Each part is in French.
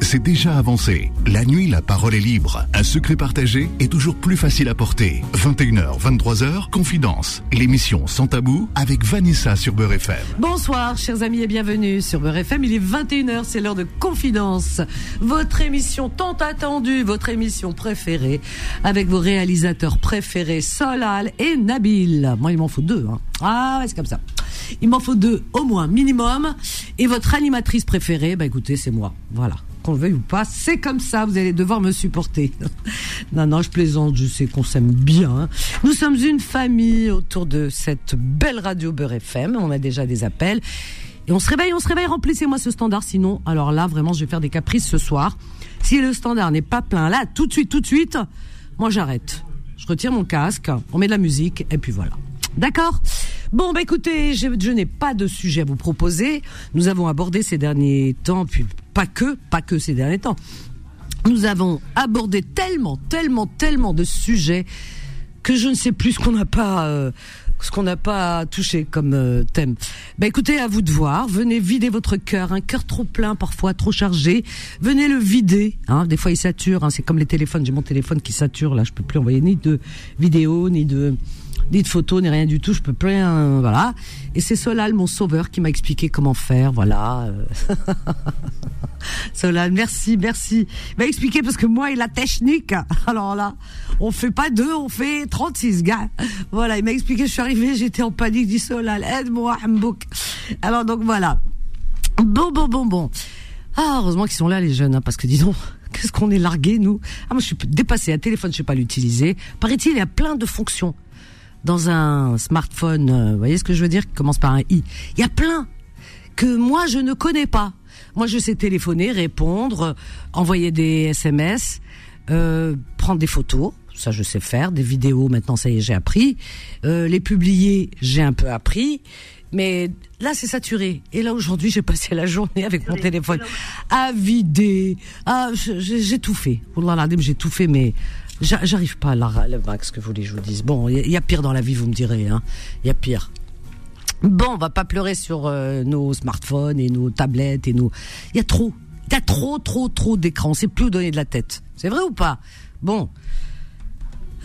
C'est déjà avancé. La nuit, la parole est libre. Un secret partagé est toujours plus facile à porter. 21h, 23h, Confidence. L'émission Sans Tabou avec Vanessa sur Beurre FM. Bonsoir, chers amis, et bienvenue sur Beurre FM. Il est 21h, c'est l'heure de Confidence. Votre émission tant attendue, votre émission préférée, avec vos réalisateurs préférés, Solal et Nabil. Moi, il m'en faut deux. Hein. Ah, ouais, c'est comme ça. Il m'en faut deux au moins, minimum. Et votre animatrice préférée, bah écoutez, c'est moi. Voilà. Qu'on le veuille ou pas, c'est comme ça, vous allez devoir me supporter. non, non, je plaisante, je sais qu'on s'aime bien. Hein. Nous sommes une famille autour de cette belle radio Beurre FM. On a déjà des appels. Et on se réveille, on se réveille, remplissez-moi ce standard. Sinon, alors là, vraiment, je vais faire des caprices ce soir. Si le standard n'est pas plein, là, tout de suite, tout de suite, moi j'arrête. Je retire mon casque, on met de la musique, et puis voilà. D'accord? Bon, bah écoutez, je, n'ai pas de sujet à vous proposer. Nous avons abordé ces derniers temps, puis pas que, pas que ces derniers temps. Nous avons abordé tellement, tellement, tellement de sujets que je ne sais plus ce qu'on n'a pas, euh, ce qu'on n'a pas touché comme euh, thème. Bah écoutez, à vous de voir. Venez vider votre cœur, un cœur trop plein, parfois trop chargé. Venez le vider. Hein. Des fois, il sature. Hein. C'est comme les téléphones. J'ai mon téléphone qui sature. Là, je peux plus envoyer ni de vidéos, ni de ni de photos, ni rien du tout. Je peux plus rien, voilà. Et c'est Solal, mon sauveur, qui m'a expliqué comment faire, voilà. Solal, merci, merci. Il m'a expliqué parce que moi, il a technique. Alors là, on fait pas deux, on fait 36 gars. Voilà, il m'a expliqué, je suis arrivée, j'étais en panique, dit Solal, aide-moi, Hambouk. Alors donc voilà. Bon, bon, bon, bon. Ah, heureusement qu'ils sont là, les jeunes, hein, parce que disons, qu'est-ce qu'on est largués, nous. Ah, moi, je suis dépassée. Un téléphone, je sais pas l'utiliser. Paraît-il, il y a plein de fonctions dans un smartphone, euh, vous voyez ce que je veux dire, qui commence par un i. Il y a plein que moi je ne connais pas. Moi je sais téléphoner, répondre, envoyer des SMS, euh, prendre des photos, ça je sais faire, des vidéos maintenant ça y est j'ai appris, euh, les publier j'ai un peu appris, mais là c'est saturé. Et là aujourd'hui j'ai passé la journée avec mon téléphone à vider, à, j'ai tout fait. Wallah j'ai tout fait mais J'arrive pas à la, ce que vous voulez que je vous dise. Bon, il y, a pire dans la vie, vous me direz. Hein. Il y a pire. Bon, on va pas pleurer sur euh, nos smartphones et nos tablettes et nos. Il y a trop. Il y a trop, trop, trop d'écrans. C'est plus où donner de la tête. C'est vrai ou pas? Bon.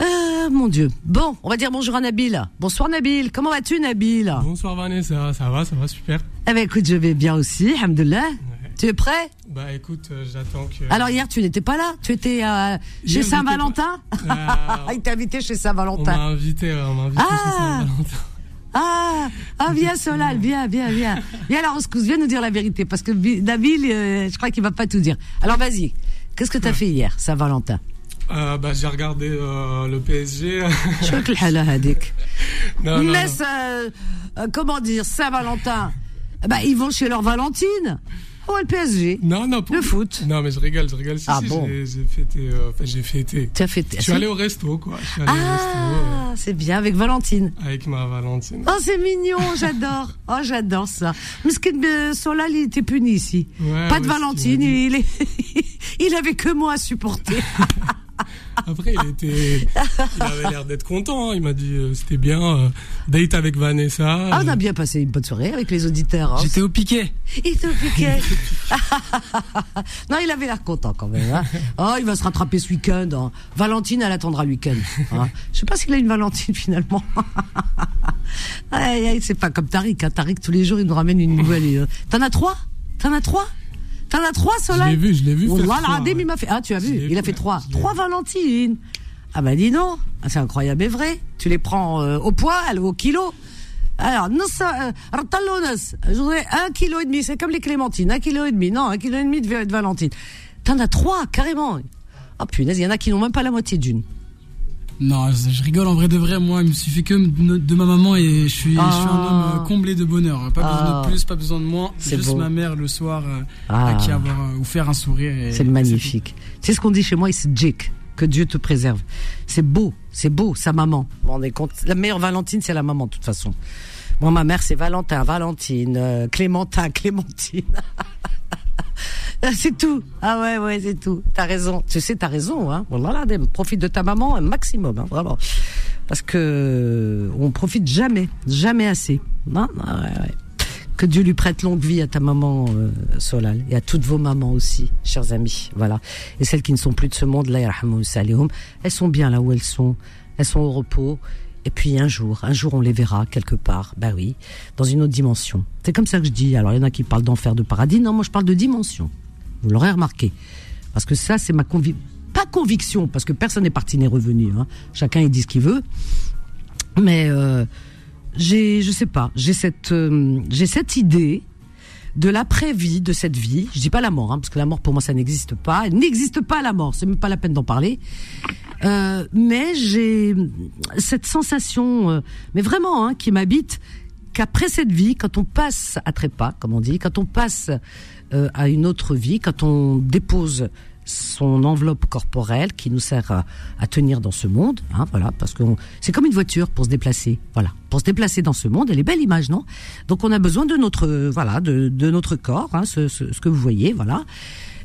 Euh, mon Dieu. Bon, on va dire bonjour à Nabil. Bonsoir Nabil. Comment vas-tu Nabil? Bonsoir Vanessa. Ça va, ça va super. Eh ben écoute, je vais bien aussi. Alhamdoulilah. Tu es prêt? Bah écoute, euh, j'attends que. Alors hier, tu n'étais pas là? Tu étais euh, chez Saint-Valentin? ah, Il t'a invité chez Saint-Valentin. On m'a invité, on m'a invité chez ah Saint-Valentin. Ah, ah, viens Solal, viens, viens, viens. Viens la rescousse, viens nous dire la vérité, parce que David, euh, je crois qu'il va pas tout dire. Alors vas-y, qu'est-ce que tu as fait hier, Saint-Valentin? Euh, bah, j'ai regardé euh, le PSG. non, non, Laisse, euh, comment dire, Saint-Valentin? Bah, ils vont chez leur Valentine. Oh, le PSG. Non, non, pour... Le foot. Non, mais je rigole, je rigole. Si, ah bon J'ai fêté. Euh, enfin, j'ai fêté. Tu as fêté. Je suis allé au resto, quoi. Je suis allé ah, c'est bien, avec Valentine. Avec ma Valentine. Oh, c'est mignon, j'adore. oh, j'adore ça. Mais ce qui de Solal, il était puni ici. Ouais, Pas de Valentine, il, est... il avait que moi à supporter. Après, il était, il avait l'air d'être content. Hein. Il m'a dit euh, c'était bien. Euh, date avec Vanessa. Ah, on a bien passé une bonne soirée avec les auditeurs. Hein. J'étais au piquet. Il était au piquet. non, il avait l'air content quand même. Hein. Oh, il va se rattraper ce week-end. Hein. Valentine, elle attendra le week-end. Hein. Je sais pas s'il a une Valentine finalement. c'est pas comme Tariq. Hein. Tariq, tous les jours, il nous ramène une nouvelle. T'en as trois? T'en as trois? T'en as trois, Soleil Je l'ai vu, je l'ai vu. Voilà, il m'a fait. Ah, tu as vu Il a fait trois. Trois Valentines. Ah bah dis non, ah, c'est incroyable et vrai. Tu les prends euh, au poil, au kilo. Alors, nous, euh, je voudrais un kilo et demi. C'est comme les clémentines, un kilo et demi. Non, un kilo et demi de, de Valentine. T'en as trois, carrément. Oh punaise, il y en a qui n'ont même pas la moitié d'une. Non, je rigole en vrai de vrai. Moi, il me suffit que de ma maman et je suis, je suis un homme euh, ah. comblé de bonheur. Pas besoin de ah. plus, pas besoin de moins. Juste ma mère le soir euh, à qui avoir euh, ou faire un sourire. C'est magnifique. C'est ce qu'on dit chez moi, c'est Jake. Que Dieu te préserve. C'est beau, c'est beau, sa maman. Vous vous compte? La meilleure Valentine, c'est la maman, de toute façon. Moi, ma mère, c'est Valentin, Valentine, Clémentin, Clémentine. c'est tout. Ah ouais, ouais, c'est tout. T'as raison. Tu sais, t'as raison, hein. Voilà, profite de ta maman un maximum, hein, vraiment. Parce que on profite jamais, jamais assez. Non, ouais, ouais. Que Dieu lui prête longue vie à ta maman euh, Solal et à toutes vos mamans aussi, chers amis. Voilà. Et celles qui ne sont plus de ce monde, là, elles sont bien là où elles sont. Elles sont au repos. Et puis un jour, un jour on les verra quelque part. Bah oui, dans une autre dimension. C'est comme ça que je dis. Alors il y en a qui parlent d'enfer, de paradis. Non, moi je parle de dimension. Vous l'aurez remarqué. Parce que ça, c'est ma conviction. Pas conviction, parce que personne n'est parti n'est revenu. Hein. Chacun il dit ce qu'il veut. Mais euh, j'ai, je sais pas, j'ai cette, euh, cette idée de l'après-vie de cette vie. Je dis pas la mort, hein, parce que la mort pour moi ça n'existe pas. Elle n'existe pas la mort, c'est même pas la peine d'en parler. Euh, mais j'ai cette sensation, mais vraiment, hein, qui m'habite, qu'après cette vie, quand on passe à trépas, comme on dit, quand on passe euh, à une autre vie, quand on dépose son enveloppe corporelle qui nous sert à, tenir dans ce monde, hein, voilà, parce que c'est comme une voiture pour se déplacer, voilà, pour se déplacer dans ce monde. Elle est belle image, non? Donc on a besoin de notre, voilà, de, notre corps, hein, ce, que vous voyez, voilà,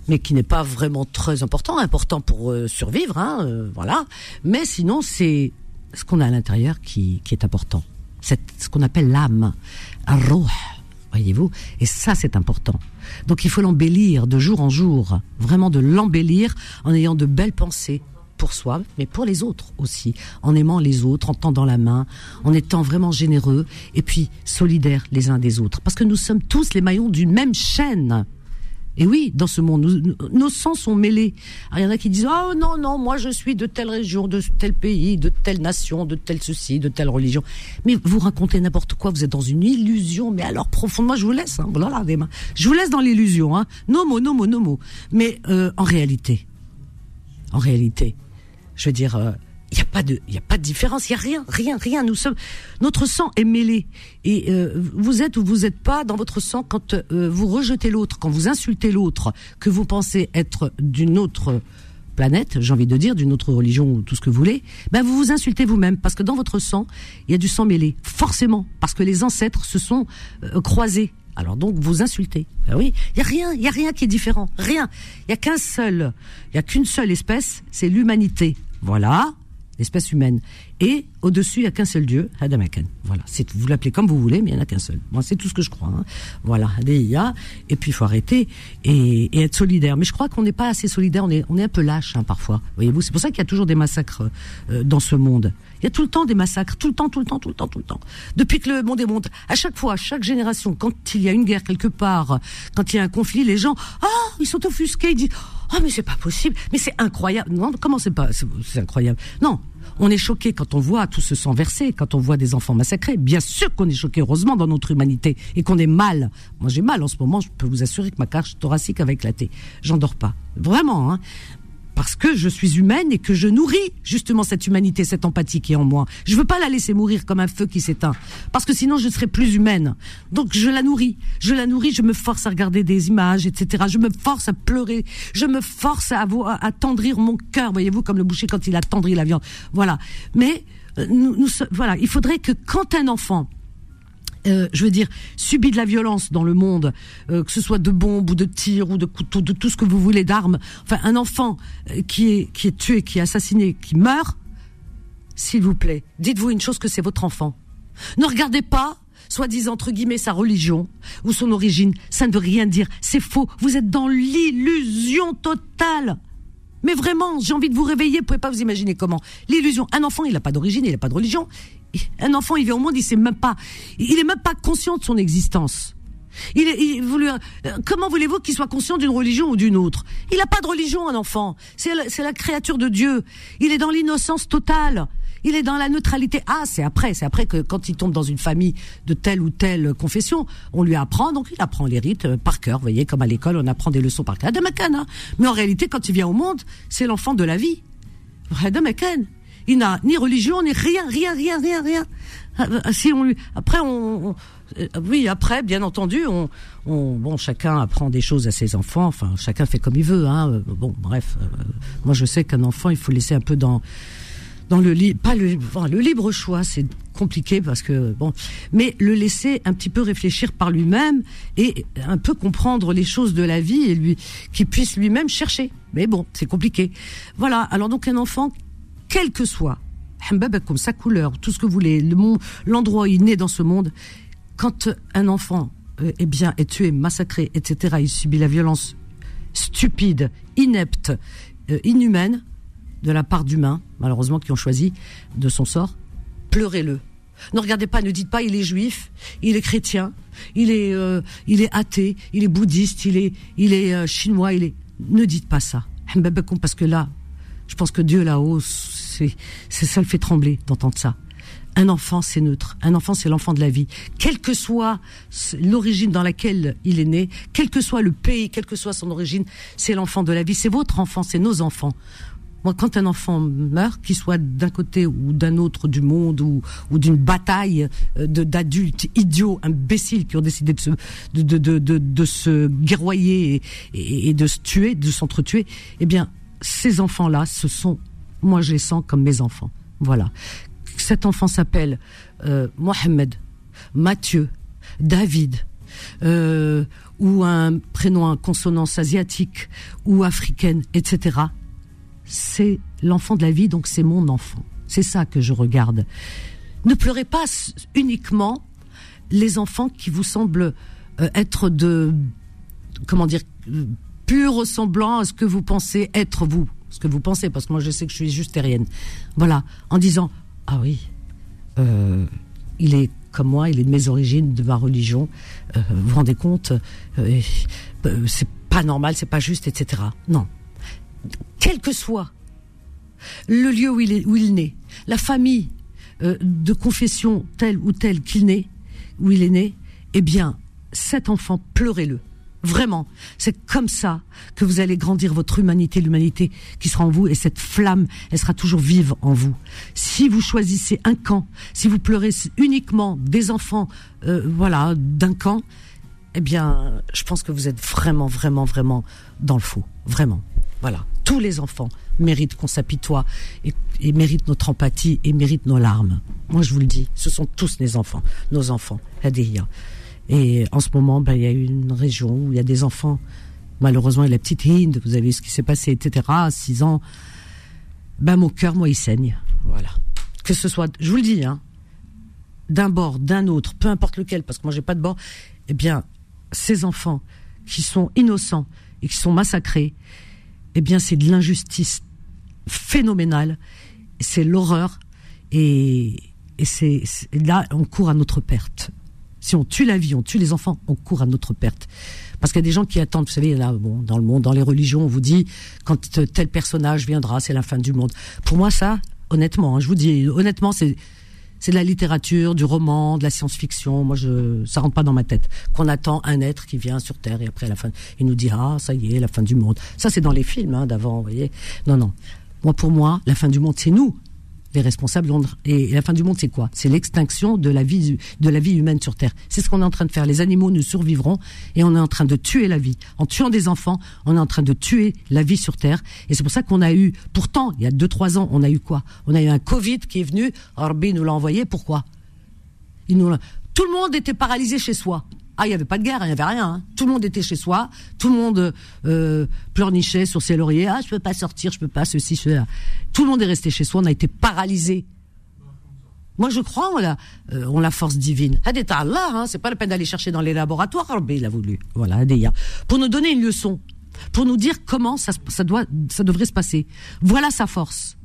mais qui n'est pas vraiment très important, important pour euh, survivre, hein, euh, voilà. Mais sinon, c'est ce qu'on a à l'intérieur qui, est important. C'est ce qu'on appelle l'âme, voyez-vous? Et ça, c'est important. Donc il faut l'embellir de jour en jour, vraiment de l'embellir en ayant de belles pensées pour soi, mais pour les autres aussi, en aimant les autres, en tendant la main, en étant vraiment généreux et puis solidaires les uns des autres. Parce que nous sommes tous les maillons d'une même chaîne. Et oui, dans ce monde, nos sens sont mêlés. il y en a qui disent oh non non, moi je suis de telle région, de tel pays, de telle nation, de tel ceci, de telle religion. Mais vous racontez n'importe quoi. Vous êtes dans une illusion. Mais alors profondément, je vous laisse. Hein, voilà des mains. Je vous laisse dans l'illusion. Hein. No mots, no mots, no mots. Mais euh, en réalité, en réalité, je veux dire, euh, il n'y a pas de, y a pas de différence, il y a rien, rien, rien. Nous sommes, notre sang est mêlé et euh, vous êtes ou vous n'êtes pas dans votre sang quand euh, vous rejetez l'autre, quand vous insultez l'autre, que vous pensez être d'une autre planète, j'ai envie de dire, d'une autre religion ou tout ce que vous voulez, ben vous vous insultez vous-même parce que dans votre sang, il y a du sang mêlé, forcément, parce que les ancêtres se sont euh, croisés. Alors donc vous insultez. Ben oui, il y a rien, il y a rien qui est différent, rien. Il y a qu'un seul, il y a qu'une seule espèce, c'est l'humanité. Voilà, l'espèce humaine. Et au-dessus, il n'y a qu'un seul Dieu, Hadamakan. Voilà, c'est, vous l'appelez comme vous voulez, mais il n'y en a qu'un seul. Moi, c'est tout ce que je crois. Hein. Voilà, Hadéia. Et puis, il faut arrêter et, et, être solidaire. Mais je crois qu'on n'est pas assez solidaire, on est, on est un peu lâche hein, parfois. Voyez-vous, c'est pour ça qu'il y a toujours des massacres euh, dans ce monde. Il y a tout le temps des massacres, tout le temps, tout le temps, tout le temps, tout le temps. Depuis que le monde est monde, à chaque fois, à chaque génération, quand il y a une guerre quelque part, quand il y a un conflit, les gens, ah, ils sont offusqués, ils disent, ah, mais c'est pas possible, mais c'est incroyable. Non, comment c'est pas, c'est incroyable? Non, on est choqué quand on voit tout ce sang versé, quand on voit des enfants massacrés. Bien sûr qu'on est choqué, heureusement, dans notre humanité, et qu'on est mal. Moi, j'ai mal en ce moment. Je peux vous assurer que ma cage thoracique va éclater. J'en dors pas. Vraiment, hein parce que je suis humaine et que je nourris justement cette humanité, cette empathie qui est en moi. Je veux pas la laisser mourir comme un feu qui s'éteint, parce que sinon je serais plus humaine. Donc je la nourris, je la nourris, je me force à regarder des images, etc. Je me force à pleurer, je me force à, à attendrir mon cœur, voyez-vous, comme le boucher quand il attendrit la viande. Voilà. Mais euh, nous, nous, voilà, il faudrait que quand un enfant euh, je veux dire, subit de la violence dans le monde, euh, que ce soit de bombes ou de tirs ou de couteaux, de tout ce que vous voulez, d'armes. Enfin, un enfant euh, qui est qui est tué, qui est assassiné, qui meurt, s'il vous plaît, dites-vous une chose que c'est votre enfant. Ne regardez pas soi-disant entre guillemets sa religion ou son origine, ça ne veut rien dire, c'est faux. Vous êtes dans l'illusion totale. Mais vraiment, j'ai envie de vous réveiller, vous pouvez pas vous imaginer comment. L'illusion. Un enfant, il n'a pas d'origine, il n'a pas de religion. Un enfant, il vient au monde, il sait même pas, il est même pas conscient de son existence. Il, est, euh, comment voulez-vous qu'il soit conscient d'une religion ou d'une autre? Il n'a pas de religion, un enfant. C'est la, la, créature de Dieu. Il est dans l'innocence totale. Il est dans la neutralité. Ah, c'est après, c'est après que quand il tombe dans une famille de telle ou telle confession, on lui apprend, donc il apprend les rites euh, par cœur. Vous voyez, comme à l'école, on apprend des leçons par cœur. Hein. Mais en réalité, quand il vient au monde, c'est l'enfant de la vie. Il n'a ni religion, ni rien, rien, rien, rien, rien. Euh, si on lui, après, on, euh, oui, après, bien entendu, on, on, bon, chacun apprend des choses à ses enfants. Enfin, chacun fait comme il veut. Hein. Euh, bon, bref, moi je sais qu'un enfant, il faut laisser un peu dans, dans le pas le, le libre choix, c'est compliqué parce que bon, mais le laisser un petit peu réfléchir par lui-même et un peu comprendre les choses de la vie et lui, qu'il puisse lui-même chercher. Mais bon, c'est compliqué. Voilà. Alors donc un enfant quel que soit, sa couleur, tout ce que vous voulez, l'endroit où il naît dans ce monde, quand un enfant euh, eh bien, est tué, massacré, etc., il subit la violence stupide, inepte, euh, inhumaine de la part d'humains, malheureusement, qui ont choisi de son sort, pleurez-le. Ne regardez pas, ne dites pas il est juif, il est chrétien, il est, euh, athée, il est bouddhiste, il est, il est chinois, il est. Ne dites pas ça. Parce que là, je pense que Dieu là-haut, c'est, ça le fait trembler d'entendre ça. Un enfant, c'est neutre. Un enfant, c'est l'enfant de la vie. Quelle que soit l'origine dans laquelle il est né, quel que soit le pays, quelle que soit son origine, c'est l'enfant de la vie. C'est votre enfant, c'est nos enfants. Moi, quand un enfant meurt, qu'il soit d'un côté ou d'un autre du monde ou, d'une bataille euh, d'adultes idiots, imbéciles qui ont décidé de se, de, de, se guerroyer et, et, de se tuer, de s'entretuer, eh bien, ces enfants-là, ce sont, moi, je les sens comme mes enfants. Voilà cet enfant s'appelle euh, Mohamed, Mathieu, David, euh, ou un prénom à consonance asiatique ou africaine, etc. C'est l'enfant de la vie, donc c'est mon enfant. C'est ça que je regarde. Ne pleurez pas uniquement les enfants qui vous semblent euh, être de, comment dire, pur ressemblant à ce que vous pensez être vous, ce que vous pensez, parce que moi je sais que je suis juste terrienne. Voilà, en disant ah oui, euh, il est comme moi, il est de mes origines, de ma religion. Euh, vous vous rendez compte euh, C'est pas normal, c'est pas juste, etc. Non. Quel que soit le lieu où il est, où il naît, la famille de confession telle ou telle qu'il naît, où il est né, eh bien, cet enfant, pleurez-le. Vraiment, c'est comme ça que vous allez grandir votre humanité, l'humanité qui sera en vous, et cette flamme, elle sera toujours vive en vous. Si vous choisissez un camp, si vous pleurez uniquement des enfants, euh, voilà, d'un camp, eh bien, je pense que vous êtes vraiment, vraiment, vraiment dans le faux, vraiment. Voilà, tous les enfants méritent qu'on s'apitoie et, méritent notre empathie et méritent nos larmes. Moi, je vous le dis, ce sont tous nos enfants, nos enfants. Et en ce moment, ben, il y a une région où il y a des enfants. Malheureusement, a la petite Hind, vous avez vu ce qui s'est passé, etc. À 6 ans, ben, mon cœur, moi, il saigne. Voilà. Que ce soit, je vous le dis, hein, d'un bord, d'un autre, peu importe lequel, parce que moi, j'ai pas de bord, eh bien, ces enfants qui sont innocents et qui sont massacrés, eh bien, c'est de l'injustice phénoménale, c'est l'horreur, et, et c'est là, on court à notre perte. Si on tue la vie, on tue les enfants, on court à notre perte. Parce qu'il y a des gens qui attendent, vous savez, là, bon, dans le monde, dans les religions, on vous dit, quand tel personnage viendra, c'est la fin du monde. Pour moi, ça, honnêtement, hein, je vous dis, honnêtement, c'est, c'est de la littérature, du roman, de la science-fiction. Moi, je, ça rentre pas dans ma tête. Qu'on attend un être qui vient sur Terre et après à la fin, il nous dit ah ça y est, la fin du monde. Ça c'est dans les films hein, d'avant, vous voyez. Non non. Moi pour moi, la fin du monde c'est nous les responsables. Et la fin du monde, c'est quoi? C'est l'extinction de la vie de la vie humaine sur Terre. C'est ce qu'on est en train de faire. Les animaux ne survivront et on est en train de tuer la vie. En tuant des enfants, on est en train de tuer la vie sur Terre. Et c'est pour ça qu'on a eu, pourtant, il y a deux trois ans, on a eu quoi? On a eu un Covid qui est venu. Orbi nous l'a envoyé. Pourquoi? Il nous Tout le monde était paralysé chez soi. Ah, il n'y avait pas de guerre, il n'y avait rien. Hein. Tout le monde était chez soi, tout le monde euh, pleurnichait sur ses lauriers. Ah, je peux pas sortir, je peux pas ceci, cela. Tout le monde est resté chez soi, on a été paralysé. Moi, je crois en la, euh, on la force divine. Allah, hein, c'est pas la peine d'aller chercher dans les laboratoires. Mais il a voulu. Voilà, Adeya. Pour nous donner une leçon, pour nous dire comment ça, ça doit, ça devrait se passer. Voilà sa force.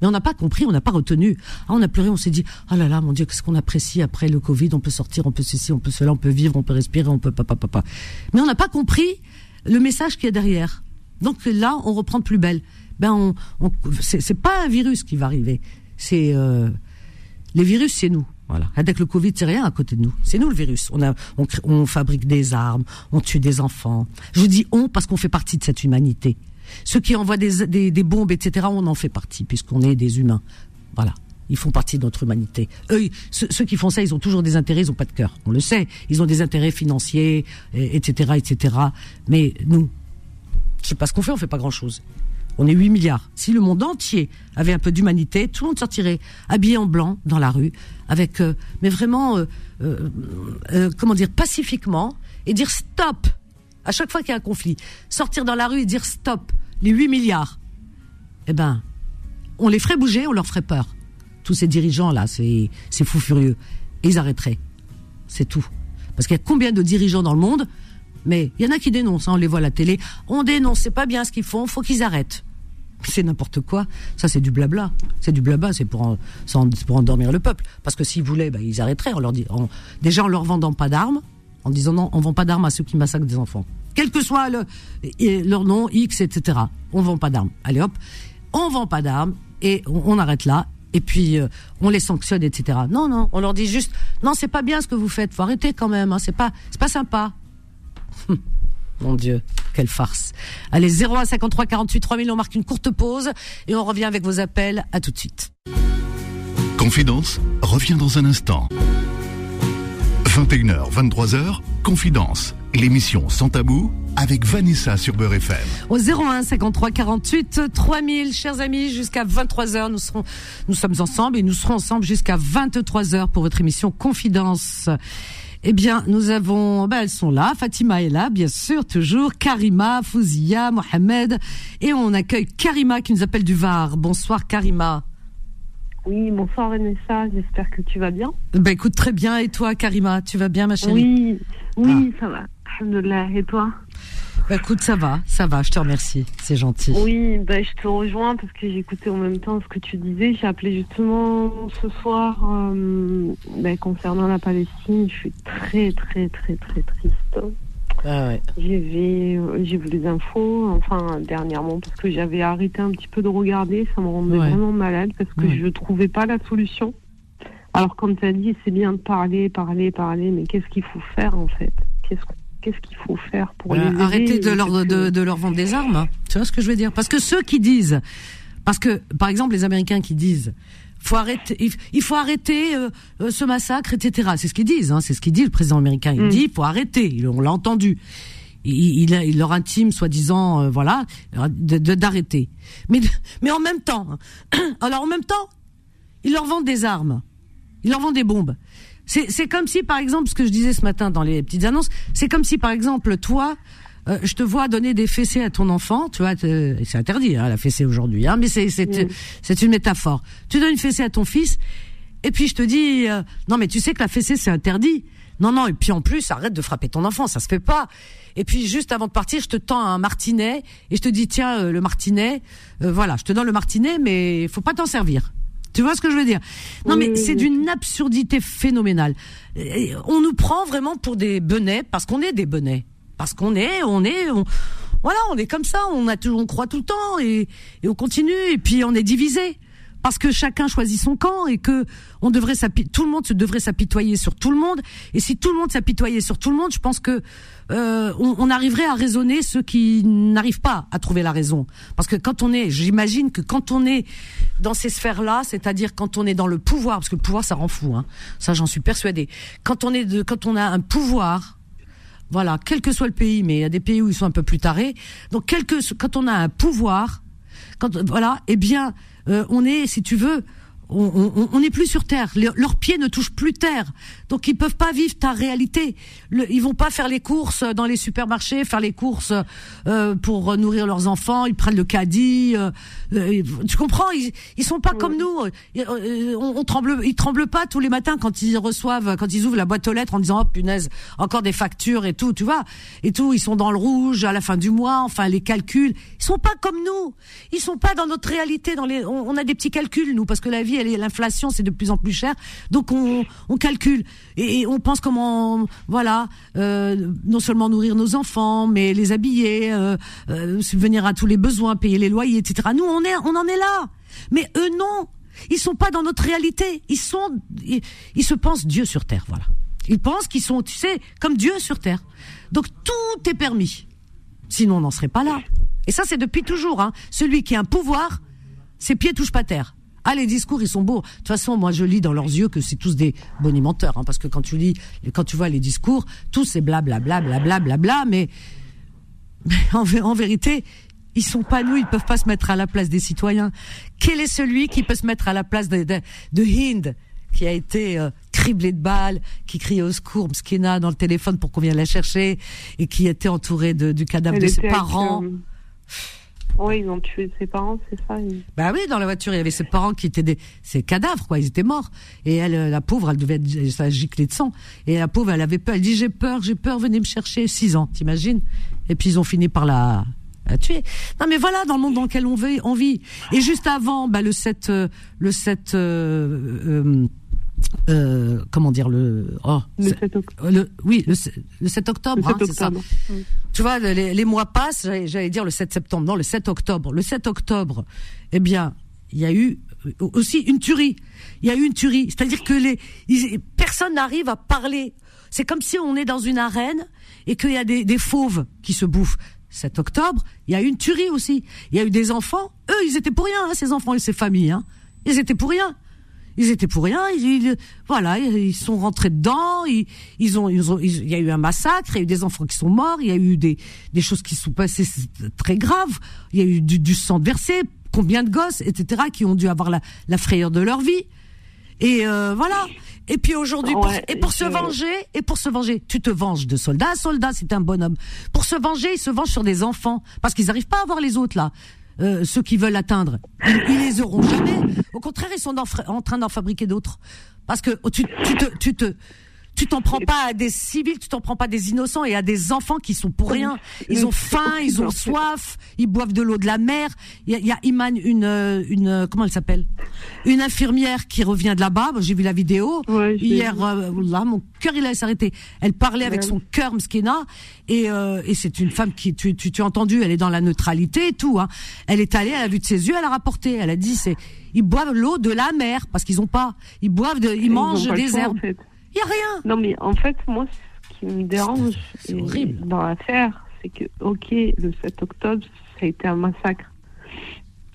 Mais on n'a pas compris, on n'a pas retenu. Ah, on a pleuré, on s'est dit, oh là là, mon Dieu, qu'est-ce qu'on apprécie après le Covid, on peut sortir, on peut ceci, on peut cela, on peut vivre, on peut respirer, on peut papa, papa. Mais on n'a pas compris le message qu'il y a derrière. Donc là, on reprend de plus belle. Ben, on, c'est pas un virus qui va arriver. C'est euh, les virus, c'est nous. Voilà. Avec le Covid, c'est rien à côté de nous. C'est nous le virus. On, a, on, on fabrique des armes, on tue des enfants. Je dis on parce qu'on fait partie de cette humanité. Ceux qui envoient des, des, bombes, etc., on en fait partie, puisqu'on est des humains. Voilà. Ils font partie de notre humanité. Eux, ceux, qui font ça, ils ont toujours des intérêts, ils n'ont pas de cœur. On le sait. Ils ont des intérêts financiers, etc., etc. Mais nous, je sais pas ce qu'on fait, on fait pas grand chose. On est 8 milliards. Si le monde entier avait un peu d'humanité, tout le monde sortirait habillé en blanc dans la rue, avec, euh, mais vraiment, euh, euh, comment dire, pacifiquement, et dire stop à chaque fois qu'il y a un conflit, sortir dans la rue et dire stop, les 8 milliards, eh ben, on les ferait bouger, on leur ferait peur. Tous ces dirigeants-là, c'est, c'est fou furieux. Et ils arrêteraient. C'est tout. Parce qu'il y a combien de dirigeants dans le monde Mais il y en a qui dénoncent, hein, on les voit à la télé. On dénonce, c'est pas bien ce qu'ils font, faut qu'ils arrêtent. C'est n'importe quoi. Ça, c'est du blabla. C'est du blabla, c'est pour, endormir le peuple. Parce que s'ils voulaient, bah, ils arrêteraient. On leur dit, déjà en leur vendant pas d'armes, en disant non, on vend pas d'armes à ceux qui massacrent des enfants. Quel que soit le, leur nom, X, etc. On vend pas d'armes. Allez hop, on vend pas d'armes et on, arrête là. Et puis euh, on les sanctionne, etc. Non, non, on leur dit juste non, c'est pas bien ce que vous faites. Faut arrêter quand même. Hein, c'est pas, c'est pas sympa. Mon Dieu, quelle farce. Allez, 01 53 48 3000, on marque une courte pause et on revient avec vos appels. À tout de suite. Confidence revient dans un instant. 21h, 23h, Confidence, l'émission sans tabou avec Vanessa sur Beurre FM. Au 01 53 48 3000, chers amis, jusqu'à 23h, nous serons, nous sommes ensemble et nous serons ensemble jusqu'à 23h pour votre émission Confidence. Eh bien, nous avons, ben, elles sont là. Fatima est là, bien sûr, toujours. Karima, Fouzia, Mohamed. Et on accueille Karima qui nous appelle du Var. Bonsoir, Karima. Oui, bonsoir Vanessa, j'espère que tu vas bien. Ben écoute, très bien. Et toi, Karima, tu vas bien, ma chérie? Oui, oui, ah. ça va. Alhamdulillah. Et toi? Bah, écoute, ça va, ça va, je te remercie, c'est gentil. Oui, bah, je te rejoins parce que j'écoutais en même temps ce que tu disais. J'ai appelé justement ce soir euh, bah, concernant la Palestine. Je suis très, très, très, très triste. Ah ouais. J'ai vu, j'ai vu les infos, enfin dernièrement, parce que j'avais arrêté un petit peu de regarder. Ça me rendait vraiment malade parce que je ne trouvais pas la solution. Alors, comme tu as dit, c'est bien de parler, parler, parler, mais qu'est-ce qu'il faut faire en fait? Qu'est-ce qu'est-ce qu'il faut faire pour euh, les Arrêter de leur, de, leur vendre des armes. Tu vois ce que je veux dire? Parce que ceux qui disent, parce que par exemple les Américains qui disent, faut arrêter, il, faut arrêter euh, euh, ce massacre, etc. C'est ce qu'ils disent. Hein, c'est ce qu'il dit le président américain. Il mm. dit, il faut arrêter. On l'a entendu. Il, il, leur intime, soi-disant, voilà, d'arrêter. Mais, mais en même temps, alors en même temps, ils leur vendent des armes, ils leur vendent des bombes. C'est comme si, par exemple, ce que je disais ce matin dans les petites annonces, c'est comme si, par exemple, toi, euh, je te vois donner des fessées à ton enfant, tu vois, c'est interdit, hein, la fessée aujourd'hui, hein, mais c'est c'est une métaphore. Tu donnes une fessée à ton fils, et puis je te dis, euh, non mais tu sais que la fessée c'est interdit. Non non, et puis en plus, arrête de frapper ton enfant, ça se fait pas. Et puis juste avant de partir, je te tends un martinet et je te dis tiens euh, le martinet, voilà, je te donne le martinet, mais faut pas t'en servir. Tu vois ce que je veux dire? Non, mais c'est d'une absurdité phénoménale. On nous prend vraiment pour des benets parce qu'on est des benets, parce qu'on est, on est, voilà, on est comme ça. On a, on croit tout le temps et, et on continue et puis on est divisé parce que chacun choisit son camp et que on devrait tout le monde se devrait s'apitoyer sur tout le monde. Et si tout le monde s'apitoyait sur tout le monde, je pense que euh, on, arriverait à raisonner ceux qui n'arrivent pas à trouver la raison. Parce que quand on est, j'imagine que quand on est dans ces sphères-là, c'est-à-dire quand on est dans le pouvoir, parce que le pouvoir ça rend fou, hein, ça j'en suis persuadée. Quand on est de, quand on a un pouvoir, voilà, quel que soit le pays, mais il y a des pays où ils sont un peu plus tarés. Donc, quand on a un pouvoir, quand voilà, eh bien, euh, on est, si tu veux, on n'est plus sur terre. leurs pieds ne touchent plus terre, donc ils peuvent pas vivre ta réalité. Le, ils vont pas faire les courses dans les supermarchés, faire les courses euh, pour nourrir leurs enfants. Ils prennent le caddie. Euh, euh tu comprends? Ils, ils sont pas comme nous. Euh, on, on, tremble, ils tremblent pas tous les matins quand ils reçoivent, quand ils ouvrent la boîte aux lettres en disant oh punaise, encore des factures et tout, tu vois, et tout. Ils sont dans le rouge à la fin du mois. Enfin les calculs, ils sont pas comme nous. Ils sont pas dans notre réalité. Dans les, on, on a des petits calculs nous parce que la vie l'inflation, c'est de plus en plus cher. Donc on, calcule et, on pense comment, voilà, euh, non seulement nourrir nos enfants, mais les habiller, euh, euh, subvenir à tous les besoins, payer les loyers, etc. Nous, on en est là. Mais eux, non. Ils sont pas dans notre réalité. Ils, se pensent Dieu sur terre, voilà. Ils pensent qu'ils sont, tu sais, comme Dieu sur terre. Donc tout est permis. Sinon, on n'en serait pas là. Et ça, c'est depuis toujours. Hein. Celui qui a un pouvoir, ses pieds touchent pas terre. Ah, les discours, ils sont beaux. De toute façon, moi, je lis dans leurs yeux que c'est tous des bonimenteurs, hein, parce que quand tu lis, quand tu vois les discours, tout c'est blablabla, blablabla, bla, mais, mais en, en, vérité, ils sont pas nous, ils peuvent pas se mettre à la place des citoyens. Quel est celui qui peut se mettre à la place de, de, Hind, qui a été euh, criblé de balles, qui criait au secours, Mskina, dans le téléphone pour qu'on vienne la chercher, et qui était entourée de, du cadavre de ses parents? Oui, ils ont tué ses parents, c'est ça. Bah oui, dans la voiture, il y avait ses parents qui étaient des ses cadavres, quoi. Ils étaient morts. Et elle, la pauvre, elle devait être ça giclé de sang. Et la pauvre, elle avait peur. Elle dit j'ai peur, j'ai peur, venez me chercher. Six ans, t'imagines? Et puis ils ont fini par la tuer. Non mais voilà dans le monde dans lequel on vit. On vit. Et juste avant, bah, le 7, euh, le 7 euh, comment dire le oh, le 7 octobre. Le, oui le, 7 octobre, hein, c'est ça. Tu vois les, mois passent, j'allais dire le 7 septembre, non le 7 octobre. Le 7 octobre, eh bien, il y a eu aussi une tuerie. Il y a eu une tuerie, c'est-à-dire que les personne n'arrive à parler. C'est comme si on est dans une arène et qu'il y a des, des fauves qui se bouffent. 7 octobre, il y a eu une tuerie aussi. Il y a eu des enfants, eux, ils étaient pour rien, hein, ces enfants et ces familles. Hein. Ils étaient pour rien ils étaient pour rien. Ils, voilà, ils sont rentrés dedans. Ils, ils ont, ils ont, il y a eu un massacre. Il y a eu des enfants qui sont morts. Il y a eu des, des choses qui sont passées très graves. Il y a eu du, du sang versé. Combien de gosses, etc., qui ont dû avoir la, la frayeur de leur vie. Et euh, voilà. Et puis aujourd'hui, et pour se venger, et pour se venger, tu te venges de soldats. Soldat, c'est un bonhomme. Pour se venger, ils se vengent sur des enfants parce qu'ils n'arrivent pas à voir les autres là. Euh, ceux qui veulent atteindre. Ils, les auront jamais. Au contraire, ils sont en, train d'en fabriquer d'autres. Parce que tu te, tu t'en prends pas à des civils, tu t'en prends pas à des innocents et à des enfants qui sont pour rien. Ils ont faim, ils ont soif, ils boivent de l'eau de la mer. Il y a, il y a Iman, une, euh, une, euh, comment elle s'appelle? Une infirmière qui revient de là-bas. J'ai vu la vidéo hier. Euh, là, mon cœur il a s'arrêter. Elle parlait avec son cœur, Mskina, et, euh, et c'est une femme qui, tu, tu, tu as entendu, elle est dans la neutralité et tout. Hein. Elle est allée, elle a vu de ses yeux, elle a rapporté. Elle a dit, c'est, ils boivent l'eau de la mer parce qu'ils ont pas. Ils boivent, de, ils, mangent des herbes. Il n'y a rien. Non, mais en fait, moi, ce qui me dérange dans l'affaire, c'est que, ok, le 7 octobre, ça a été un massacre.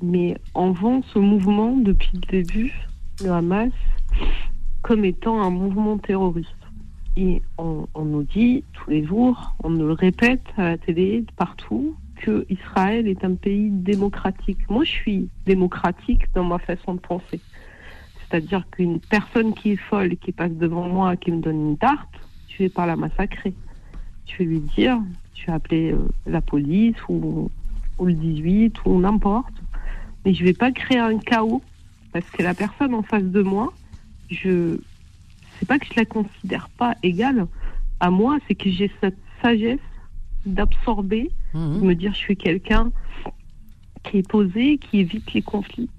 Mais on vend ce mouvement depuis le début, le Hamas, comme étant un mouvement terroriste. Et on, on, nous dit tous les jours, on nous le répète à la télé, partout, que Israël est un pays démocratique. Moi, je suis démocratique dans ma façon de penser. C'est-à-dire qu'une personne qui est folle, qui passe devant moi, qui me donne une tarte, je vais pas la massacrer. Je vais lui dire, tu vas appeler euh, la police ou, le 18 ou n'importe. Mais je vais pas créer un chaos parce que la personne en face de moi, je c'est pas que je la considère pas égale à moi, c'est que j'ai cette sagesse d'absorber, mmh. de me dire je suis quelqu'un qui est posé, qui évite les conflits.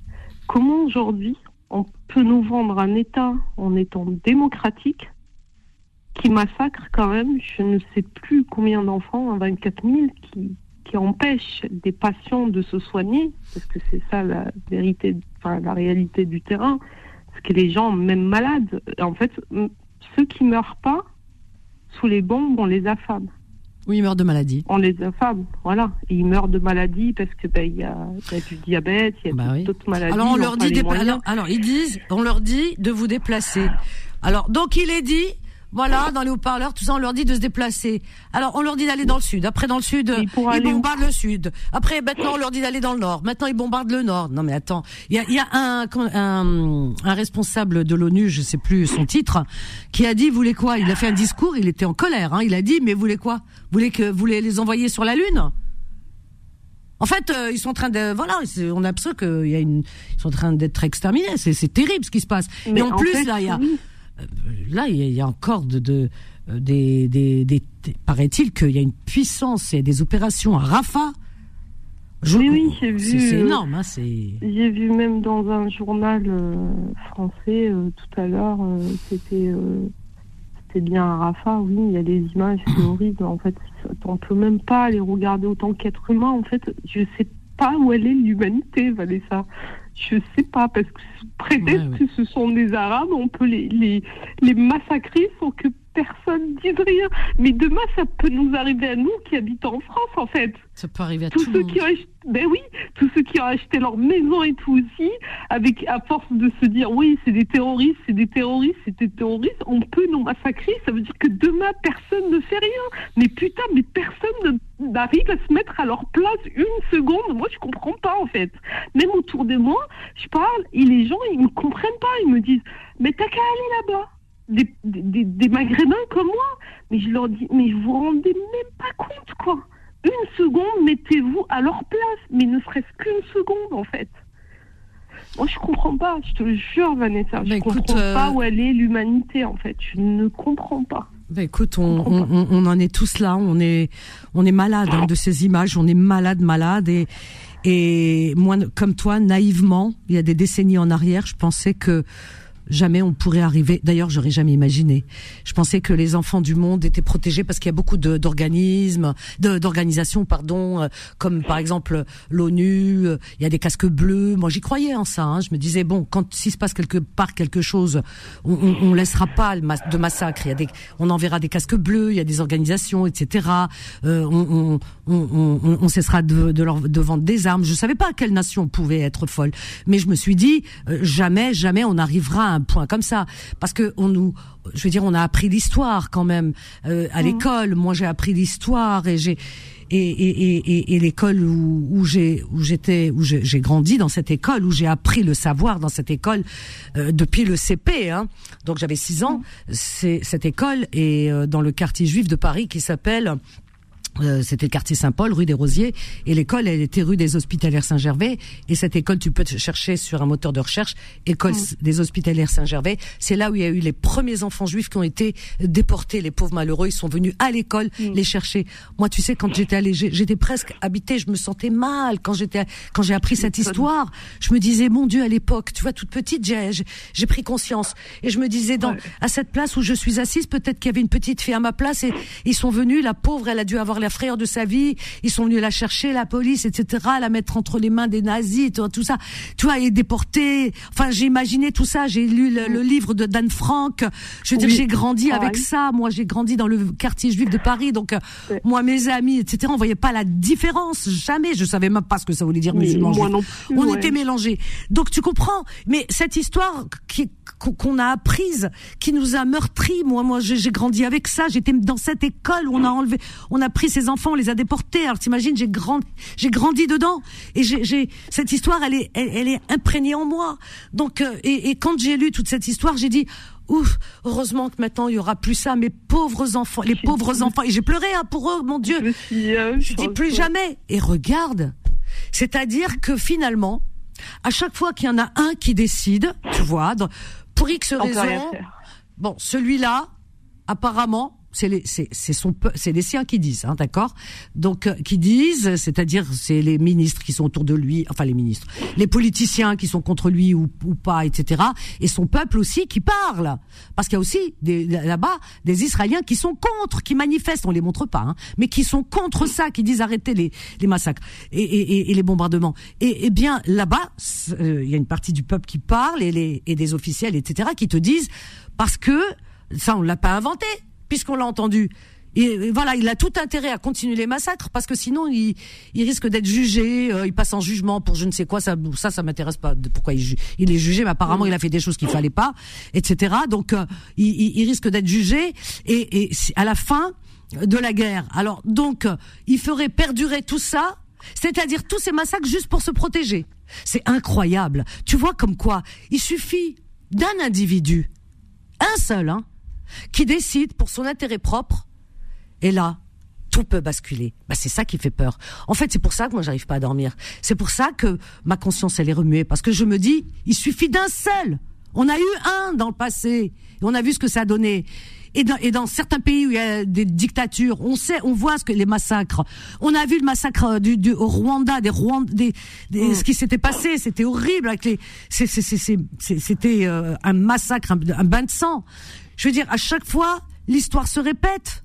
Comment aujourd'hui on peut nous vendre un État en étant démocratique qui massacre quand même, je ne sais plus combien d'enfants, 24 000, qui, qui empêchent des patients de se soigner, parce que c'est ça la vérité, enfin la réalité du terrain, parce que les gens, même malades, en fait, ceux qui meurent pas sous les bombes, on les affame. Oui, ils meurent de maladie. On les affame, voilà. Et ils meurent de maladie parce que ben, il y, a, du diabète, il y a bah d'autres maladies. Alors on leur dit, alors, alors, ils disent, on leur dit de vous déplacer. Alors donc il est dit, voilà, dans les haut-parleurs, tout ça, on leur dit de se déplacer. Alors, on leur dit d'aller dans le sud. Après, dans le sud, ils bombardent le sud. Après, maintenant, on leur dit d'aller dans le nord. Maintenant, ils bombardent le nord. Non, mais attends. Il y a, y a un, un, un, responsable de l'ONU, je sais plus son titre, qui a dit, vous voulez quoi? Il a fait un discours, il était en colère. Hein. Il a dit, mais vous voulez quoi? Vous voulez que vous voulez les envoyer sur la Lune? En fait, euh, ils sont en train de, voilà, on a l'impression qu'il y a une, ils sont en train d'être exterminés. C'est terrible ce qui se passe. Mais, en, plus, là, il y a, là, il y a encore de, de euh, des, des, des, paraît-il qu'il y a une puissance et des opérations à Rafah. oui, oui, j'ai vu. C'est euh, énorme, hein, J'ai vu même dans un journal français tout à l'heure, c'était c'était bien à Rafah. Oui, il y a des images horribles. En fait, on peut même pas les regarder autant qu'être humain. En fait, je sais pas où elle est l'humanité, Vanessa. Je sais pas, parce que peut-être que ce sont des Arabes, on peut les, les, les massacrer sans que personne dise rien. Mais demain, ça peut nous arriver à nous qui habitons en France, en fait. Ça peut arriver à tous ceux qui ont acheté, ben oui, tous ceux qui ont acheté leur maison et tout aussi, avec à force de se dire oui, c'est des terroristes, c'est des terroristes, c'est des terroristes, on peut nous massacrer. Ça veut dire que demain personne ne fait rien. Mais putain, mais personne n'arrive à se mettre à leur place une seconde. Moi, je comprends pas en fait. Même autour de moi, je parle et les gens ils me comprennent pas. Ils me disent mais t'as qu'à aller là-bas des, des, des, maghrébins comme moi. Mais je leur dis, mais vous vous rendez même pas compte, quoi. une seconde, mettez-vous à leur place, mais ne serait-ce qu'une seconde en fait. Moi, je comprends pas, je te jure, Vanessa, je ne comprends pas euh, où elle est l'humanité en fait. Je ne comprends pas. Bah écoute, on, on, on, en est tous là, on est, on est malade hein, de ces images, on est malade, malade et et moi, comme toi, naïvement, il y a des décennies en arrière, je pensais que jamais on pourrait arriver. D'ailleurs, j'aurais jamais imaginé. Je pensais que les enfants du monde étaient protégés parce qu'il y a beaucoup d'organismes, d'organisations, pardon, euh, comme par exemple l'ONU. Euh, il y a des casques bleus. Moi, j'y croyais en ça. Hein. Je me disais bon, quand s'il se passe quelque part quelque chose, on, on, laissera pas de massacre. Il y a des, on enverra des casques bleus. Il y a des organisations, etc. Euh, on, cessera de, vendre des armes. Je savais pas à quelle nation pouvait être folle, mais je me suis dit jamais, jamais on arrivera à un point comme ça, parce que on nous, je veux dire, on a appris l'histoire quand même euh, à mmh. l'école. Moi, j'ai appris l'histoire et j'ai et, et, et, et l'école où, où j'ai où j'étais où j'ai grandi dans cette école où j'ai appris le savoir dans cette école euh, depuis le CP hein. donc j'avais six ans mmh. c'est cette école est euh, dans le quartier juif de Paris qui s'appelle euh, c'était le quartier Saint-Paul, rue des Rosiers, et l'école, elle était rue des Hospitalières Saint-Gervais. Et cette école, tu peux te chercher sur un moteur de recherche, école des Hospitalières Saint-Gervais. C'est là où il y a eu les premiers enfants juifs qui ont été déportés, les pauvres malheureux. Ils sont venus à l'école les chercher. Moi, tu sais, quand j'étais allée, j'étais presque habitée. Je me sentais mal quand j'étais, quand j'ai appris cette histoire. Je me disais, mon Dieu, à l'époque, tu vois, toute petite, j'ai, j'ai pris conscience. Et je me disais, dans, à cette place où je suis assise, peut-être qu'il y avait une petite fille à ma place et ils sont venus. La pauvre, elle a dû avoir la frère de sa vie. Ils sont venus la chercher, la police, etc., la mettre entre les mains des nazis, tout, ça. Tu vois, et déporter. Enfin, j'ai imaginé tout ça. J'ai lu le, livre de Dan Frank. Je veux dire, j'ai grandi avec ça. Moi, j'ai grandi dans le quartier juif de Paris. Donc, euh, moi, mes amis, etc., on voyait pas la différence. Jamais. Je savais même pas ce que ça voulait dire musulman. on était mélangés. Donc, tu comprends. Mais cette histoire qu'on a apprise, qui nous a meurtris. Moi, moi, j'ai grandi avec ça. J'étais dans cette école où on a enlevé, on a pris ces enfants on les a déportés. Alors t'imagines, j'ai grandi, j'ai grandi dedans et j'ai cette histoire, elle est, elle, est imprégnée en moi. Donc euh, et, quand j'ai lu toute cette histoire, j'ai dit ouf, heureusement que maintenant il y aura plus ça, mes pauvres enfants, les pauvres enfants. Et j'ai pleuré hein, pour eux, mon Dieu. Je dis plus jamais. Et regarde, c'est-à-dire que finalement, à chaque fois qu'il y en a un qui décide, tu vois, pour X raison, bon, celui-là, apparemment, c'est les c'est les siens qui disent, hein, d'accord? Donc euh, qui disent, c'est-à-dire c'est les ministres qui sont autour de lui, enfin les ministres, les politiciens qui sont contre lui ou, ou pas, etc. Et son peuple aussi qui parle, parce qu'il y a aussi là-bas des Israéliens qui sont contre, qui manifestent, on les montre pas, hein, mais qui sont contre ça, qui disent arrêtez les les massacres et, et, les bombardements. Et, et bien là-bas, euh, il y a une partie du peuple qui parle et les et des officiels, etc. qui te disent parce que ça on l'a pas inventé puisqu'on l'a entendu. Voilà, il a tout intérêt à continuer les massacres parce que sinon il, risque d'être jugé, euh, il passe en jugement pour je ne sais quoi. Ça, ça, ça m'intéresse pas. Pourquoi il, est jugé, mais apparemment il a fait des choses qu'il fallait pas, etc. Donc euh, il, risque d'être jugé et, et à la fin de la guerre. Alors donc il ferait perdurer tout ça, c'est-à-dire tous ces massacres juste pour se protéger. C'est incroyable. Tu vois comme quoi il suffit d'un individu, un seul, hein qui décide pour son intérêt propre, et là, tout peut basculer. Bah, c'est ça qui fait peur. En fait, c'est pour ça que moi j'arrive pas à dormir. C'est pour ça que ma conscience elle est remuée parce que je me dis, il suffit d'un seul. On a eu un dans le passé et on a vu ce que ça a donné. Et dans, et dans certains pays où il y a des dictatures, on sait, on voit ce que les massacres. On a vu le massacre du, du au Rwanda, des des ce qui s'était passé, c'était horrible avec les, c'était euh, un massacre, un, un bain de sang. Je veux dire, à chaque fois, l'histoire se répète.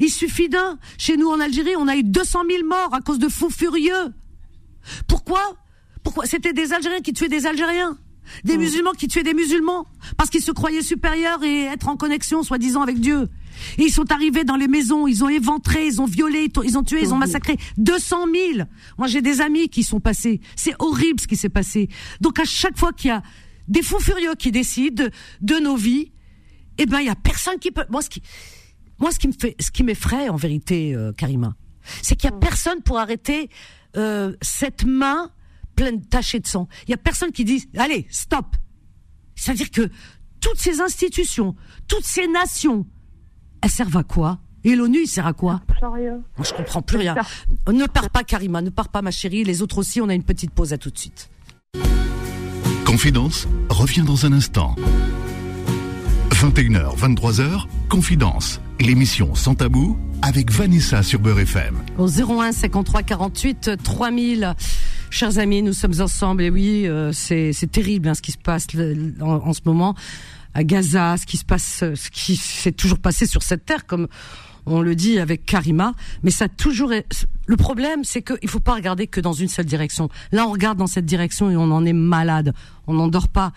Il suffit d'un. Chez nous en Algérie, on a eu 200 000 morts à cause de fous furieux. Pourquoi? Pourquoi? C'était des Algériens qui tuaient des Algériens. Des musulmans qui tuaient des musulmans. Parce qu'ils se croyaient supérieurs et être en connexion, soi-disant, avec Dieu. Et ils sont arrivés dans les maisons, ils ont éventré, ils ont violé, ils ont tué, ils ont massacré 200 000. Moi, j'ai des amis qui sont passés. C'est horrible ce qui s'est passé. Donc, à chaque fois qu'il y a des fous furieux qui décident de nos vies, eh ben il y a personne qui peut. Moi ce qui, moi ce qui me fait, ce qui m'effraie en vérité, euh, Karima, c'est qu'il y a personne pour arrêter euh, cette main pleine tachée de sang. Il y a personne qui dit allez stop. C'est-à-dire que toutes ces institutions, toutes ces nations, elles servent à quoi? Et l'ONU, il sert à quoi? Rien. Je comprends plus rien. Ne pars pas, Karima, ne pars pas, ma chérie. Les autres aussi, on a une petite pause. À tout de suite. Confidence revient dans un instant. 21h, 23h, Confidence, l'émission sans tabou avec Vanessa sur Beurre FM. Au 01 53 48 3000. Chers amis, nous sommes ensemble et oui, euh, c'est terrible hein, ce qui se passe en, ce moment à Gaza, ce qui se passe, ce qui s'est toujours passé sur cette terre, comme on le dit avec Karima, mais ça toujours. Le problème, c'est qu'il faut pas regarder que dans une seule direction. Là, on regarde dans cette direction et on en est malade. On n'en dort pas.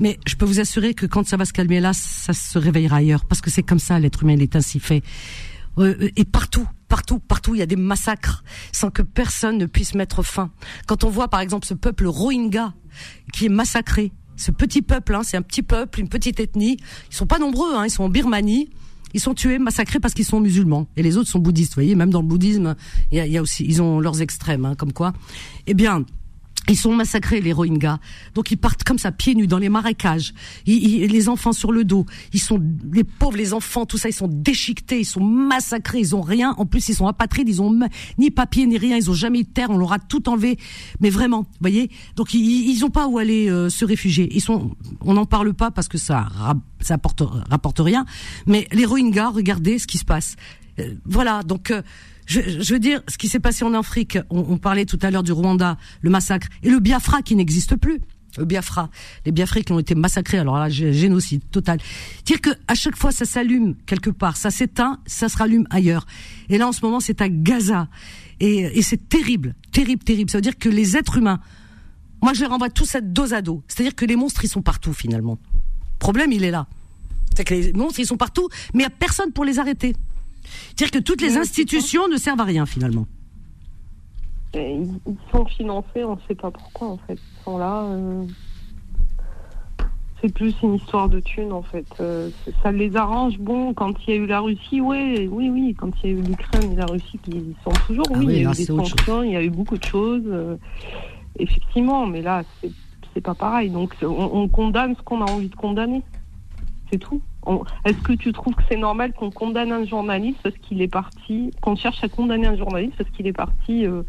Mais je peux vous assurer que quand ça va se calmer là, ça se réveillera ailleurs, parce que c'est comme ça, l'être humain, il est ainsi fait. Euh, et partout, partout, partout, il y a des massacres sans que personne ne puisse mettre fin. Quand on voit par exemple ce peuple Rohingya qui est massacré, ce petit peuple, hein, c'est un petit peuple, une petite ethnie, ils sont pas nombreux, hein, ils sont en Birmanie, ils sont tués, massacrés parce qu'ils sont musulmans. Et les autres sont bouddhistes. Vous voyez, même dans le bouddhisme, il y a, aussi, ils ont leurs extrêmes, hein, comme quoi. Eh bien, ils sont massacrés les Rohingyas, donc ils partent comme ça pieds nus dans les marécages. Ils, les enfants sur le dos, ils sont les pauvres, les enfants, tout ça, ils sont déchiquetés, ils sont massacrés, ils ont rien. En plus, ils sont apatrides, ils ont ni papier ni rien, ils ont jamais eu de terre, on leur a tout enlevé. Mais vraiment, vous voyez, donc ils, ils ont pas où aller euh, se réfugier. Ils sont, on n'en parle pas parce que ça ça apporte, rapporte rien. Mais les Rohingyas, regardez ce qui se passe. Euh, voilà, donc. Euh, je, veux dire, ce qui s'est passé en Afrique, on, parlait tout à l'heure du Rwanda, le massacre, et le Biafra qui n'existe plus. Le Biafra, les Biafrais qui ont été massacrés, alors là, génocide total. Dire que à chaque fois ça s'allume quelque part, ça s'éteint, ça se rallume ailleurs. Et là, en ce moment, c'est à Gaza, et, et c'est terrible, terrible, terrible. Ça veut dire que les êtres humains, moi, je les renvoie tous à dos à dos. C'est-à-dire que les monstres, ils sont partout finalement. Le problème, il est là. C'est que les monstres, ils sont partout, mais il n'y a personne pour les arrêter. C'est-à-dire que toutes les institutions ne servent à rien finalement. Ils sont financés, on ne sait pas pourquoi en fait. Ils sont là. Euh, c'est plus une histoire de thunes en fait. Euh, ça les arrange. Bon, quand il y a eu la Russie, ouais, oui, oui. Quand il y a eu l'Ukraine et la Russie, qui sont toujours, ah oui, il y a eu des sanctions, il y a eu beaucoup de choses. Euh, effectivement, mais là, c'est pas pareil. Donc, on condamne ce qu'on a envie de condamner. C'est tout. Est-ce que tu trouves que c'est normal qu'on condamne un journaliste parce qu'il est parti, qu'on cherche à condamner un journaliste parce qu'il est parti euh,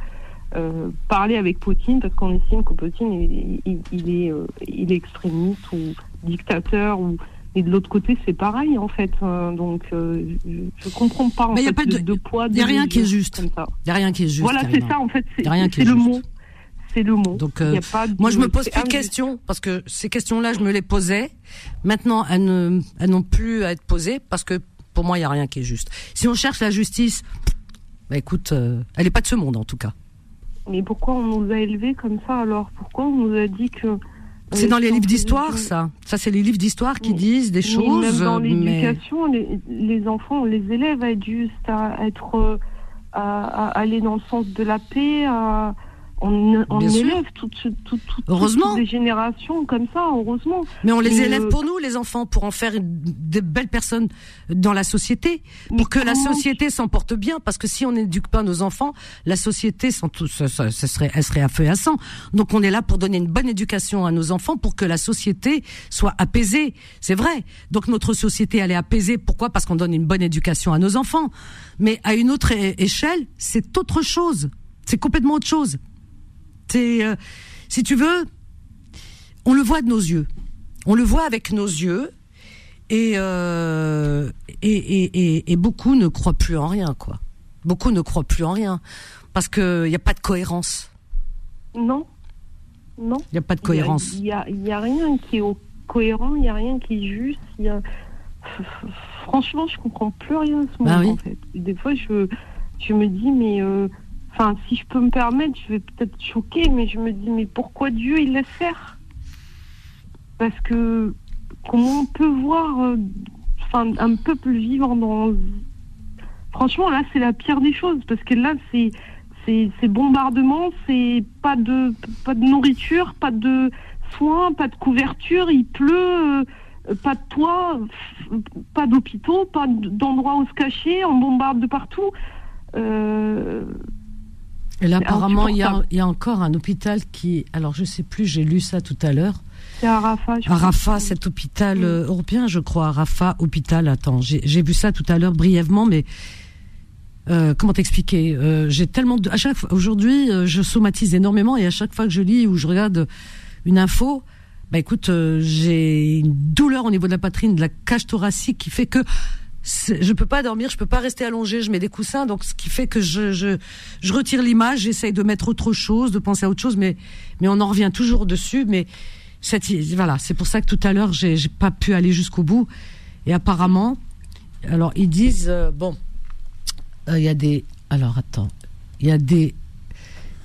euh, parler avec Poutine parce qu'on estime que Poutine il, est, euh, il est extrémiste ou dictateur ou et de l'autre côté, c'est pareil en fait. donc, je, je, comprends pas. Mais il n'y a pas de, poids. Il n'y a rien qui est juste. Il n'y a rien qui est juste. Voilà, c'est ça en fait. C'est le mot c'est le mot. Donc, euh, moi, je me pose plus de questions parce que ces questions-là, je me les posais. Maintenant, elles n'ont plus à être posées parce que pour moi, il y a rien qui est juste. Si on cherche la justice, bah écoute, euh, elle n'est pas de ce monde en tout cas. Mais pourquoi on nous a élevés comme ça alors? Pourquoi on nous a dit que euh, c'est dans les livres d'histoire, ça. Ça, c'est les livres d'histoire qui disent des choses. Même dans l'éducation, les, les, enfants, les élèves aident juste à être, à, à, aller dans le sens de la paix, à, on, élève toutes, les générations comme ça, heureusement. Mais on les élève euh, pour nous, les enfants, pour en faire de belles personnes dans la société, pour que la société s'en porte bien. Parce que si on n'éduque pas nos enfants, la société, ça, serait, elle serait à feu et à sang. Donc on est là pour donner une bonne éducation à nos enfants, pour que la société soit apaisée. C'est vrai. Donc notre société, elle est apaisée. Pourquoi? Parce qu'on donne une bonne éducation à nos enfants. Mais à une autre échelle, c'est autre chose. C'est complètement autre chose. C'est, euh, si tu veux, on le voit de nos yeux. On le voit avec nos yeux. Et, euh, et, beaucoup ne croient plus en rien, quoi. Beaucoup ne croient plus en rien. Parce qu'il n'y a pas de cohérence. Non. Non. Il n'y a pas de cohérence. Il n'y a, y a, rien qui est cohérent, il n'y a rien qui est juste. Y a... Franchement, je comprends plus rien à ce bah moment, en fait. Des fois, je, je me dis, mais euh, Enfin, si je peux me permettre, je vais peut-être choquer, mais je me dis, mais pourquoi Dieu il laisse faire? Parce que comment on peut voir euh, enfin, un peuple vivre dans... Franchement, là, c'est la pire des choses, parce que là, c'est c'est bombardement, c'est pas de pas de nourriture, pas de soins, pas de couverture, il pleut, euh, pas de toit, pas d'hôpitaux, pas d'endroits où se cacher, on bombarde de partout. Euh, et là, apparemment, il y, a, il y, a, encore un hôpital qui. Alors, je sais plus, j'ai lu ça tout à l'heure. C'est à Rafa. À Rafa, cet hôpital européen, je crois. À Rafa, hôpital. Attends, j'ai vu ça tout à l'heure brièvement, mais euh, comment t'expliquer euh, J'ai tellement de, à chaque fois aujourd'hui, euh, je somatise énormément et à chaque fois que je lis ou je regarde une info, bah écoute, j'ai une douleur au niveau de la poitrine, de la cage thoracique qui fait que je peux pas dormir, je peux pas rester allongé, je mets des coussins, donc ce qui fait que je je, je retire l'image, j'essaye de mettre autre chose, de penser à autre chose, mais mais on en revient toujours dessus. Mais cette, voilà, c'est pour ça que tout à l'heure j'ai j'ai pas pu aller jusqu'au bout. Et apparemment, alors ils disent bon il euh, y a des. Alors attends. Il y a des.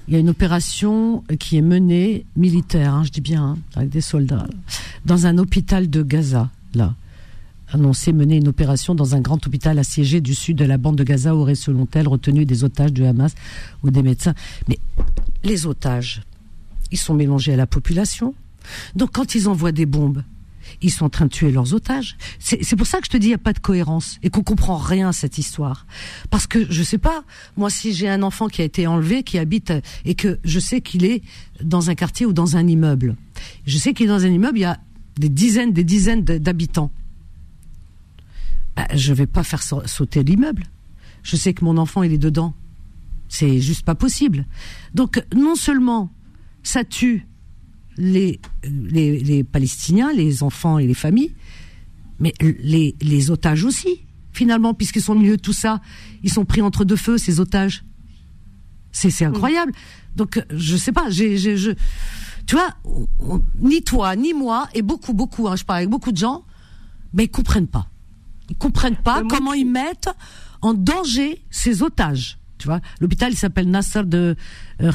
Il y a une opération qui est menée militaire, hein, je dis bien, hein, avec des soldats, dans un hôpital de Gaza, là. Annoncé mener une opération dans un grand hôpital assiégé du sud de la bande de Gaza aurait, selon elle, retenu des otages du Hamas ou des médecins. Mais les otages, ils sont mélangés à la population. Donc quand ils envoient des bombes, ils sont en train de tuer leurs otages. C'est pour ça que je te dis, il n'y a pas de cohérence et qu'on comprend rien à cette histoire. Parce que je sais pas, moi, si j'ai un enfant qui a été enlevé, qui habite et que je sais qu'il est dans un quartier ou dans un immeuble, je sais qu'il est dans un immeuble, il y a des dizaines, des dizaines d'habitants. Bah, je vais pas faire sauter l'immeuble. Je sais que mon enfant il est dedans. C'est juste pas possible. Donc non seulement ça tue les, les, Palestiniens, les enfants et les familles, mais les, les otages aussi, finalement, puisqu'ils sont au milieu de tout ça. Ils sont pris entre deux feux, ces otages. C'est incroyable. Donc, je sais pas, j'ai, je, tu vois, ni toi, ni moi, et beaucoup, beaucoup, hein, je parle avec beaucoup de gens, mais ils comprennent pas. Ils comprennent pas comment ils mettent en danger ces otages. Tu vois, l'hôpital, il s'appelle Nasser de euh,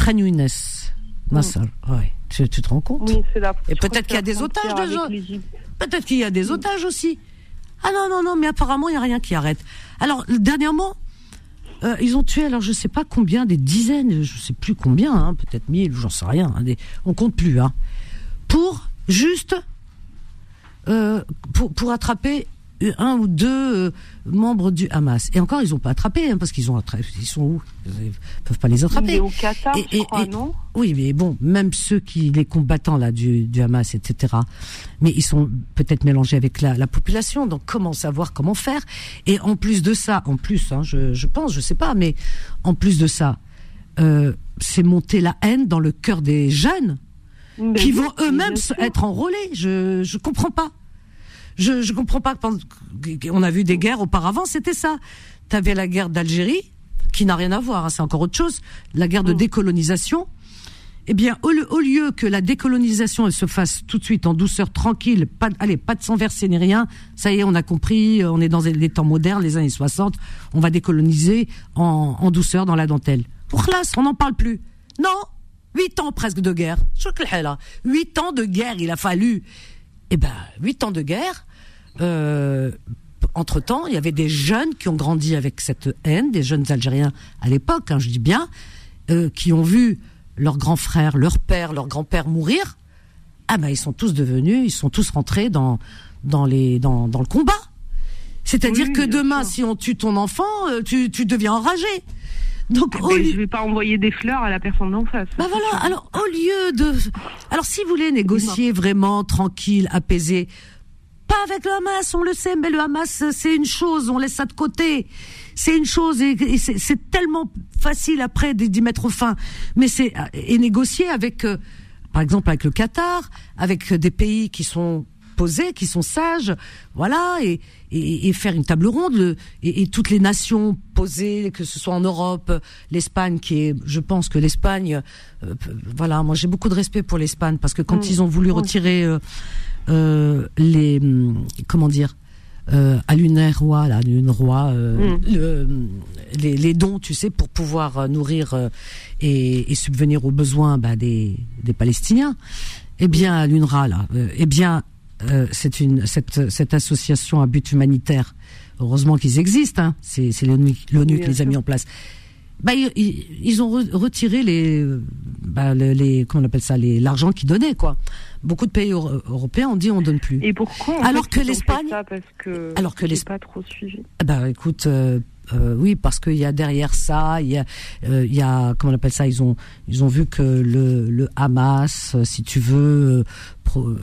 Nasser, ouais. Tu, te rends compte oui, Et peut-être qu'il y a des otages de Peut-être qu'il y a des otages aussi. Ah non, non, non, mais apparemment, il n'y a rien qui arrête. Alors, dernièrement, euh, ils ont tué, alors je ne sais pas combien, des dizaines, je ne sais plus combien, hein, peut-être mille, j'en sais rien, hein, des, on compte plus, hein, pour juste, euh, pour, pour attraper un ou deux euh, membres du Hamas. Et encore, ils n'ont pas attrapé, hein, parce qu'ils ont ils sont où? Ils peuvent pas les attraper. au Qatar, je crois, non? Oui, mais bon, même ceux qui, les combattants là du, du Hamas, etc. Mais ils sont peut-être mélangés avec la, la, population. Donc comment savoir comment faire? Et en plus de ça, en plus, hein, je, je pense, je sais pas, mais en plus de ça, euh, c'est monter la haine dans le cœur des jeunes qui vont eux-mêmes être enrôlés. Je je comprends pas. Je je comprends pas. On a vu des guerres auparavant, c'était ça. Tu avais la guerre d'Algérie, qui n'a rien à voir, hein, c'est encore autre chose. La guerre de mm. décolonisation. Eh bien, au, lieu que la décolonisation elle se fasse tout de suite en douceur, tranquille, pas, allez, pas de sang versé ni rien. Ça y est, on a compris, on est dans les temps modernes, les années 60. On va décoloniser en, en douceur dans la dentelle. Pour classe, on n'en parle plus. Non, huit ans presque de guerre. Huit ans de guerre, il a fallu eh ben, huit ans de guerre. Euh, entre temps, il y avait des jeunes qui ont grandi avec cette haine, des jeunes Algériens à l'époque, hein, je dis bien, euh, qui ont vu leurs grands frères, leur père, leur grand-père mourir. Ah ben, ils sont tous devenus, ils sont tous rentrés dans dans les dans, dans le combat. C'est-à-dire que demain, si on tue ton enfant, euh, tu, tu deviens enragé. Donc, ah, je vais pas envoyer des fleurs à la personne d'en face. Bah voilà. Alors, au lieu de, alors si vous voulez négocier vraiment tranquille, apaisé, pas avec le Hamas, on le sait, mais le Hamas, c'est une chose, on laisse ça de côté. C'est une chose et, c'est tellement facile après d'y mettre fin. Mais c'est et négocier avec, euh, par exemple, avec le Qatar, avec des pays qui sont posés, qui sont sages, voilà, et, et, faire une table ronde, et, toutes les nations posées, que ce soit en Europe, l'Espagne, qui est, je pense que l'Espagne, euh, voilà, moi j'ai beaucoup de respect pour l'Espagne parce que quand mm. ils ont voulu retirer euh, euh, les, comment dire, à l'UNRWA, là, l'UNRWA, mm. les, les, dons, tu sais, pour pouvoir nourrir et, subvenir aux besoins bah, des, des Palestiniens. Eh bien, à l'UNRWA, là, eh bien, euh, c'est une cette, cette association à but humanitaire. Heureusement qu'ils existent. Hein. C'est l'ONU qui les a mis en place. Bah, ils, ils ont retiré les, bah, les, comment on appelle ça, les l'argent qu'ils donnaient quoi. Beaucoup de pays européens ont dit on donne plus. Et pourquoi Alors que l'Espagne, parce que alors que l'Espagne pas trop suivi. Bah écoute, euh, euh, oui, parce qu'il y a derrière ça, il y a, euh, il y a, comment on appelle ça Ils ont, ils ont vu que le, le Hamas, euh, si tu veux,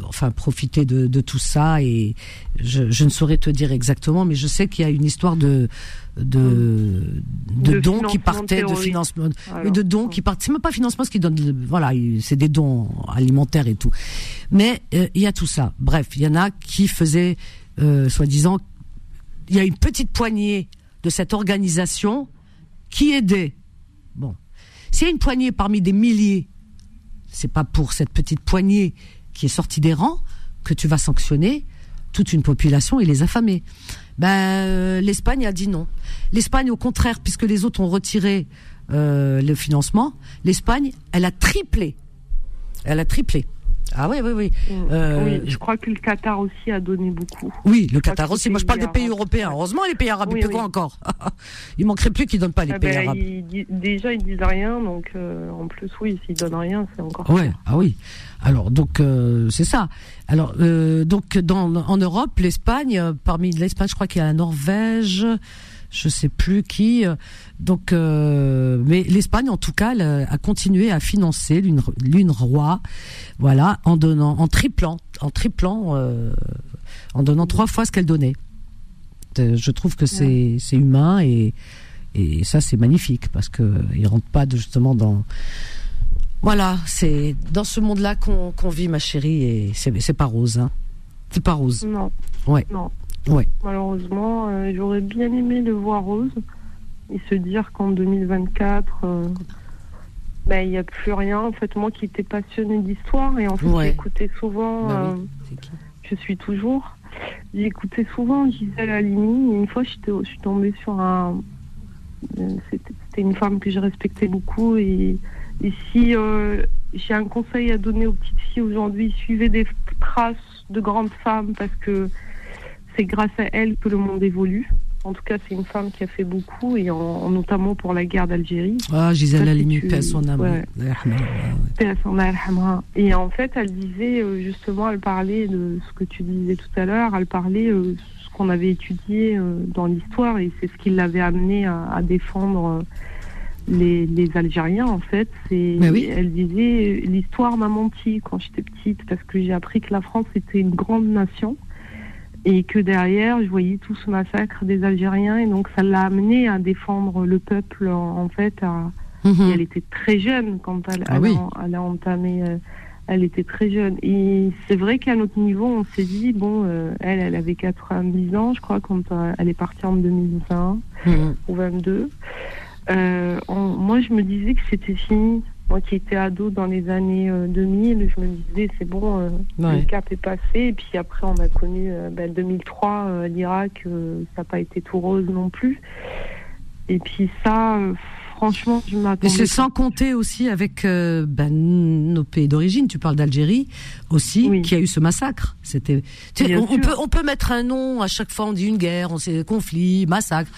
enfin profiter de, de, tout ça. Et je, je, ne saurais te dire exactement, mais je sais qu'il y a une histoire de de, de, dons qui partaient de financement, de dons qui partent. C'est même pas financement, ce qui donne, voilà, c'est des dons alimentaires et tout. Mais il y a tout ça. Bref, il y en a qui faisaient, soi-disant, il y a une petite poignée de cette organisation qui aidait. Bon, s'il y a une poignée parmi des milliers, c'est pas pour cette petite poignée qui est sortie des rangs que tu vas sanctionner toute une population et les affamer. Ben, euh, l'Espagne a dit non. L'Espagne, au contraire, puisque les autres ont retiré euh, le financement, l'Espagne, elle a triplé. Elle a triplé. Ah oui, oui, oui. Euh, oui, je crois que le Qatar aussi a donné beaucoup. Oui, le Qatar aussi. Moi, je parle des pays européens. Heureusement, les pays arabes, oui, quoi encore Il manquerait plus qu'ils donnent pas les eh pays ben, arabes. déjà, ils disent rien, donc euh, en plus, oui, s'ils donnent rien, c'est encore. Ouais, ah oui. Alors, donc, euh, c'est ça. Alors, donc, dans, en Europe, l'Espagne, parmi l'Espagne, je crois qu'il y a la Norvège je sais plus qui. Euh, donc, euh, mais l'Espagne, en tout cas, a continué à financer l'une roi, voilà, en donnant, en triplant, en triplant, euh, en donnant trois fois ce qu'elle donnait. Je trouve que c'est c'est humain et et ça c'est magnifique parce que il rentre pas justement dans voilà, c'est dans ce monde-là qu'on vit, ma chérie, et c'est pas rose, hein. C'est pas rose. Non. Ouais. Non. Ouais. Malheureusement, euh, j'aurais bien aimé le voir rose et se dire qu'en 2024, euh, ben, il n'y a plus rien. En fait, moi qui étais passionnée d'histoire et en fait, j'écoutais souvent, bah euh, je suis toujours, j'écoutais souvent Gisèle Halimi. Une fois, je suis tombée sur un. C'était une femme que je respectais beaucoup et, et si j'ai un conseil à donner aux petites filles aujourd'hui, suivez des traces de grandes femmes parce que c'est grâce à elle que le monde évolue. En tout cas, c'est une femme qui a fait beaucoup, et en, notamment pour la guerre d'Algérie. Ah, Gisèle Halimi, paix à son âme. Et en fait, elle disait, euh, justement, elle parlait de ce que tu disais tout à l'heure, elle parlait de euh, ce qu'on avait étudié euh, dans l'histoire, et c'est ce qui l'avait amené à, défendre les, Algériens, en fait. Oui. Elle disait, l'histoire m'a menti quand j'étais petite, parce que j'ai appris que la France était une grande nation et que derrière, je voyais tout ce massacre des Algériens, et donc ça l'a amené à défendre le peuple, en, fait. Mhm. elle était très jeune quand elle, ah elle, a, entamé. Euh, elle était très jeune. Et c'est vrai qu'à notre niveau, on s'est dit, bon, euh, elle, elle avait 90 ans, je crois, quand euh, elle est partie en 2020 mhm. ou 22. moi, je me disais que c'était fini. Moi qui étais ado dans les années 2000, euh, je me disais c'est bon, euh, le cap est passé. Et puis après, on a connu 2003, euh, ben, l'Irak, ça n'a pas été tout rose non plus. Et puis ça, franchement, je m'attendais. Mais c'est sans compter aussi avec ben, nos pays d'origine. Tu parles d'Algérie aussi, qui a eu ce massacre. C'était. On, peut on peut mettre un nom à chaque fois. On dit une guerre, on sait conflit, massacre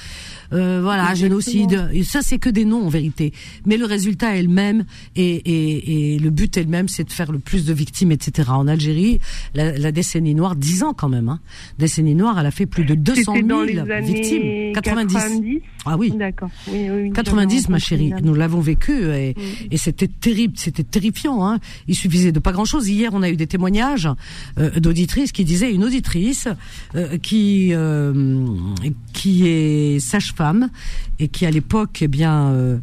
euh, voilà, génocide. Ça, c'est que des noms en vérité. Mais le résultat est le même et, et, et le but est le même, c'est de faire le plus de victimes, etc. En Algérie, la, la décennie noire, 10 ans quand même. Hein. Décennie noire, elle a fait plus de 200 000 victimes. 90. 90. Ah oui. D'accord. Oui, oui, 90, ma chérie. Nous l'avons vécu et, et c'était terrible, c'était terrifiant. Hein. Il suffisait de pas grand-chose. Hier, on a eu des témoignages euh, d'auditrices qui disaient une auditrice euh, qui euh, qui est sage-femme et qui à l'époque, eh bien, euh,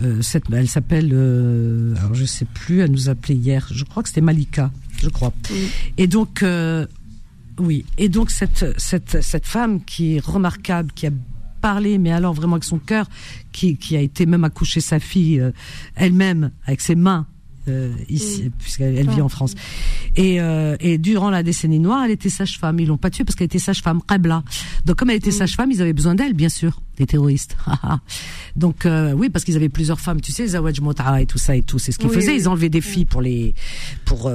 euh, cette, elle s'appelle, euh, alors je sais plus, elle nous appelait hier, je crois que c'était Malika, je crois. Et donc, oui, et donc cette, cette, cette femme qui est remarquable, qui a parlé, mais alors vraiment avec son cœur, qui, qui a été même accoucher sa fille elle-même avec ses mains euh, ici, puisqu'elle vit en France. Et, euh, et durant la décennie noire, elle était sage-femme. Ils l'ont pas tuée parce qu'elle était sage-femme, Qabla. Donc comme elle était sage-femme, ils avaient besoin d'elle, bien sûr, les terroristes. Donc euh, oui, parce qu'ils avaient plusieurs femmes, tu sais, Zawaj Mota et tout ça et tout. C'est ce qu'ils faisaient. Ils enlevaient des filles pour les, pour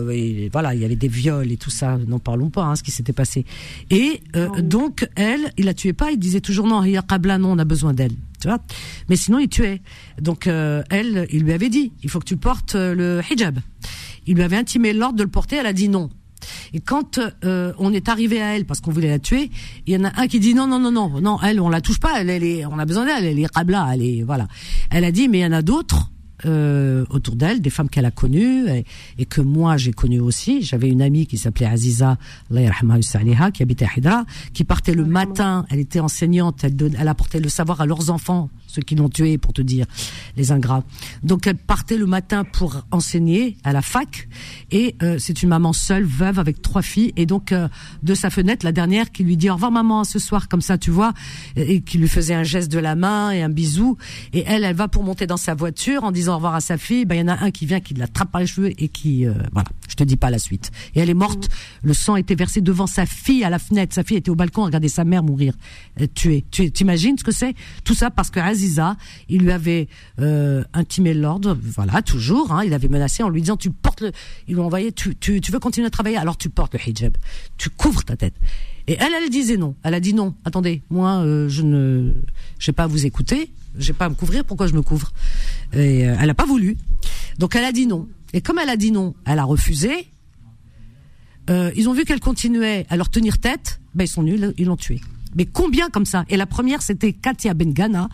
voilà, il y avait des viols et tout ça. N'en parlons pas, hein, ce qui s'était passé. Et donc elle, il la tuait pas. Il disait toujours non, il y a Qabla, non, on a besoin d'elle. Mais sinon, il tuait. Donc, euh, elle, il lui avait dit, il faut que tu portes euh, le hijab. Il lui avait intimé l'ordre de le porter, elle a dit non. Et quand euh, on est arrivé à elle parce qu'on voulait la tuer, il y en a un qui dit non non non non non elle on la touche pas, elle, elle est on a besoin d'elle, elle est rabla, elle est voilà. Elle a dit mais il y en a d'autres euh, autour d'elle, des femmes qu'elle a connues et, que moi j'ai connues aussi. J'avais une amie qui s'appelait Aziza, qui habitait à Hydra, qui partait le matin. Elle était enseignante, elle, elle apportait le savoir à leurs enfants ceux qui l'ont tué, pour te dire, les ingrats. Donc elle partait le matin pour enseigner à la fac, et euh, c'est une maman seule, veuve, avec trois filles, et donc euh, de sa fenêtre, la dernière qui lui dit au revoir maman ce soir, comme ça, tu vois, et, qui lui faisait un geste de la main et un bisou, et elle, elle va pour monter dans sa voiture en disant au revoir à sa fille, ben il y en a un qui vient, qui l'attrape par les cheveux et qui, euh, voilà, je te dis pas la suite. Et elle est morte, le sang était versé devant sa fille à la fenêtre, sa fille était au balcon, regardait sa mère mourir, tuée. Tu t'imagines ce que c'est? Tout ça parce que il lui avait euh, intimé l'ordre, voilà, toujours, hein, il avait menacé en lui disant tu portes le, il lui envoyé, tu, tu, tu veux continuer à travailler, alors tu portes le hijab, tu couvres ta tête. Et elle, elle disait non. Elle a dit non. Attendez, moi, euh, je ne, j'ai pas à vous écouter, j'ai pas à me couvrir. Pourquoi je me couvre? Et euh, elle a pas voulu. Donc elle a dit non. Et comme elle a dit non, elle a refusé. ils ont vu qu'elle continuait à leur tenir tête. Ben ils sont nuls, ils l'ont tuée. Mais combien comme ça? Et la première, c'était Katia Bengana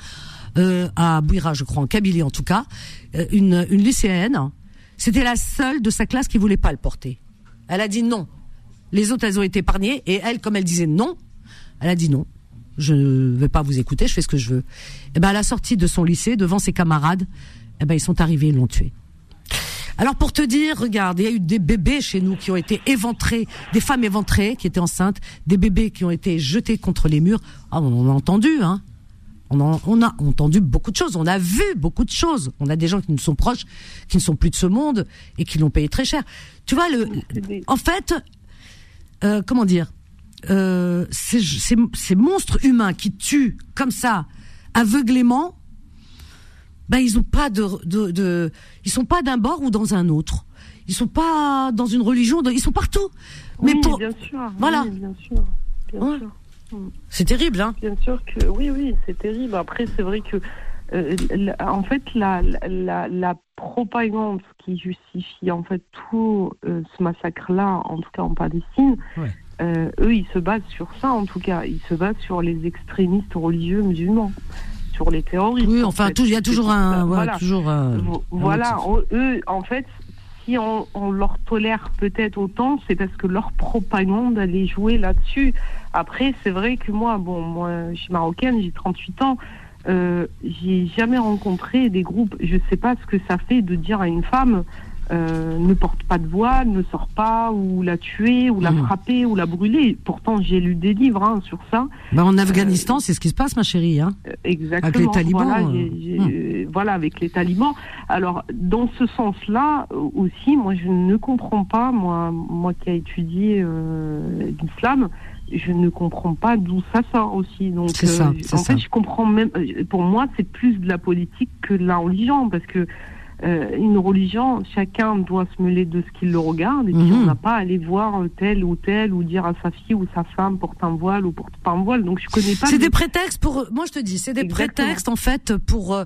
euh, à Bouira, je crois, en Kabylie en tout cas, euh, une, une lycéenne. C'était la seule de sa classe qui voulait pas le porter. Elle a dit non. Les autres, elles ont été épargnées. Et elle, comme elle disait non, elle a dit non. Je ne vais pas vous écouter, je fais ce que je veux. Et eh ben, à la sortie de son lycée, devant ses camarades, eh ben, ils sont arrivés, ils l'ont tué. Alors pour te dire, regarde, il y a eu des bébés chez nous qui ont été éventrés, des femmes éventrées qui étaient enceintes, des bébés qui ont été jetés contre les murs. Ah, on a entendu, hein. On, a entendu beaucoup de choses, on a vu beaucoup de choses. On a des gens qui nous sont proches, qui ne sont plus de ce monde et qui l'ont payé très cher. Tu vois, le, en fait, euh, comment dire, euh, ces, ces, monstres humains qui tuent comme ça, aveuglément, ben ils ont pas de, de, ils sont pas d'un bord ou dans un autre. Ils sont pas dans une religion, ils sont partout. Mais pour, bien sûr, voilà. bien sûr, bien sûr. C'est terrible, hein Bien sûr que oui, oui, c'est terrible. Après, c'est vrai que, euh, en fait, la, la, la, propagande qui justifie en fait tout euh, ce massacre-là, en tout cas en Palestine, euh, eux, ils se basent sur ça, en tout cas, ils se basent sur les extrémistes religieux musulmans, sur les terroristes. Oui, enfin, il y a toujours un, voilà, toujours. voilà, eux, en fait, si on, on leur tolère peut-être autant, c'est parce que leur propagande allait jouer là-dessus. Après, c'est vrai que moi, bon, moi, je suis marocaine, j'ai 38 ans. Euh, j'ai jamais rencontré des groupes. Je sais pas ce que ça fait de dire à une femme euh, ne porte pas de voile, ne sort pas, ou la tuer, ou la mmh. frapper, ou la brûler. Pourtant, j'ai lu des livres hein, sur ça. Ben, en Afghanistan, c'est ce qui se passe, ma chérie. Hein. Exactement. Avec les talibans. Voilà, mmh. voilà, avec les talibans. Alors, dans ce sens-là aussi, moi, je ne comprends pas, moi, moi qui ai étudié euh, l'islam, je ne comprends pas d'où ça sort aussi. Donc, ça, euh, en fait, je comprends même. Euh, pour moi, c'est plus de la politique que de la religion, parce que euh, une religion, chacun doit se mêler de ce qu'il le regarde, et puis on mhm. n'a pas à aller voir tel ou tel ou dire à sa fille ou sa femme porte un voile ou porte pas un voile. Donc, je connais pas. C'est des prétextes pour. Moi, je te dis, c'est des prétextes en fait pour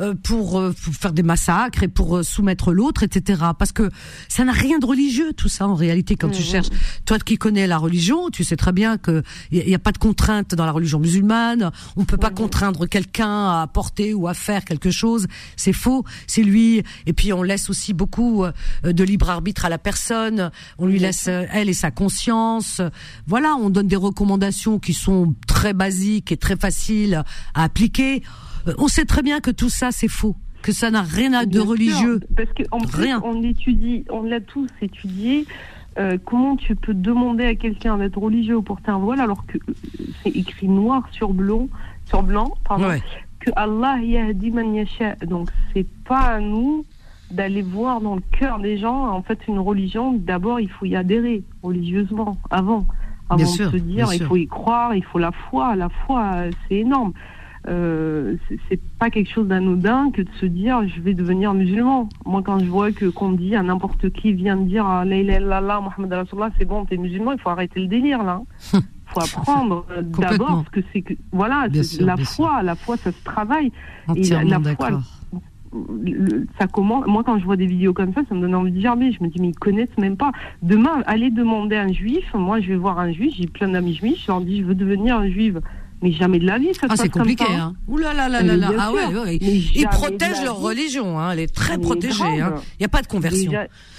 euh, pour, euh, faire des massacres et pour euh, soumettre l'autre, etc. Parce que ça n'a rien de religieux tout ça en réalité. Quand tu mmh. cherches, toi qui connais la religion, tu sais très bien que il n'y a, pas de contrainte dans la religion musulmane. On peut pas mmh. contraindre quelqu'un à porter ou à faire quelque chose. C'est faux. C'est lui. Et puis on laisse aussi beaucoup de libre arbitre à la personne. On lui laisse elle et sa conscience. Voilà, on donne des recommandations qui sont très basiques et très faciles à appliquer. Euh, on sait très bien que tout ça c'est faux, que ça n'a rien à de religieux. parce qu'en plus, on étudie, on l'a tous étudié. Euh, comment tu peux demander à quelqu'un d'être religieux ou porter un voile alors que euh, c'est écrit noir sur blanc, sur blanc, pardon, que Allah yahdi man yasha. Donc c'est pas à nous d'aller voir dans le cœur des gens. En fait, une religion, d'abord, il faut y adhérer religieusement avant, avant de se dire, il faut y croire, il faut la foi. La foi, c'est énorme. Euh, c'est pas quelque chose d'anodin que de se dire je vais devenir musulman. Moi, quand je vois que qu'on dit à n'importe qui vient de dire ah, La ilaha Mohamed Rasulullah, c'est bon, t'es musulman, il faut arrêter le délire là. Il faut apprendre euh, d'abord ce que c'est que voilà la foi, la foi ça se travaille et la, foi ça commence. Moi, quand je vois des vidéos comme ça, ça me donne envie de gerber. Je me dis, mais ils connaissent même pas. Demain, allez demander à un juif. Moi, je vais voir un juif. J'ai plein d'amis juifs. Je leur dis, je veux devenir un juif. Mais jamais de la vie, ça Ah, c'est compliqué, hein. Ouh là là là là là. Ah ouais, ouais. Ils protègent leur religion, hein. Elle est très protégée, hein. Il n'y a pas de conversion.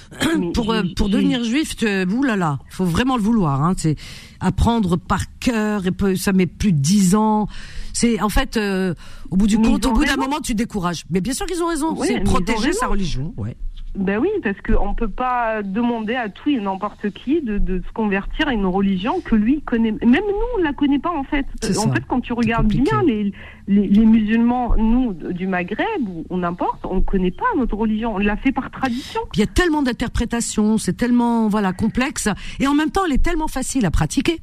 pour euh, pour devenir juif, ouh là là, faut vraiment le vouloir, hein. C'est apprendre par cœur et ça met plus de dix ans. C'est en fait, euh, au bout du compte, au bout d'un moment, tu décourages. Mais bien sûr qu'ils ont raison. c'est protéger sa religion, ouais. Ben oui, parce qu'on ne peut pas demander à tout et n'importe qui de, de, se convertir à une religion que lui connaît. Même nous, on ne la connaît pas en fait. En fait, quand tu regardes bien les, les, les, musulmans, nous, du Maghreb ou n'importe, on ne connaît pas notre religion. On l'a fait par tradition. Il y a tellement d'interprétations, c'est tellement voilà complexe et en même temps, elle est tellement facile à pratiquer.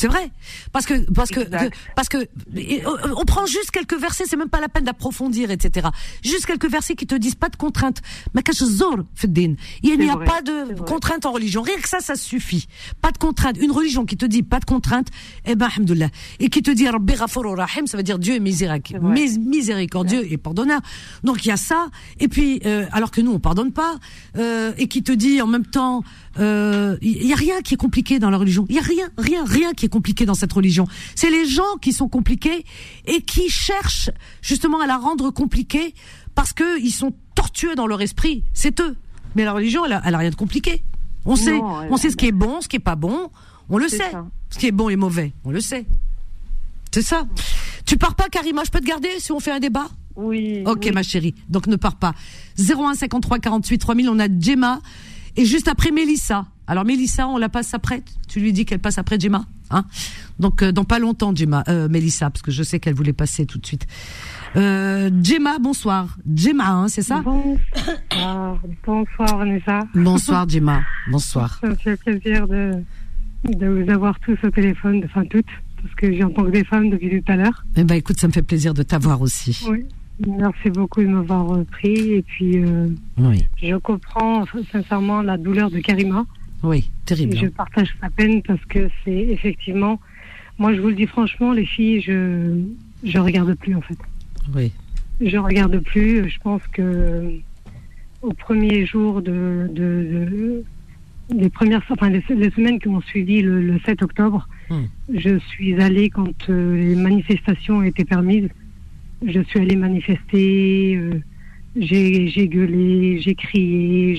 C'est vrai, parce que parce que, parce que on prend juste quelques versets, c'est même pas la peine d'approfondir, etc. Juste quelques versets qui te disent pas de contraintes. Il n'y a pas de contraintes en religion. Rien que ça, ça suffit. Pas de contraintes. Une religion qui te dit pas de contraintes, eh ben, Et qui te dit Rabbi Rahim, ça veut dire Dieu est miséricordieux et pardonneur. Donc il y a ça. Et puis, euh, alors que nous, on pardonne pas. Euh, et qui te dit en même temps, il euh, y a rien qui est compliqué dans la religion. Il y a rien, rien, rien qui est compliqué dans cette religion. C'est les gens qui sont compliqués et qui cherchent justement à la rendre compliquée parce que ils sont tortueux dans leur esprit. C'est eux. Mais la religion, elle a, elle a rien de compliqué. On sait, on sait ce qui est bon, ce qui est pas bon. On le sait. Ce qui est bon et mauvais, on le sait. C'est ça. Tu pars pas, Karima Je peux te garder si on fait un débat? Oui. Ok, ma chérie. Donc ne pars pas. 01 53 48 3000. On a Gemma et juste après Mélissa. Alors Mélissa, on la passe après? Tu lui dis qu'elle passe après Gemma, hein? Donc euh, dans pas longtemps, Gemma, euh, Mélissa, parce que je sais qu'elle voulait passer tout de suite. Euh, Gemma, bonsoir. Gemma, hein, c'est ça? Bonsoir. Bonsoir Vanessa. Bonsoir Gemma. Bonsoir. Ça me fait plaisir de, de vous avoir tous au téléphone, enfin toutes, parce que j'entends que des femmes depuis tout à l'heure. Eh ben écoute, ça me fait plaisir de t'avoir aussi. Oui. Merci beaucoup de m'avoir pris. Et puis, euh, oui. je comprends sincèrement la douleur de Karima. Oui, terrible. je partage sa peine parce que c'est effectivement. Moi, je vous le dis franchement, les filles, je je regarde plus en fait. Oui. Je regarde plus. Je pense que au premier jour de, premières, enfin les, semaines qui ont suivi le, 7 octobre, hmm. je suis allée quand euh, les manifestations étaient permises je suis allée manifester, euh, j'ai gueulé, j'ai crié,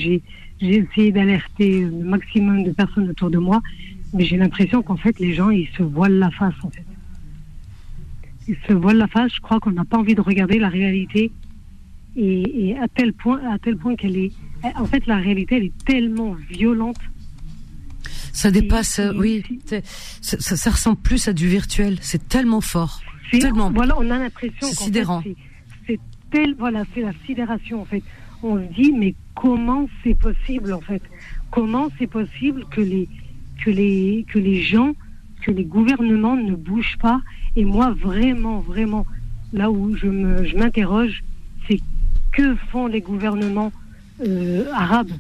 j'ai essayé d'alerter le maximum de personnes autour de moi, mais j'ai l'impression qu'en fait les gens ils se voilent la face en fait. Ils se voilent la face. Je crois qu'on n'a pas envie de regarder la réalité et, à tel point, à tel point qu'elle est. En fait, la réalité elle est tellement violente. Ça dépasse, oui. Ça, ça ressemble plus à du virtuel. C'est tellement fort. Voilà, on a l'impression que c'est tel, voilà, c'est la sidération en fait. On se dit mais comment c'est possible en fait? Comment c'est possible que les que les que les gens, que les gouvernements ne bougent pas? Et moi vraiment vraiment là où je me je m'interroge, c'est que font les gouvernements euh, arabes?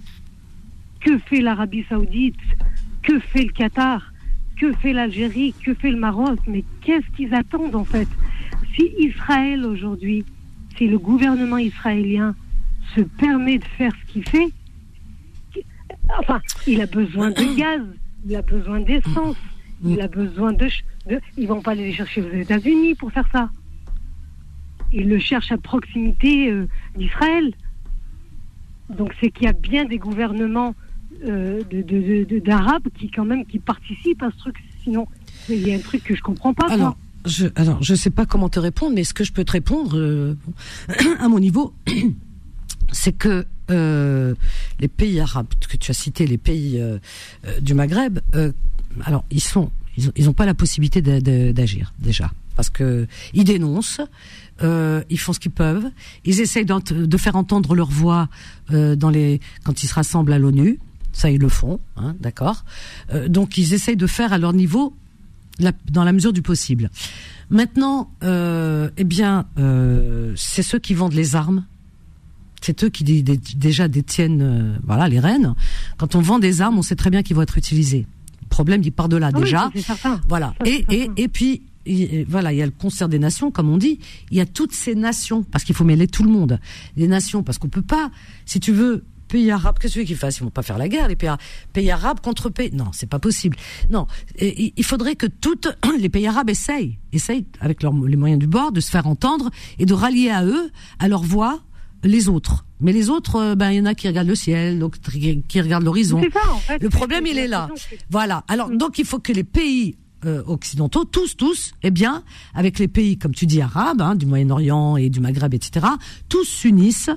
Que fait l'Arabie Saoudite? Que fait le Qatar? Que fait l'Algérie, que fait le Maroc, mais qu'est-ce qu'ils attendent en fait? Si Israël aujourd'hui, si le gouvernement israélien se permet de faire ce qu'il fait, enfin, il a besoin de gaz, il a besoin d'essence, il a besoin de, Ils vont pas aller les chercher aux États-Unis pour faire ça. Ils le cherchent à proximité euh, d'Israël. Donc c'est qu'il y a bien des gouvernements euh, d'arabes qui quand même qui participent à ce truc. Sinon, il y a un truc que je comprends pas. Alors, je alors je sais pas comment te répondre, mais ce que je peux te répondre euh, à mon niveau, c'est que euh, les pays arabes que tu as cités, les pays du Maghreb, alors ils sont ils ont, pas la possibilité d'agir déjà parce que ils dénoncent, ils font ce qu'ils peuvent, ils essayent de faire entendre leur voix dans les quand ils se rassemblent à l'ONU. Ça, ils le font, hein, d'accord. Euh, donc, ils essayent de faire à leur niveau, dans la mesure du possible. Maintenant, euh, eh bien, euh, c'est ceux qui vendent les armes. C'est eux qui déjà détiennent, voilà, les rênes. Quand on vend des armes, on sait très bien qu'ils vont être utilisés. Le problème, il part de là ah déjà. voilà. et, et, et puis, voilà, il y a le concert des nations, comme on dit. Il y a toutes ces nations, parce qu'il faut mêler tout le monde. Les nations, parce qu'on peut pas, si tu veux, pays arabes, qu'est-ce qu'ils fassent? Ils vont pas faire la guerre, les pays, pays arabes contre pays. Non, c'est pas possible. Non, il faudrait que toutes les pays arabes essayent, essayent avec les moyens du bord de se faire entendre et de rallier à eux, à leur voix, les autres. Mais les autres, euh, ben il y en a qui regardent le ciel, d'autres qui regardent l'horizon. En fait, le problème, il est là. Voilà. Alors mm. donc il faut que les pays euh, occidentaux, tous, tous, eh bien, avec les pays, comme tu dis, arabes, hein, du Moyen-Orient et du Maghreb, etc., tous s'unissent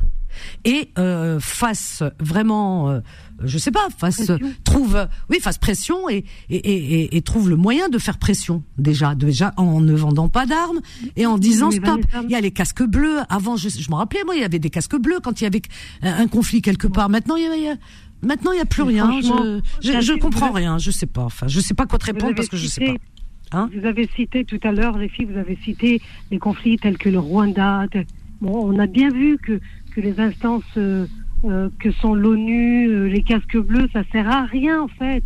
et euh, fasse vraiment, euh, je sais pas, fasse trouve, oui, fasse pression et et, et, et, trouve le moyen de faire pression déjà, déjà en ne vendant pas d'armes et en disant stop. Il y a les casques bleus. Avant, je, je me rappelais, moi, il y avait des casques bleus quand il y avait un, conflit quelque part. Maintenant, il y a, maintenant il y a plus rien. Je, je, je comprends rien. Je sais pas. Enfin, je sais pas quoi te répondre parce que je sais pas. Hein vous avez cité tout à l'heure, les filles, vous avez cité des conflits tels que le Rwanda. Bon, on a bien vu que que les instances euh, euh, que sont l'ONU, euh, les casques bleus, ça sert à rien en fait.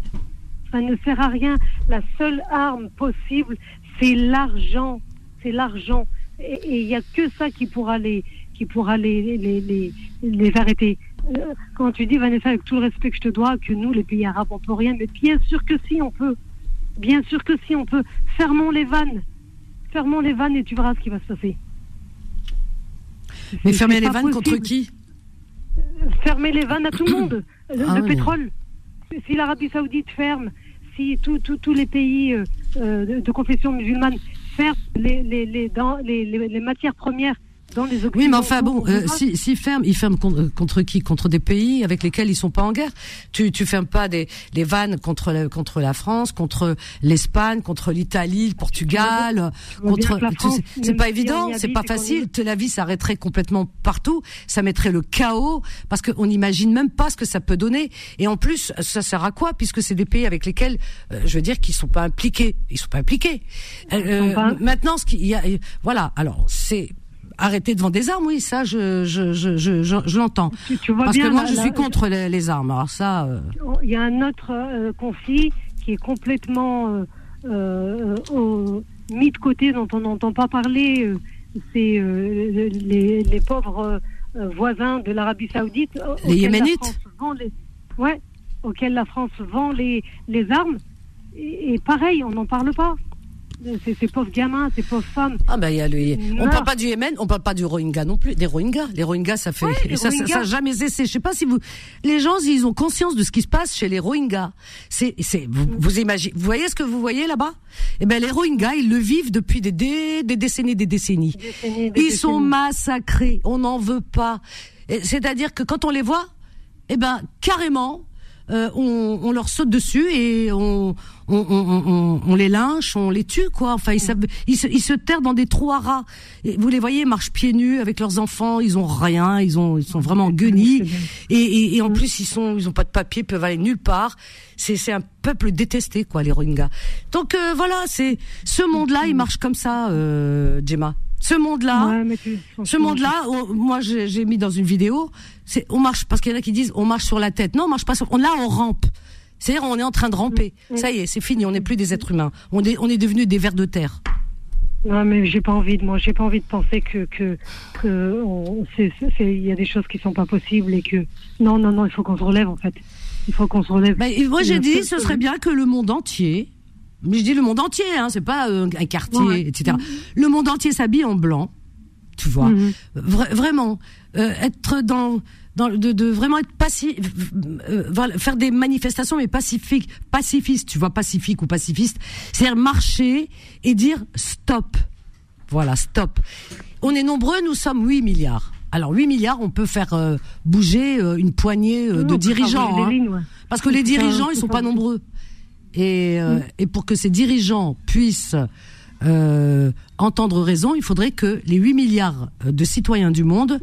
Ça ne sert à rien. La seule arme possible, c'est l'argent. C'est l'argent. Et il n'y a que ça qui pourra les, qui pourra les, les, les, les arrêter. quand tu dis, Vanessa, avec tout le respect que je te dois, que nous, les pays arabes, on peut rien, mais bien sûr que si, on peut. Bien sûr que si, on peut. Fermons les vannes. Fermons les vannes et tu verras ce qui va se passer. Mais fermer les vannes contre qui? Fermer les vannes à tout le monde. Le, ah pétrole. Si l'Arabie Saoudite ferme, si tous les pays euh, euh, de, confession musulmane ferment les, les, les matières premières oui, mais enfin bon, euh, si, si ferme, ils ferment contre, contre, qui? Contre des pays avec lesquels ils sont pas en guerre? Tu, tu fermes pas des les vannes contre la, contre la France, contre l'Espagne, contre l'Italie, le Portugal, contre. C'est pas évident, c'est pas facile. La vie s'arrêterait complètement partout. Ça mettrait le chaos parce qu'on n'imagine même pas ce que ça peut donner. Et en plus, ça sert à quoi? Puisque c'est des pays avec lesquels, euh, je veux dire, qu'ils sont pas impliqués. Ils sont pas impliqués. Euh, maintenant, ce qu'il y a, voilà. Alors c'est arrêter de vendre des armes, oui, ça, je, je, je, je, je l'entends. Parce que moi, je suis contre les, armes. Alors ça. Euh, Il y a un autre euh, conflit qui est complètement euh, mis de côté, dont on n'entend pas parler. C'est les, les, pauvres voisins de l'Arabie Saoudite. Les Yéménites. Les, ouais, auxquels la France vend les, les armes. et pareil, on n'en parle pas ces, pauvres gamins, ces pauvres femmes. Ah ben, y a le... on parle pas du Yémen, on parle pas du Rohingya non plus, des Rohingyas. Les Rohingyas, ça fait, ça, ça, jamais cessé. Je sais pas si vous, les gens, ils ont conscience de ce qui se passe chez les Rohingyas. C'est, c'est, vous, vous imaginez, vous voyez ce que vous voyez là-bas? Eh ben, les Rohingyas, ils le vivent depuis des, des, des décennies, des décennies. ils sont massacrés. On n'en veut pas. C'est-à-dire que quand on les voit, eh ben, carrément, euh, on, on, leur saute dessus et on, on, on, les lynche, on les tue, quoi. Enfin, ils, savent, ils, se, ils se terrent dans des trous à rats. Et vous les voyez, ils marchent pieds nus avec leurs enfants, ils ont rien, ils ont, ils sont vraiment guenilles. Et, et, en plus, ils sont, ils ont pas de papier, peuvent aller nulle part. C'est, c'est un peuple détesté, quoi, les Rohingyas. Donc euh, voilà, c'est ce monde-là, il marche comme ça, euh, Gemma. Ce monde-là, ce monde-là, moi j'ai mis dans une vidéo, c'est on marche parce qu'il y en a qui disent on marche sur la tête. Non, on marche pas sur. On, là, on rampe. C'est-à-dire, on est en train de ramper. Mm. Ça y est, c'est fini. On n'est plus des êtres humains. On est, on est devenu des vers de terre. Non, mais j'ai pas envie de moi, j'ai pas envie de penser que que que il y a des choses qui sont pas possibles et que non non non, il faut qu'on se relève en fait. Il faut qu'on se relève. Bah, moi j'ai dit, ce serait bien que le monde entier, mais je dis le monde entier, hein, c'est pas euh, un quartier, etc. Le monde entier s'habille en blanc, tu vois, mm-hmm. vraiment euh, être dans de, vraiment être passif, euh, faire des manifestations mais pacifiques, pacifistes, tu vois, pacifique ou pacifiste, c'est-à-dire marcher et dire stop. Voilà, stop. On est nombreux, nous sommes 8 milliards. Alors 8 milliards, on peut faire euh, bouger euh, une poignée de dirigeants. Hein. Parce que les dirigeants, ils sont pas nombreux. Et, mm. et pour que ces dirigeants puissent euh, entendre raison, il faudrait que les 8 milliards de citoyens du monde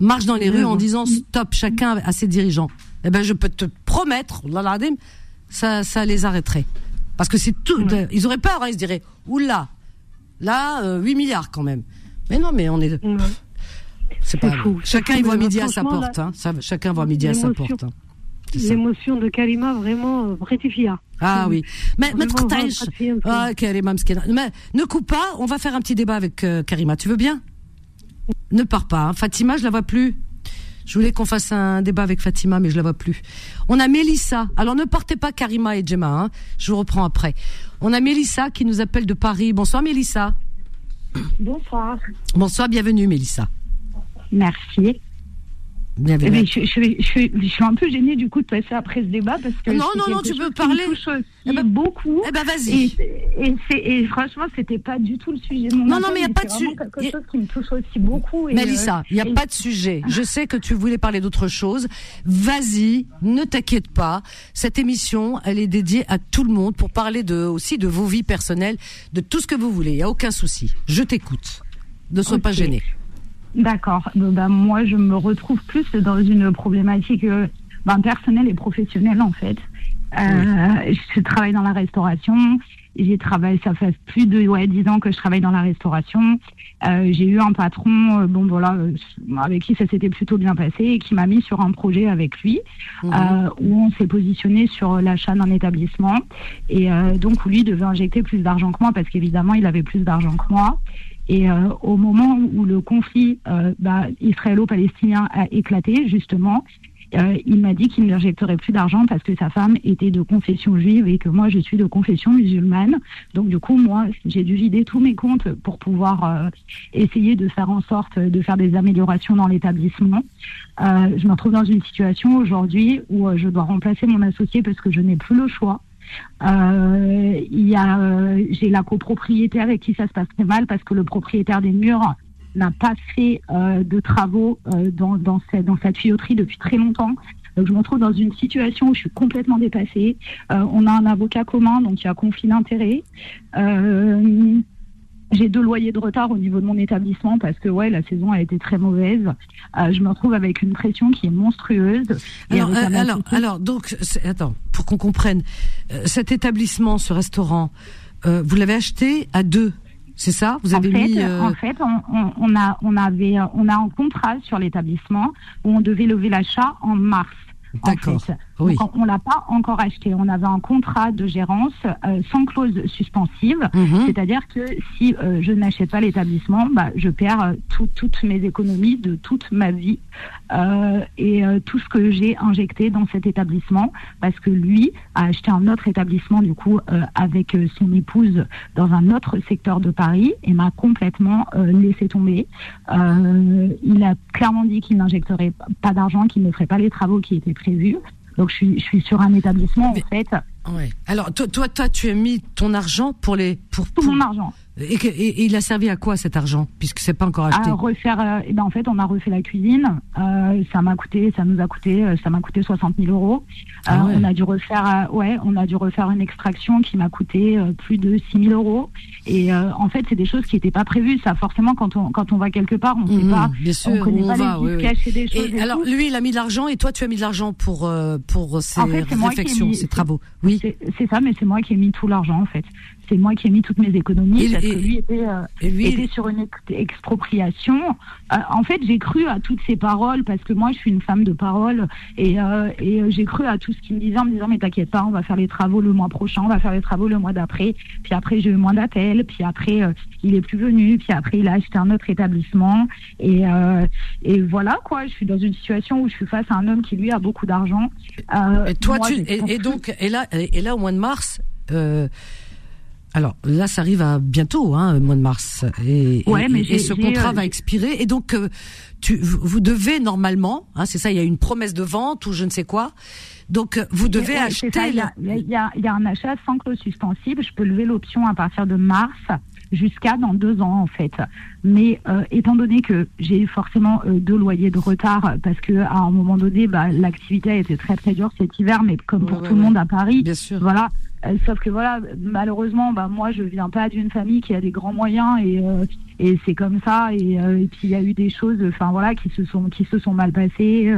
marchent dans les rues en disant stop chacun à ses dirigeants. Eh ben, je peux te promettre, ça, ça les arrêterait. Parce que c'est tout. Ils auraient peur, hein, ils se diraient, oula, là, 8 euh, milliards quand même. Mais non, mais on est. C'est pas. Fou. Chacun y voit midi à sa porte. Hein. chacun voit midi à sa porte. Hein. L'émotion de Karima vraiment rectifia. Ah oui. Mais, mais ah, Karima, mais ne coupe pas, on va faire un petit débat avec Karima. Tu veux bien? Ne pars pas. Hein. Fatima, je la vois plus. Je voulais qu'on fasse un débat avec Fatima, mais je la vois plus. On a Mélissa. Alors ne partez pas Karima et Gemma. Hein. Je vous reprends après. On a Mélissa qui nous appelle de Paris. Bonsoir Mélissa. Bonsoir. Bonsoir, bienvenue Mélissa. Merci. Eh je, je, suis un peu gênée du coup de passer après ce débat parce que non non non tu peux parler eh ben, beaucoup. eh ben vas-y. Et, et, franchement c'était pas du tout le sujet de mon non non mais il y a pas de sujet quelque chose qui me touche aussi beaucoup et Mélissa euh, il y a pas de sujet. Je sais que tu voulais parler d'autre chose. Vas-y ne t'inquiète pas. Cette émission elle est dédiée à tout le monde pour parler de aussi de vos vies personnelles de tout ce que vous voulez. Il y a aucun souci. Je t'écoute. Ne sois pas gênée D'accord. Ben, moi, je me retrouve plus dans une problématique euh, ben, personnelle et professionnelle, en fait. Euh, je travaille dans la restauration. J'ai travaillé, ça fait plus de ouais, 10 ans que je travaille dans la restauration. Euh, j'ai eu un patron, euh, bon voilà, euh, avec qui ça s'était plutôt bien passé et qui m'a mis sur un projet avec lui euh, où on s'est positionné sur l'achat d'un établissement et donc où lui devait injecter plus d'argent que moi parce qu'évidemment il avait plus d'argent que moi. Et euh, au moment où le conflit euh, bah, israélo-palestinien a éclaté, justement, euh, il m'a dit qu'il n'injecterait plus d'argent parce que sa femme était de confession juive et que moi je suis de confession musulmane. Donc du coup, moi, j'ai dû vider tous mes comptes pour pouvoir essayer de faire en sorte de faire des améliorations dans l'établissement. je me retrouve dans une situation aujourd'hui où je dois remplacer mon associé parce que je n'ai plus le choix. Euh, il y a, euh, j'ai la copropriété avec qui ça se passe très mal parce que le propriétaire des murs n'a pas fait euh, de travaux dans, dans, cette, dans cette tuyauterie depuis très longtemps. Donc je me retrouve dans une situation où je suis complètement dépassée. on a un avocat commun, donc il y a conflit d'intérêts. J'ai deux loyers de retard au niveau de mon établissement parce que ouais, la saison a été très mauvaise. Euh, je me retrouve avec une pression qui est monstrueuse. Alors, euh, alors, alors, donc, attends, pour qu'on comprenne, euh, cet établissement, ce restaurant, vous l'avez acheté à deux, c'est ça? Vous avez en fait, mis En fait, on, on, a, on avait, on a un contrat sur l'établissement où on devait lever l'achat en mars. D'accord. Oui. on, l'a pas encore acheté. On avait un contrat de gérance euh, sans clause suspensive, mhm. c'est-à-dire que si euh, je n'achète pas l'établissement, bah, je perds euh, toutes mes économies de toute ma vie et tout ce que j'ai injecté dans cet établissement, parce que lui a acheté un autre établissement du coup avec son épouse dans un autre secteur de Paris et m'a complètement laissé tomber. il a clairement dit qu'il n'injecterait pas d'argent, qu'il ne ferait pas les travaux qui étaient prévus. Donc je suis, je suis sur un établissement en fait. Ouais. Alors toi, toi, toi, tu as mis ton argent pour les pour tout mon argent. Et, il a servi à quoi cet argent puisque c'est pas encore acheté À refaire. et euh, eh ben en fait, on a refait la cuisine. Euh, ça m'a coûté, ça nous a coûté, euh, ça m'a coûté 60 000 euros. Ah on a dû refaire, ouais, on a dû refaire une extraction qui m'a coûté plus de 6 000 euros. Et en fait, c'est des choses qui n'étaient pas prévues. Ça, forcément, quand on quand on va quelque part, on ne sait mmh, pas. Bien sûr, on connaît pas va, les oui, oui. des choses. Et, alors, lui, il a mis de l'argent et toi, tu as mis de l'argent pour pour ses réflexions, ses travaux. Oui. C'est ça, mais c'est moi qui ai mis tout l'argent en fait c'est moi qui ai mis toutes mes économies parce que lui était, euh, était sur une expropriation. Euh, en fait, j'ai cru à toutes ces paroles parce que moi, je suis une femme de parole et, euh, et j'ai cru à tout ce qu'il me disait en me disant mais t'inquiète pas, on va faire les travaux le mois prochain, on va faire les travaux le mois d'après. Puis après, j'ai eu moins d'appels. Puis après, il est plus venu. Puis après, il a acheté un autre établissement. Et, et voilà quoi. Je suis dans une situation où je suis face à un homme qui lui a beaucoup d'argent. et toi, tu et, donc et là et là au mois de mars. Alors là, ça arrive à bientôt, hein, mois de mars, et, et, ce contrat euh, va expirer. Et donc, euh, tu, vous devez normalement, hein, c'est ça, il y a une promesse de vente ou je ne sais quoi. Donc, euh, vous devez acheter. il, y a, il, y a, il y a un achat sans clause suspensive. Je peux lever l'option à partir de mars jusqu'à dans deux ans en fait. Mais euh, étant donné que j'ai forcément euh, deux loyers de retard parce que à un moment donné, bah, l'activité a été très très dure cet hiver, mais comme pour tout le monde à Paris, Bien sûr. voilà. Euh, sauf que voilà, malheureusement, bah moi je viens pas d'une famille qui a des grands moyens et euh, et c'est comme ça. Et, et puis il y a eu des choses, enfin voilà, qui se sont qui se sont mal passées.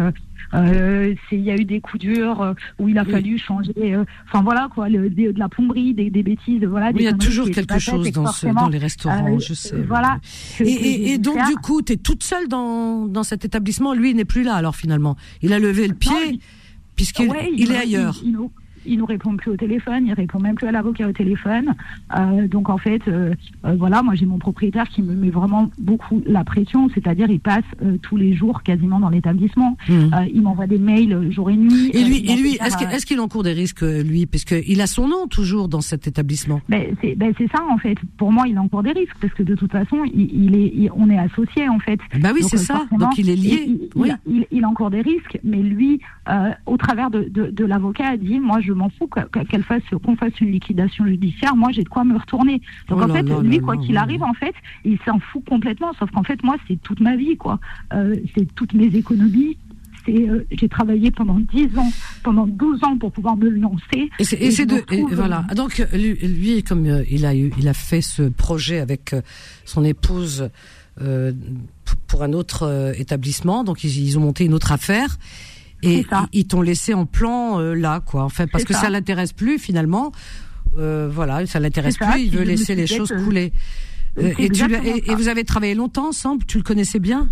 Euh, il y a eu des coups durs euh, où il a fallu changer. Euh, enfin voilà quoi, le, de, la plomberie, des, des bêtises, voilà. il y a toujours quelque chose dans, ce, dans les restaurants, je sais. Voilà. Et, et, donc du coup, tu es toute seule dans, dans cet établissement. Lui, il n'est plus là alors finalement. Il a levé le pied. puisqu'il il est ailleurs il nous répond plus au téléphone, il répond même plus à l'avocat au téléphone. Euh, donc en fait, euh, euh, voilà, moi j'ai mon propriétaire qui me met vraiment beaucoup la pression, c'est-à-dire il passe tous les jours quasiment dans l'établissement. Mmh. il m'envoie des mails jour et nuit. Et lui, et lui, est-ce qu'il encourt des risques lui, parce qu'il a son nom toujours dans cet établissement? Ben, c'est ben, ça en fait. Pour moi, il encourt des risques parce que de toute façon, il, est, on est associé en fait. Bah oui, c'est ça. Donc il est lié. Il, oui. il, il, encourt des risques, mais lui, au travers de, de, de l'avocat, a dit, moi je m'en fous qu'elle fasse, qu'on fasse une liquidation judiciaire. Moi, j'ai de quoi me retourner. Donc oh en fait, lui, quoi qu'il arrive, en fait, il s'en fout complètement. Sauf qu'en fait, moi, c'est toute ma vie, quoi. Euh, c'est toutes mes économies. Euh, j'ai travaillé pendant 10 ans, pendant 12 ans pour pouvoir me lancer. Et c'est de voilà. Donc lui, comme euh, il a eu, il a fait ce projet avec son épouse pour un autre établissement. Donc ils, ont monté une autre affaire. Et ils t'ont laissé en plan euh, là, quoi. En fait, parce que ça, l'intéresse plus finalement. Euh, voilà, ça l'intéresse plus. Il veut laisser les choses couler. Euh, et, tu, et, vous avez travaillé longtemps ensemble? Tu le connaissais bien?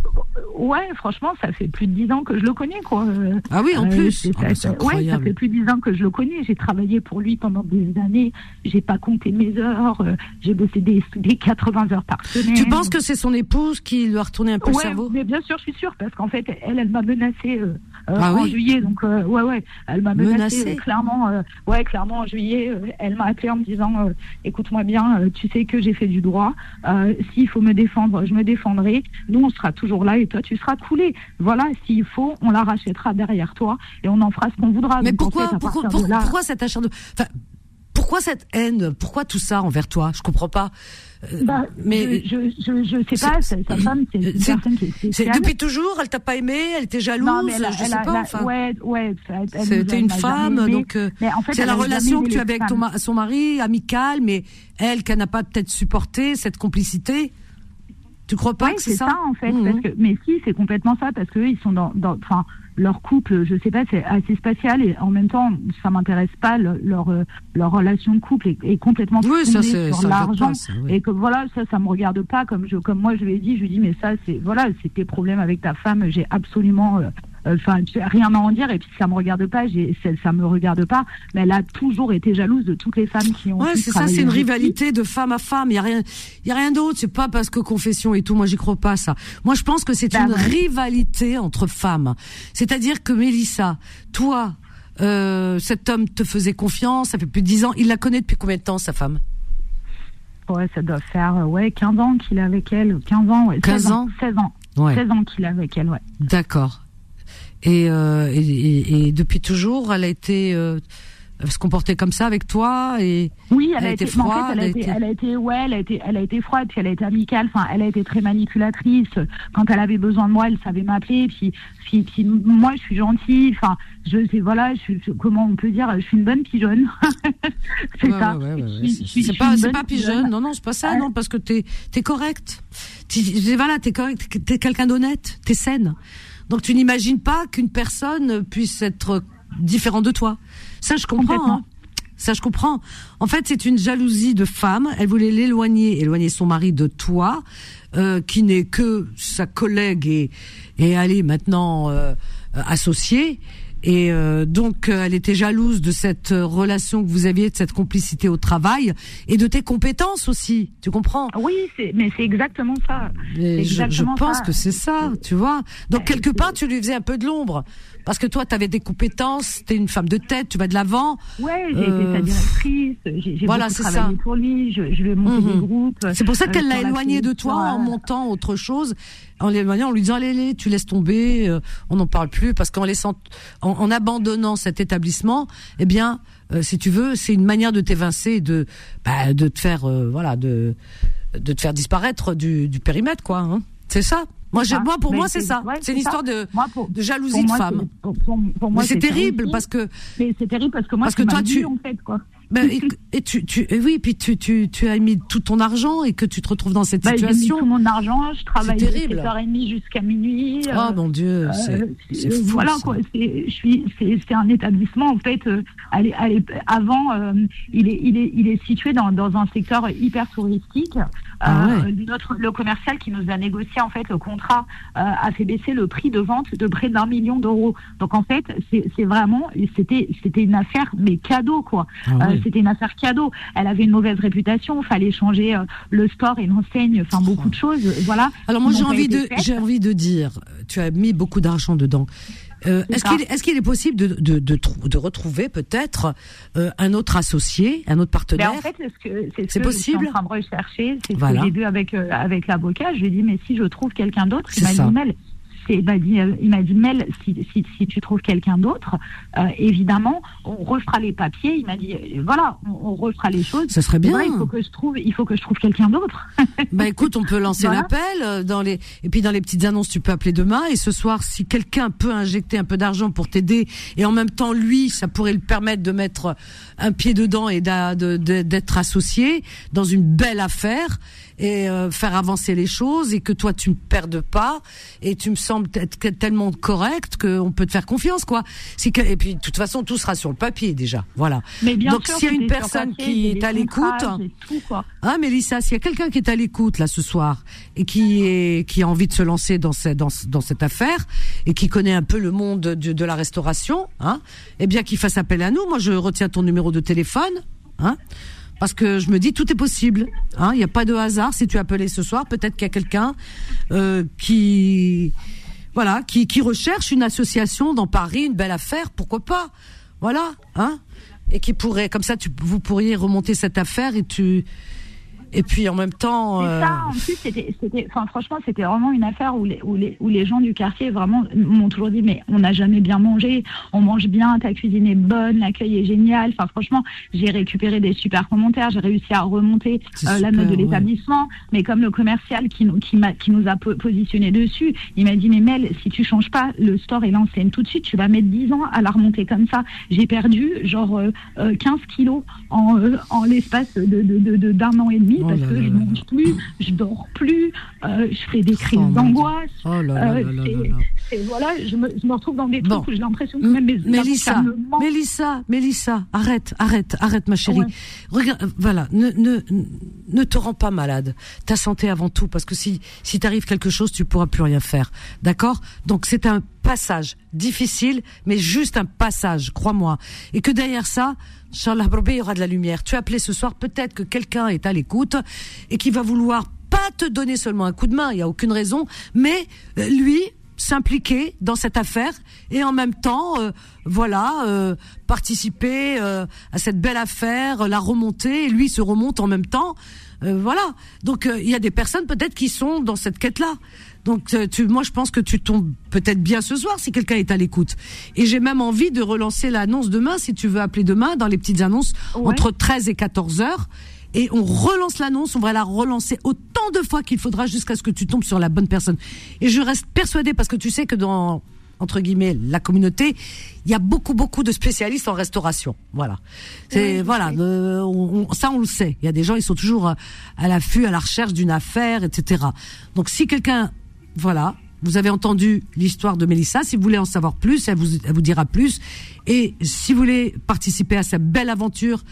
Ouais, franchement, ça fait plus de dix ans que je le connais, quoi. Ah oui, en plus. Ah, ça, ouais, ça fait plus de dix ans que je le connais. J'ai travaillé pour lui pendant des années. J'ai pas compté mes heures. J'ai bossé des, des 80 heures par semaine. Tu penses que c'est son épouse qui lui a retourné un peu le cerveau? mais bien sûr, je suis sûre, parce qu'en fait, elle, elle m'a menacé euh, ah en juillet. Donc euh, ouais ouais, elle m'a menacé, clairement. Euh, ouais clairement en juillet, elle m'a appelé en me disant écoute-moi bien, tu sais que j'ai fait du droit. S'il faut me défendre, je me défendrai. Nous on sera toujours là et toi tu seras coulé. Voilà, s'il faut, on la rachètera derrière toi et on en fera ce qu'on voudra. Mais pourquoi pourquoi, pourquoi cet acharnement enfin, pourquoi cette haine? Pourquoi tout ça envers toi? Je comprends pas. Euh, bah, mais je, je, je, sais pas, sa femme, c'est une personne qui est Depuis toujours, elle t'a pas aimé, elle était jalouse, non, mais elle je sais pas. enfin. Ouais, ouais. C'était une femme, donc euh, en fait, c'est la relation que tu avais avec ton, son mari, amicale, mais elle, qu'elle n'a pas peut-être supporté cette complicité. Tu crois pas que c'est ça, ça en fait, parce mmh. que, mais si, c'est complètement ça, parce que ils sont dans, dans, enfin, leur couple, je sais pas, c'est assez spatial et en même temps, ça m'intéresse pas leur euh, leur relation de couple est, complètement oui, ça, sur l'argent et que voilà, ça ça me regarde pas comme je comme moi je lui ai dit, je lui dis mais ça c'est voilà, c'est tes problèmes avec ta femme, j'ai absolument euh, enfin rien à en dire et puis ça me regarde pas ça me regarde pas mais elle a toujours été jalouse de toutes les femmes qui ont ouais c'est ça c'est une rivalité de femme à femme il y a rien il y a rien d'autre c'est pas parce que confession et tout moi j'y crois pas ça. Moi je pense que c'est bah une rivalité entre femmes. C'est-à-dire que Mélissa toi euh, cet homme te faisait confiance ça fait plus de dix ans il la connaît depuis combien de temps sa femme? Ouais, ça doit faire ouais 15 ans qu'il est avec elle, 15 ans, ouais, 15 ans, 16 ans. 16 ans qu'il est avec elle, ouais. D'accord. Et, euh, et, et, depuis toujours, elle a été euh, se comporter comme ça avec toi et oui, elle, elle a, été, froide. elle, a été, elle a été, ouais, elle a été, elle a été froide, puis elle a été amicale. Enfin, elle a été très manipulatrice. Quand elle avait besoin de moi, elle savait m'appeler. Puis, puis, puis, moi, je suis gentille. Enfin, je sais, voilà, je suis, comment on peut dire, je suis une bonne pigeonne. c'est ça. c'est pas, c'est pas pigeonne. Non, non, c'est pas ça. Non, parce que t'es, t'es correcte. Voilà, t'es correcte. T'es quelqu'un d'honnête. T'es saine. Donc tu n'imagines pas qu'une personne puisse être différente de toi. Ça, je comprends. Hein. Ça, je comprends. En fait, c'est une jalousie de femme. Elle voulait l'éloigner, éloigner son mari de toi, euh, qui n'est que sa collègue et, et elle est maintenant euh, associée. Et euh, donc, euh, elle était jalouse de cette euh, relation que vous aviez, de cette complicité au travail et de tes compétences aussi. Tu comprends? Oui, mais c'est exactement ça. je, pense que c'est ça, tu vois. Donc, quelque part, tu lui faisais un peu de l'ombre. Parce que toi, tu avais des compétences, tu es une femme de tête, tu vas de l'avant. Ouais, j'ai été sa directrice, j'ai voilà, beaucoup travaillé ça. pour lui, je, je lui ai monté des groupes. C'est pour ça qu'elle l'a éloigné de toi en montant autre chose en l'éloignant, en lui disant allez, allez, tu laisses tomber, euh, on n'en parle plus parce qu'en laissant, en, abandonnant cet établissement, eh bien, euh, si tu veux, c'est une manière de t'évincer, de, bah, de te faire, euh, voilà, de, de te faire disparaître du, du périmètre, quoi. Hein. C'est ça. Moi, moi, pour moi, c'est ça. c'est une histoire de, de jalousie de femme. Pour, moi, c'est terrible parce que. C'est terrible parce que moi, parce que toi, tu. En fait, quoi. Ben, et, tu, tu, oui, puis tu, tu, tu as mis tout ton argent et que tu te retrouves dans cette bah, situation. J'ai mis tout mon argent, je travaille de 7h30 jusqu'à minuit. Oh mon Dieu, euh, c'est fou. Voilà quoi, c'est un établissement en fait. Euh, allez, allez, avant, euh, il, est, il, est, il est situé dans, dans un secteur hyper touristique. Ah notre, le commercial qui nous a négocié en fait le contrat a fait baisser le prix de vente de près d'un million d'euros. Donc en fait, c'est vraiment, c'était c'était une affaire mais cadeau quoi. Ah c'était une affaire cadeau. Elle avait une mauvaise réputation, il fallait changer euh, le sport et l'enseigne, enfin beaucoup de choses. Voilà. Alors moi j'ai envie de j'ai envie de dire, tu as mis beaucoup d'argent dedans. Euh, est-ce qu'il est, qu'il est, possible de, de, de, de retrouver peut-être euh, un autre associé, un autre partenaire En fait, c'est ce que, possible. je suis en train de rechercher. C'est ce que j'ai vu avec, avec l'avocat. Je lui ai dit, mais si je trouve quelqu'un d'autre, il m'a dit, il m'a dit, il m'a dit Mel, si, si, si tu trouves quelqu'un d'autre, euh, évidemment, on refera les papiers. Il m'a dit, voilà, on, refera les choses. Ça serait bien. il faut que je trouve, il faut que je trouve quelqu'un d'autre. bah écoute, on peut lancer l'appel euh, dans les, et puis dans les petites annonces, tu peux appeler demain. Et ce soir, si quelqu'un peut injecter un peu d'argent pour t'aider, et en même temps lui, ça pourrait le permettre de mettre un pied dedans et d'être associé dans une belle affaire et euh, faire avancer les choses et que toi tu me perdes pas et tu me sembles être tellement correct qu'on peut te faire confiance quoi. Que et puis de toute façon tout sera sur le papier déjà. Voilà. Mais bien Donc s'il y a une personne qui est à l'écoute, hein Mélissa, s'il y a quelqu'un qui est à l'écoute là ce soir et qui est qui a envie de se lancer dans cette dans, dans cette affaire et qui connaît un peu le monde de, de la restauration, hein, eh bien qu'il fasse appel à nous. Moi je retiens ton numéro de téléphone, hein parce que je me dis tout est possible. Hein. Il n'y a pas de hasard. Si tu appelé ce soir, peut-être qu'il y a quelqu'un euh, qui, voilà, qui, qui recherche une association dans Paris, une belle affaire, pourquoi pas, voilà, hein, et qui pourrait, comme ça, tu, vous pourriez remonter cette affaire et tu et puis en même temps. Euh... ça, en plus, c'était, enfin, franchement, c'était vraiment une affaire où les, où les, où les gens du quartier vraiment m'ont toujours dit, mais on n'a jamais bien mangé, on mange bien, ta cuisine est bonne, l'accueil est génial. Enfin, franchement, j'ai récupéré des super commentaires, j'ai réussi à remonter euh, la note de l'établissement. Mais comme le commercial qui, nous, qui, m'a, qui nous a positionné dessus, il m'a dit, mais Mel, si tu changes pas le store et l'enseigne tout de suite, tu vas mettre 10 ans à la remonter comme ça. J'ai perdu genre 15 euh, euh, kilos en, en l'espace de, de, de, d'un an et demi. Oh parce que je ne mange plus, je dors plus, euh, je fais des crises oh d'angoisse. Oh et voilà, je me, je me, retrouve dans des trucs où j'ai l'impression que même mes Mélissa, Mélissa, Mélissa, arrête, arrête, arrête, ma chérie. Regarde, voilà, ne, ne, ne te rends pas malade. Ta santé avant tout, parce que si, si t'arrive quelque chose, tu pourras plus rien faire. D'accord? Donc c'est un passage difficile, mais juste un passage, crois-moi. Et que derrière ça, Inch'Allah, il y aura de la lumière. Tu as appelé ce soir, peut-être que quelqu'un est à l'écoute et qui va vouloir pas te donner seulement un coup de main, il y a aucune raison, mais euh, lui s'impliquer dans cette affaire et en même temps, euh, voilà, euh, participer à cette belle affaire, la remonter. Et lui se remonte en même temps, voilà. Donc il y a des personnes peut-être qui sont dans cette quête-là. Donc, euh, tu, moi, je pense que tu tombes peut-être bien ce soir si quelqu'un est à l'écoute. Et j'ai même envie de relancer l'annonce demain, si tu veux appeler demain, dans les petites annonces, entre 13 et 14 heures. Et on relance l'annonce, on va la relancer autant de fois qu'il faudra jusqu'à ce que tu tombes sur la bonne personne. Et je reste persuadée, parce que tu sais que dans entre guillemets la communauté, il y a beaucoup beaucoup de spécialistes en restauration. Voilà, c'est voilà, euh, ça on le sait. Il y a des gens ils sont toujours à l'affût, à la recherche d'une affaire, etc. Donc si quelqu'un voilà. Vous avez entendu l'histoire de Mélissa. Si vous voulez en savoir plus, elle vous, dira plus. Et si vous voulez participer à cette belle aventure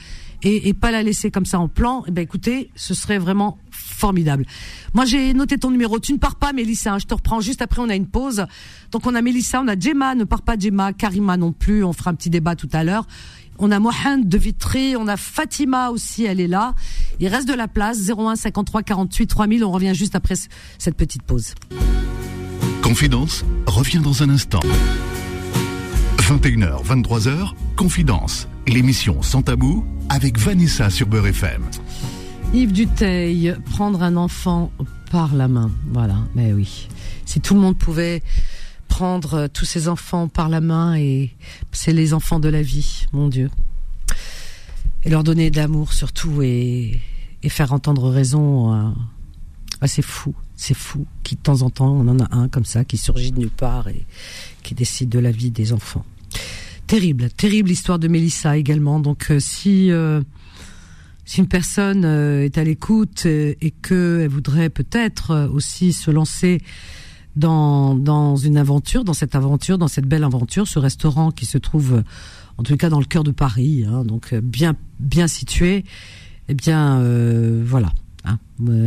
et, pas la laisser comme ça en plan, eh ben écoutez, ce serait vraiment formidable. Moi, j'ai noté ton numéro. Tu ne pars pas, Mélissa. Je te reprends juste après. On a une pause. Donc, on a Mélissa, on a Gemma. Ne pars pas, Gemma. Karima non plus. On fera un petit débat tout à l'heure. On a Mohamed de Vitry, on a Fatima aussi, elle est là. Il reste de la place, 01 53 48 3000. On revient juste après cette petite pause. Confidence revient dans un instant. 21h, 23h, Confidence, l'émission sans tabou avec Vanessa sur Beurre FM. Yves Duteil, prendre un enfant par la main. Voilà, mais oui. Si tout le monde pouvait prendre euh, tous ces enfants par la main et c'est les enfants de la vie, mon Dieu. Et leur donner de l'amour surtout et, faire entendre raison. Euh, ah, c'est fou, c'est fou. Qui de temps en temps, on en a un comme ça qui surgit de nulle part et qui décide de la vie des enfants. terrible, terrible histoire de Mélissa également. Donc si si une personne est à l'écoute et qu'elle voudrait peut-être aussi se lancer dans, dans une aventure, dans cette aventure, dans cette belle aventure, ce restaurant qui se trouve en tout cas dans le cœur de Paris, hein, donc bien bien situé. Eh bien, euh, voilà, hein,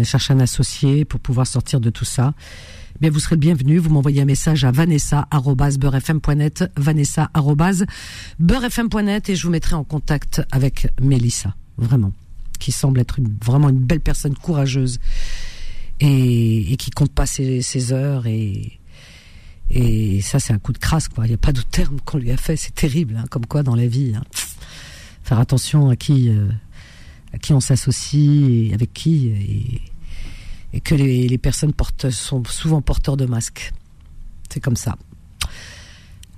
cherchez un associé pour pouvoir sortir de tout ça. Bien, vous serez le bienvenu. Vous m'envoyez un message à vanessa@beurrefm.net, vanessa@beurrefm.net et je vous mettrai en contact avec Mélissa, vraiment, qui semble être vraiment une belle personne courageuse et, qui compte pas ses, heures et ça c'est un coup de crasse. Il n'y a pas de terme qu'on lui a fait. C'est terrible, hein, comme quoi dans la vie. Hein. Faire attention à qui euh, à qui on s'associe et avec qui et, et que les, les, personnes portent, sont souvent porteurs de masques. C'est comme ça.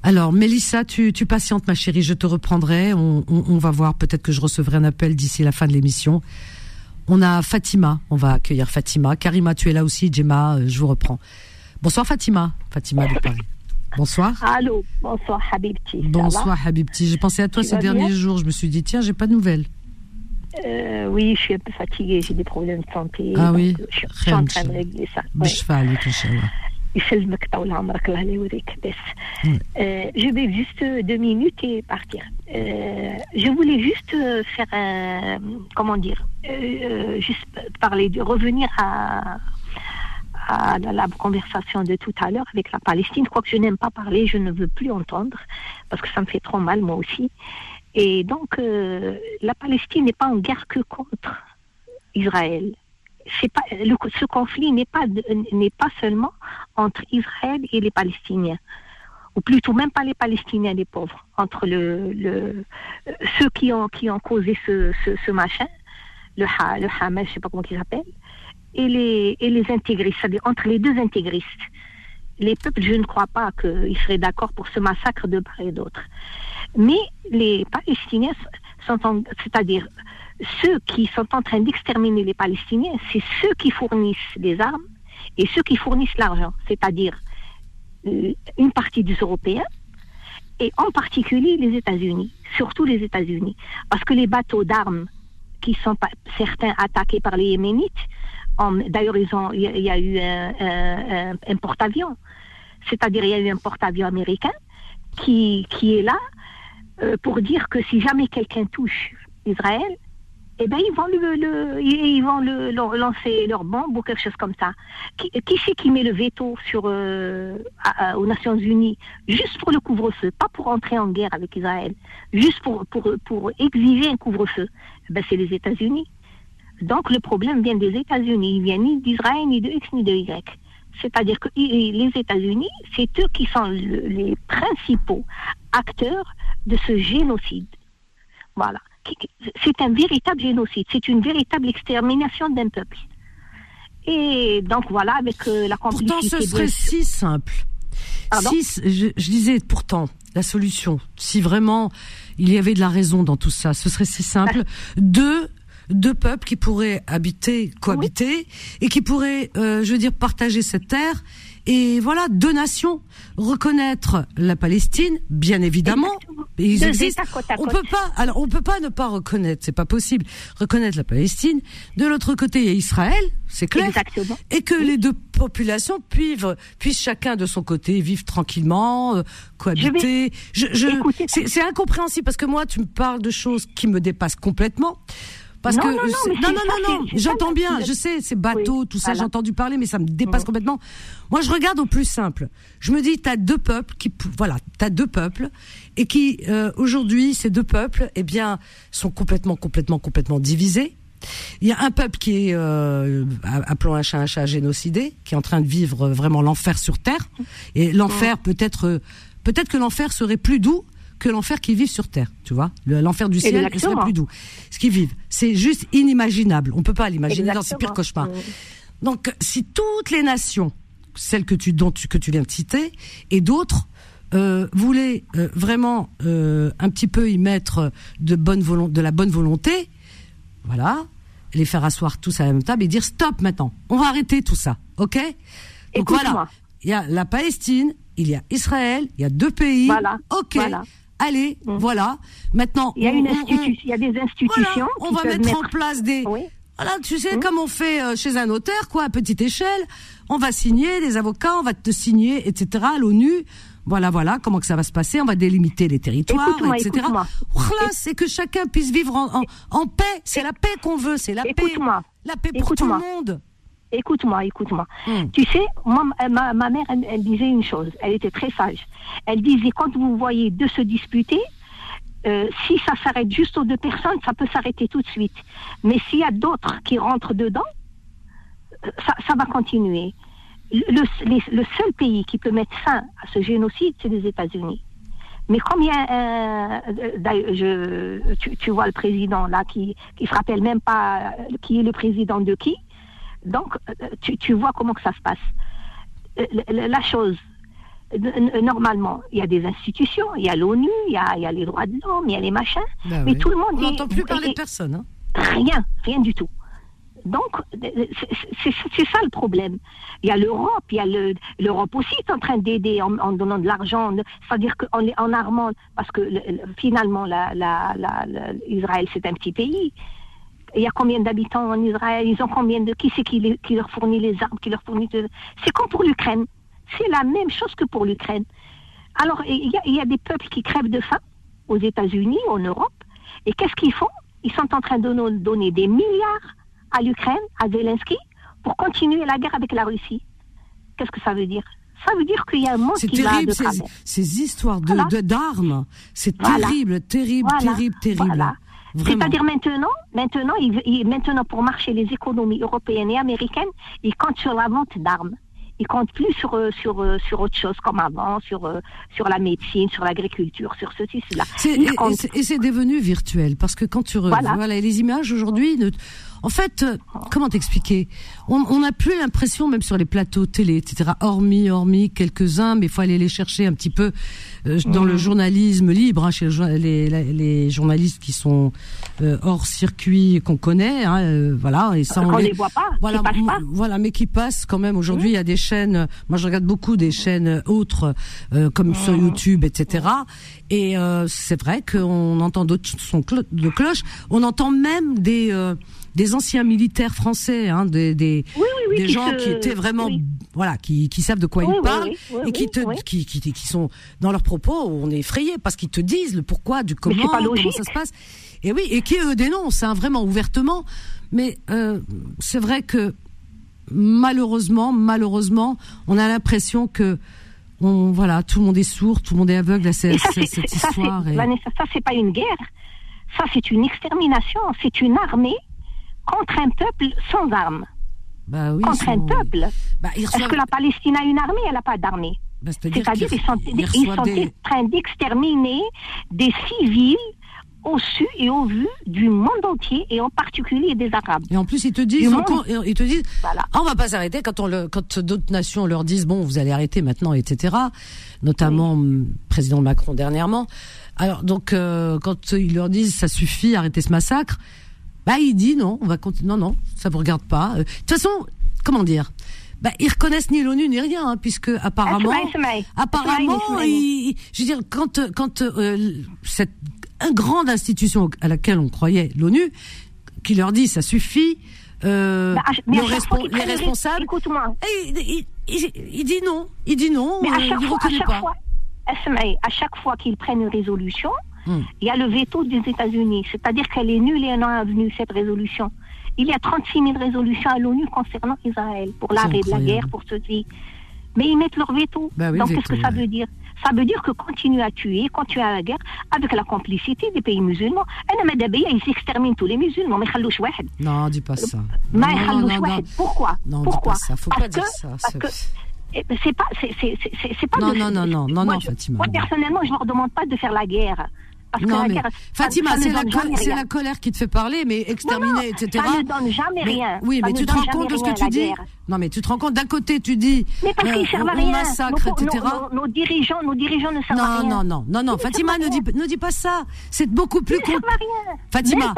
Alors, Mélissa, tu, tu, patientes, ma chérie, je te reprendrai. On, on, on va voir, peut-être que je recevrai un appel d'ici la fin de l'émission. On a Fatima, on va accueillir Fatima. Karima, tu es là aussi, Gemma, euh, je vous reprends. Bonsoir Fatima, Fatima de Paris. Bonsoir. Allô, bonsoir Habibti. Bonsoir Habibti. J'ai pensé à toi ces derniers jours. Je me suis dit, tiens, j'ai pas de nouvelles. Euh, oui, je suis un peu fatiguée. J'ai des problèmes de santé. Ah oui. Je suis en train de régler ça. je vais juste deux minutes et partir. Euh, je voulais juste faire un, comment dire, euh, juste parler, de revenir à, à la conversation de tout à l'heure avec la Palestine. Quoique je n'aime pas parler, je ne veux plus entendre parce que ça me fait trop mal moi aussi. Et donc, euh, la Palestine n'est pas en guerre que contre Israël. C'est pas, le, ce conflit n'est pas, n'est pas seulement entre Israël et les Palestiniens, ou plutôt même pas les Palestiniens, les pauvres, entre le, le, ceux qui ont, qui ont causé ce, machin, le, le Hamas, je sais pas comment ils s'appellent, et les, et les intégristes, c'est-à-dire entre les deux intégristes. Les peuples, je ne crois pas qu'ils seraient d'accord pour ce massacre de part et d'autre. Mais les Palestiniens sont, c'est-à-dire ceux qui sont en train d'exterminer les Palestiniens, c'est ceux qui fournissent les armes et ceux qui fournissent l'argent, c'est-à-dire euh, une partie des Européens et en particulier les États-Unis, surtout les États-Unis, parce que les bateaux d'armes qui sont certains attaqués par les Yéménites, d'ailleurs il y, a eu un, porte-avions, c'est-à-dire il y a eu un porte-avions américain qui, qui est là euh, pour dire que si jamais quelqu'un touche Israël, eh ben ils vont le, ils vont le, lancer leur bombe ou quelque chose comme ça. Qui, c'est qui met le veto sur euh, aux Nations Unies juste pour le couvre-feu, pas pour entrer en guerre avec Israël, juste pour pour pour exiger un couvre-feu? Eh Ben c'est les États-Unis. Donc le problème vient des États-Unis, il vient ni d'Israël ni de X ni de Y. C'est-à-dire que les États-Unis, c'est eux qui sont les principaux acteurs de ce génocide. Voilà. C'est un véritable génocide, c'est une véritable extermination d'un peuple. Et donc voilà, avec euh, la complicité. Pourtant, ce serait si simple. Si, je, je, disais pourtant, la solution, si vraiment il y avait de la raison dans tout ça, ce serait si simple. de deux peuples qui pourraient habiter, cohabiter, et qui pourraient, euh, je veux dire, partager cette terre. Et voilà, deux nations. Reconnaître la Palestine, bien évidemment. Ils existent. On peut pas. Alors, on peut pas ne pas reconnaître. C'est pas possible. Reconnaître la Palestine. De l'autre côté, il y a Israël. C'est clair. Exactement. Et que les deux populations puissent, puissent chacun de son côté vivre tranquillement, euh, cohabiter. Je, je, c'est incompréhensible parce que moi, tu me parles de choses qui me dépassent complètement. Parce que non, non, non, non, j'entends bien, je sais, c'est bateau, tout ça, j'ai entendu parler, mais ça me dépasse complètement. Moi, je regarde au plus simple. Je me dis, t'as deux peuples qui, voilà, t'as deux peuples et qui euh, aujourd'hui, ces deux peuples, eh bien, sont complètement, complètement, complètement divisés. Il y a un peuple qui est, euh, appelons un chat un chat, génocidé, qui est en train de vivre vraiment l'enfer sur terre. Et l'enfer, peut-être, peut-être que l'enfer serait plus doux que l'enfer qu'ils vivent sur terre, tu vois. L'enfer du ciel serait plus doux. Ce qu'ils vivent, c'est juste inimaginable. On peut pas l'imaginer. Dans ces pires cauchemars. Donc, si toutes les nations, celles que tu, dont tu, que tu viens de citer, et d'autres, euh, voulaient euh, vraiment euh, un petit peu y mettre de, bonne de la bonne volonté, voilà, les faire asseoir tous à la même table et dire stop maintenant, on va arrêter tout ça, ok? Donc voilà, il y a la Palestine, il y a Israël, il y a deux pays, ok, allez, mm. voilà. Maintenant, il y a une il y a des institutions. on va mettre, en place des. Voilà, tu sais, mm. comme on fait euh, chez un notaire, quoi, à petite échelle. On va signer des avocats, on va te signer, etc. à l'ONU. Voilà, voilà, comment que ça va se passer. On va délimiter les territoires, etc. Voilà, c'est que chacun puisse vivre en, en, paix. C'est la paix qu'on veut, c'est la paix. La paix pour tout le monde. Écoute-moi, écoute-moi. Hmm. Tu sais, moi, ma, ma mère, elle, disait une chose. Elle était très sage. Elle disait, quand vous voyez deux se disputer, euh, si ça s'arrête juste aux deux personnes, ça peut s'arrêter tout de suite. Mais s'il y a d'autres qui rentrent dedans, euh, ça, ça va continuer le, seul pays qui peut mettre fin à ce génocide, c'est les États-Unis. Mais combien, je, tu, vois le président là qui qui se rappelle même pas qui est le président de qui? Donc tu, tu vois comment que ça se passe. La chose, normalement, il y a des institutions, il y a l'ONU, il y a, il y a les droits de l'homme, il y a les machins, ben mais tout le monde. On n'entend plus parler de personne. Hein. Rien, rien du tout. Donc, c'est ça le problème. Il y a l'Europe, il y a l'Europe aussi est en train d'aider en, donnant de l'argent, c'est-à-dire qu'en en armant, parce que finalement, la, la, Israël, c'est un petit pays. Il y a combien d'habitants en Israël? Ils ont combien de qui c'est qui, leur fournit les armes, qui leur fournit C'est comme pour l'Ukraine. C'est la même chose que pour l'Ukraine. Alors, il y, a, il y a des peuples qui crèvent de faim aux États-Unis, en Europe, et qu'est-ce qu'ils font? Ils sont en train de nous donner des milliards à l'Ukraine, à Zelensky, pour continuer la guerre avec la Russie. Qu'est-ce que ça veut dire? Ça veut dire qu'il y a un monde qui terrible, va de ces, ces histoires de d'armes, c'est terrible, terrible, terrible, terrible. C'est-à-dire maintenant, maintenant, il, maintenant pour marcher les économies européennes et américaines, ils comptent sur la vente d'armes ils comptent plus sur euh, sur euh, sur autre chose comme avant, sur euh, sur la médecine, sur l'agriculture, sur ceci cela. Et c'est devenu virtuel parce que quand tu voilà. voilà les images aujourd'hui en fait, euh, comment t'expliquer? On n'a plus l'impression, même sur les plateaux télé, etc., hormis, hormis quelques-uns, mais il faut aller les chercher un petit peu euh, dans le mmh. journalisme libre, hein, chez les, les, journalistes qui sont euh, hors circuit, qu'on connaît, hein, voilà. Et ça, on, les, voit pas, voilà, pas. voilà, mais qui passent quand même. Aujourd'hui, mmh. il y a des chaînes. Moi, je regarde beaucoup des chaînes autres, comme sur mmh. YouTube, etc. Et c'est vrai qu'on entend d'autres sons de cloche. On entend même des des anciens militaires français, hein, des des, des gens qui étaient vraiment, voilà, qui, qui savent de quoi ils parlent et qui te, qui, qui, qui sont dans leurs propos, on est effrayé parce qu'ils te disent le pourquoi du comment, comment ça se passe. Et oui, et qui eux dénoncent, hein, vraiment ouvertement. Mais euh, c'est vrai que malheureusement, malheureusement, on a l'impression que on, voilà, tout le monde est sourd, tout le monde est aveugle à cette, ça, cette histoire. Et... Vanessa, ça c'est pas une guerre, ça c'est une extermination, c'est une armée contre un peuple sans armes. Bah oui, contre un peuple. Bah, Est-ce que la Palestine a une armée Elle n'a pas d'armée. Bah, C'est-à-dire qu'ils sont, ils sont en train d'exterminer des civils au su et au vu du monde entier et en particulier des Arabes. Et en plus, ils te disent, ils te disent, voilà. ah, on va pas s'arrêter quand on le, quand d'autres nations leur disent, bon, vous allez arrêter maintenant, etc. Notamment le président Macron dernièrement. Alors donc, euh, quand ils leur disent, ça suffit, arrêtez ce massacre. Bah, il dit non, on va continuer. Non, non, ça vous regarde pas. Euh, de toute façon, comment dire? Bah, ils reconnaissent ni l'ONU ni rien, hein, puisque apparemment, apparemment, je veux dire, quand quand euh, cette grande institution à laquelle on croyait, l'ONU, qui leur dit ça suffit, euh, bah, les responsables, écoute-moi, il, il, dit non, il dit non, mais à chaque fois, à chaque Fois, à chaque fois qu'ils prennent une résolution, Hmm. Il y a le veto des États-Unis, c'est-à-dire qu'elle est nulle et non avenue, cette résolution. Il y a 36 000 résolutions à l'ONU concernant Israël, pour l'arrêt de la guerre, pour ceci. Mais ils mettent leur veto. Bah Donc qu'est-ce que ça veut dire? Ça veut dire que continuer à tuer, continuer à la guerre, avec la complicité des pays musulmans. Ils exterminent tous les musulmans, mais Non, dis pas ça. Non, non, non, Pourquoi? Non, Pourquoi? dis pas ça. Faut pas dire ça. Eh ben, c'est pas, c'est pas. Non, non, non, non, non, non, Fatima. Moi, personnellement, je ne leur demande pas de faire la guerre non, mais Fatima, c'est la, colère qui te fait parler, mais exterminer, etc. Ça ne donne jamais rien. Oui, mais tu te rends compte de ce que tu dis Non, mais tu te rends compte, d'un côté, tu dis. Mais parce qu'ils servent à rien. massacre, etc. Nos, dirigeants, nos dirigeants ne servent à rien. Non, non, non, non, Fatima, ne dis, ne dis pas ça. C'est beaucoup plus. Ils à rien. Fatima.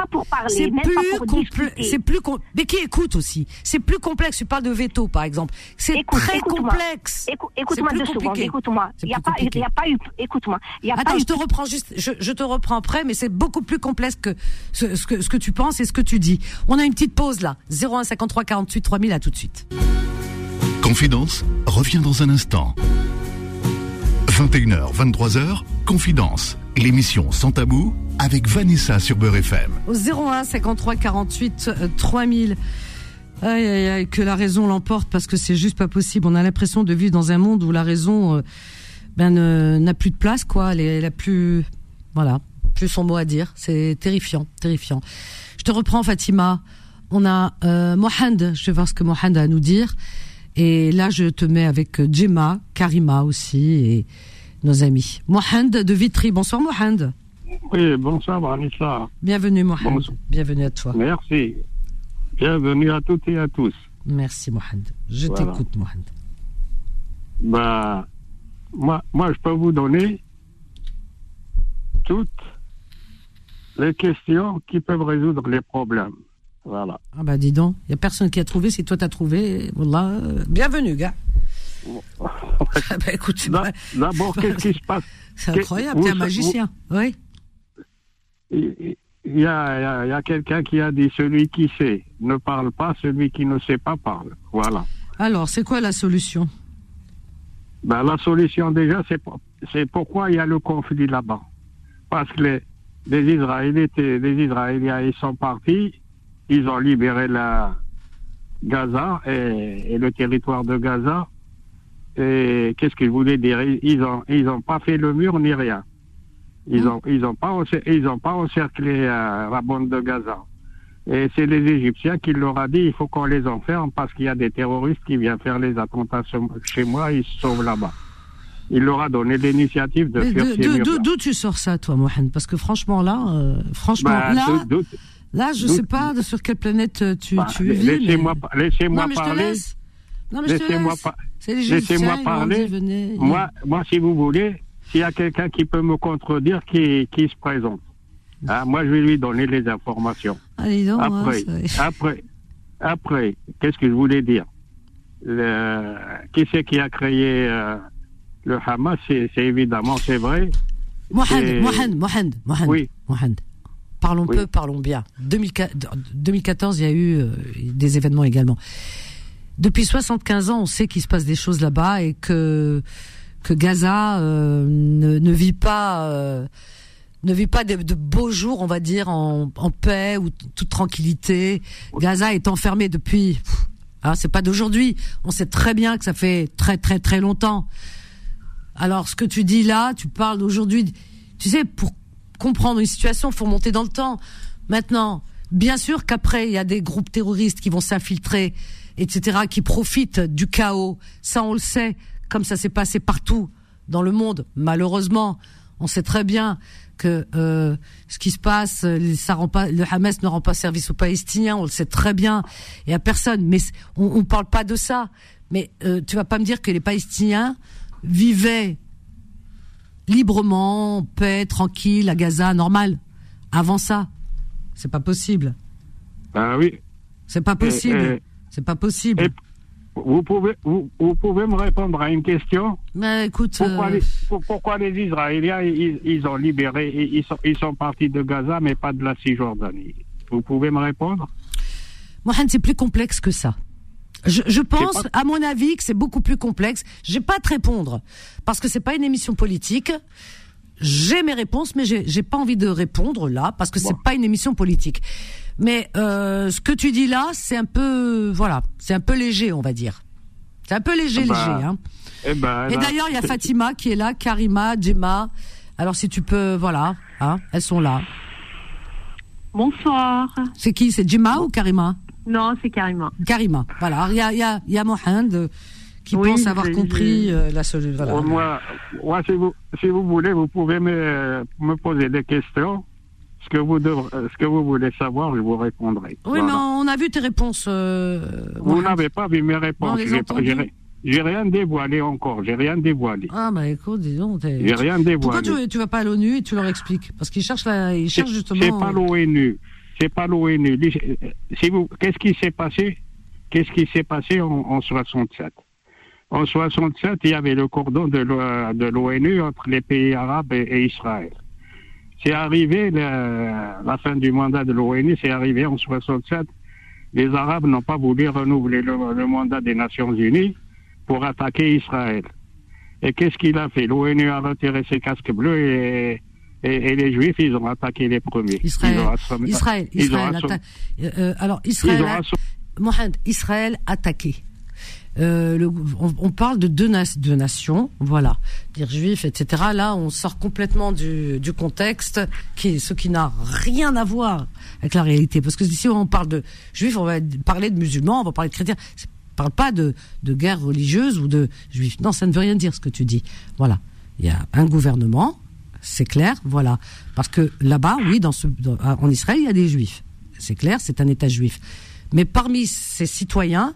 c'est plus complexe. C'est plus Mais qui écoute aussi C'est plus complexe. Tu parles de veto, par exemple. C'est très complexe. Écoute-moi deux secondes. Écoute-moi. Il n'y a, pas, y a pas eu. Écoute-moi. Attends, je te reprends juste. Je, te reprends après, mais c'est beaucoup plus complexe que ce, ce, que ce que tu penses et ce que tu dis. On a une petite pause là. 01 53 48 3000. À tout de suite. Confidence revient dans un instant. 21h, 23h, Confidence, l'émission sans tabou avec Vanessa sur Beurre FM. Au 01 53 48 3000. Aïe, aïe, aïe, que la raison l'emporte parce que c'est juste pas possible. On a l'impression de vivre dans un monde où la raison euh, ben, n'a plus de place, quoi. Elle, est, a plus, voilà, plus son mot à dire. C'est terrifiant, terrifiant. Je te reprends, Fatima. On a euh, Mohand. Je vais voir ce que Mohand a à nous dire. Et là, je te mets avec Gemma, Karima aussi et nos amis. Mohand de Vitry. Bonsoir, Mohand. Oui, bonsoir, Vanessa. Bienvenue, Mohand. Bienvenue à toi. Merci. Bienvenue à toutes et à tous. Merci, Mohand. Je t'écoute, Mohand. Bah, moi, moi, je peux vous donner toutes les questions qui peuvent résoudre les problèmes. Voilà. Ah bah dis donc, il n'y a personne qui a trouvé, si toi t'as trouvé, voilà, euh, bienvenue gars. ah bah écoute, D'abord, qu'est-ce qui se passe? C'est incroyable, t'es un magicien, oui. Il y a, y a quelqu'un qui a dit celui qui sait ne parle pas, celui qui ne sait pas parle. Voilà. Alors, c'est quoi la solution? Ben, La solution, déjà, c'est pourquoi il y a le conflit là-bas. Parce que les, les Israéliens, les Israéliens, ils sont partis ils ont libéré la Gaza et, le territoire de Gaza. Et qu'est-ce qu'ils voulaient dire? Ils ont ils ont pas fait le mur ni rien. Ils hmm. ont ils ont pas ils ont pas encerclé euh, la bande de Gaza. Et c'est les Égyptiens qui leur a dit il faut qu'on les enferme parce qu'il y a des terroristes qui viennent faire les attentats chez moi, ils se sauvent là-bas. Il leur a donné l'initiative de faire ces D'où tu sors ça, toi, Mohamed Parce que franchement, là, euh, franchement, bah, là, Là, je ne sais pas sur quelle planète euh, tu, bah, tu vis. Laissez-moi laissez parler. Laissez-moi laissez parler. Moi, moi, si vous voulez, s'il y a quelqu'un qui peut me contredire, qui, qui se présente. Ah, moi, je vais lui donner les informations. Allez donc, hein, après, après, après, qu'est-ce que je voulais dire? Le, Qui c'est qui a créé euh, le Hamas C'est évidemment, c'est vrai. Mohamed, Mohamed, Mohamed, Mohamed. Oui. Mohamed. Parlons peu, parlons bien. 2014, il y a eu euh, des événements également. Depuis 75 ans, on sait qu'il se passe des choses là-bas et que que Gaza euh, ne, vit pas euh, ne vit pas de, beaux jours, on va dire, en, paix ou toute tranquillité. Gaza est enfermé depuis. Ah, c'est pas d'aujourd'hui. On sait très bien que ça fait très très très longtemps. Alors, ce que tu dis là, tu parles d'aujourd'hui. Tu sais, pour comprendre une situation, faut monter dans le temps. Maintenant, bien sûr qu'après, il y a des groupes terroristes qui vont s'infiltrer, etc., qui profitent du chaos. Ça, on le sait, comme ça s'est passé partout dans le monde. Malheureusement, on sait très bien que euh, ce qui se passe, ça rend pas, le Hamas ne rend pas service aux Palestiniens. On le sait très bien et à personne. Mais on, ne parle pas de ça. Mais euh, tu vas pas me dire que les Palestiniens vivaient librement, en paix, tranquille, à Gaza, normal. Avant ça, c'est pas possible. Ah oui. C'est pas possible. C'est pas possible. vous pouvez, vous, pouvez me répondre à une question? Mais écoute, pourquoi, euh, les, pourquoi les Israéliens ils, ont libéré, ils sont, ils sont partis de Gaza mais pas de la Cisjordanie? Vous pouvez me répondre? Mohamed, c'est plus complexe que ça. Je, pense, à mon avis, que c'est beaucoup plus complexe. Je vais pas te répondre parce que c'est pas une émission politique. J'ai mes réponses, mais j'ai pas envie de répondre là parce que c'est pas une émission politique. Mais euh, ce que tu dis là, c'est un peu, voilà, c'est un peu léger, on va dire. C'est un peu léger, eh ben, léger. Hein. Eh ben, Et d'ailleurs, il y a Fatima qui est là, Karima, Gemma. Alors si tu peux, voilà, hein, elles sont là. Bonsoir. C'est qui C'est Gemma ou Karima? Non, c'est Karima. Karima, voilà. Il y a, il y a, y a Mohand euh, qui pense avoir compris euh, la solution. Voilà. Moi, moi si, vous, si vous voulez, vous pouvez me, me poser des questions ce que vous ce que vous voulez savoir, je vous répondrai. Oui, mais on a vu tes réponses. Euh, vous n'avez pas vu mes réponses. J'ai rien dévoilé encore. J'ai rien dévoilé. Ah bah écoute, disons. J'ai rien dévoilé. Pourquoi tu, tu vas pas à l'ONU et tu leur expliques? Parce qu'ils cherchent la, ils cherchent justement. C'est pas l'ONU. C'est pas l'ONU. Vous, qu'est-ce qui s'est passé? Qu'est-ce qui s'est passé en, en 67 En 67, il y avait le cordon de l'ONU entre les pays arabes et Israël. C'est arrivé, la fin du mandat de l'ONU, c'est arrivé en 67. Les Arabes n'ont pas voulu renouveler le, mandat des Nations Unies pour attaquer Israël. Et qu'est-ce qu'il a fait? L'ONU a retiré ses casques bleus et, et, les Juifs, ils ont attaqué les premiers. Israël, Israël, Israël, euh, alors Israël, Mohamed, Israël attaqué. Euh, on, parle de deux, nations, voilà, dire juifs, etc. Là, on sort complètement du, contexte, qui ce qui n'a rien à voir avec la réalité. Parce que si on parle de juifs, on va parler de musulmans, on va parler de chrétiens. On parle pas de, guerre religieuse ou de juifs. Non, ça ne veut rien dire ce que tu dis. Voilà, il y a un gouvernement, c'est clair, voilà. Parce que là-bas, oui, ce, en Israël, il y a des juifs. C'est clair, c'est un État juif. Mais parmi ces citoyens,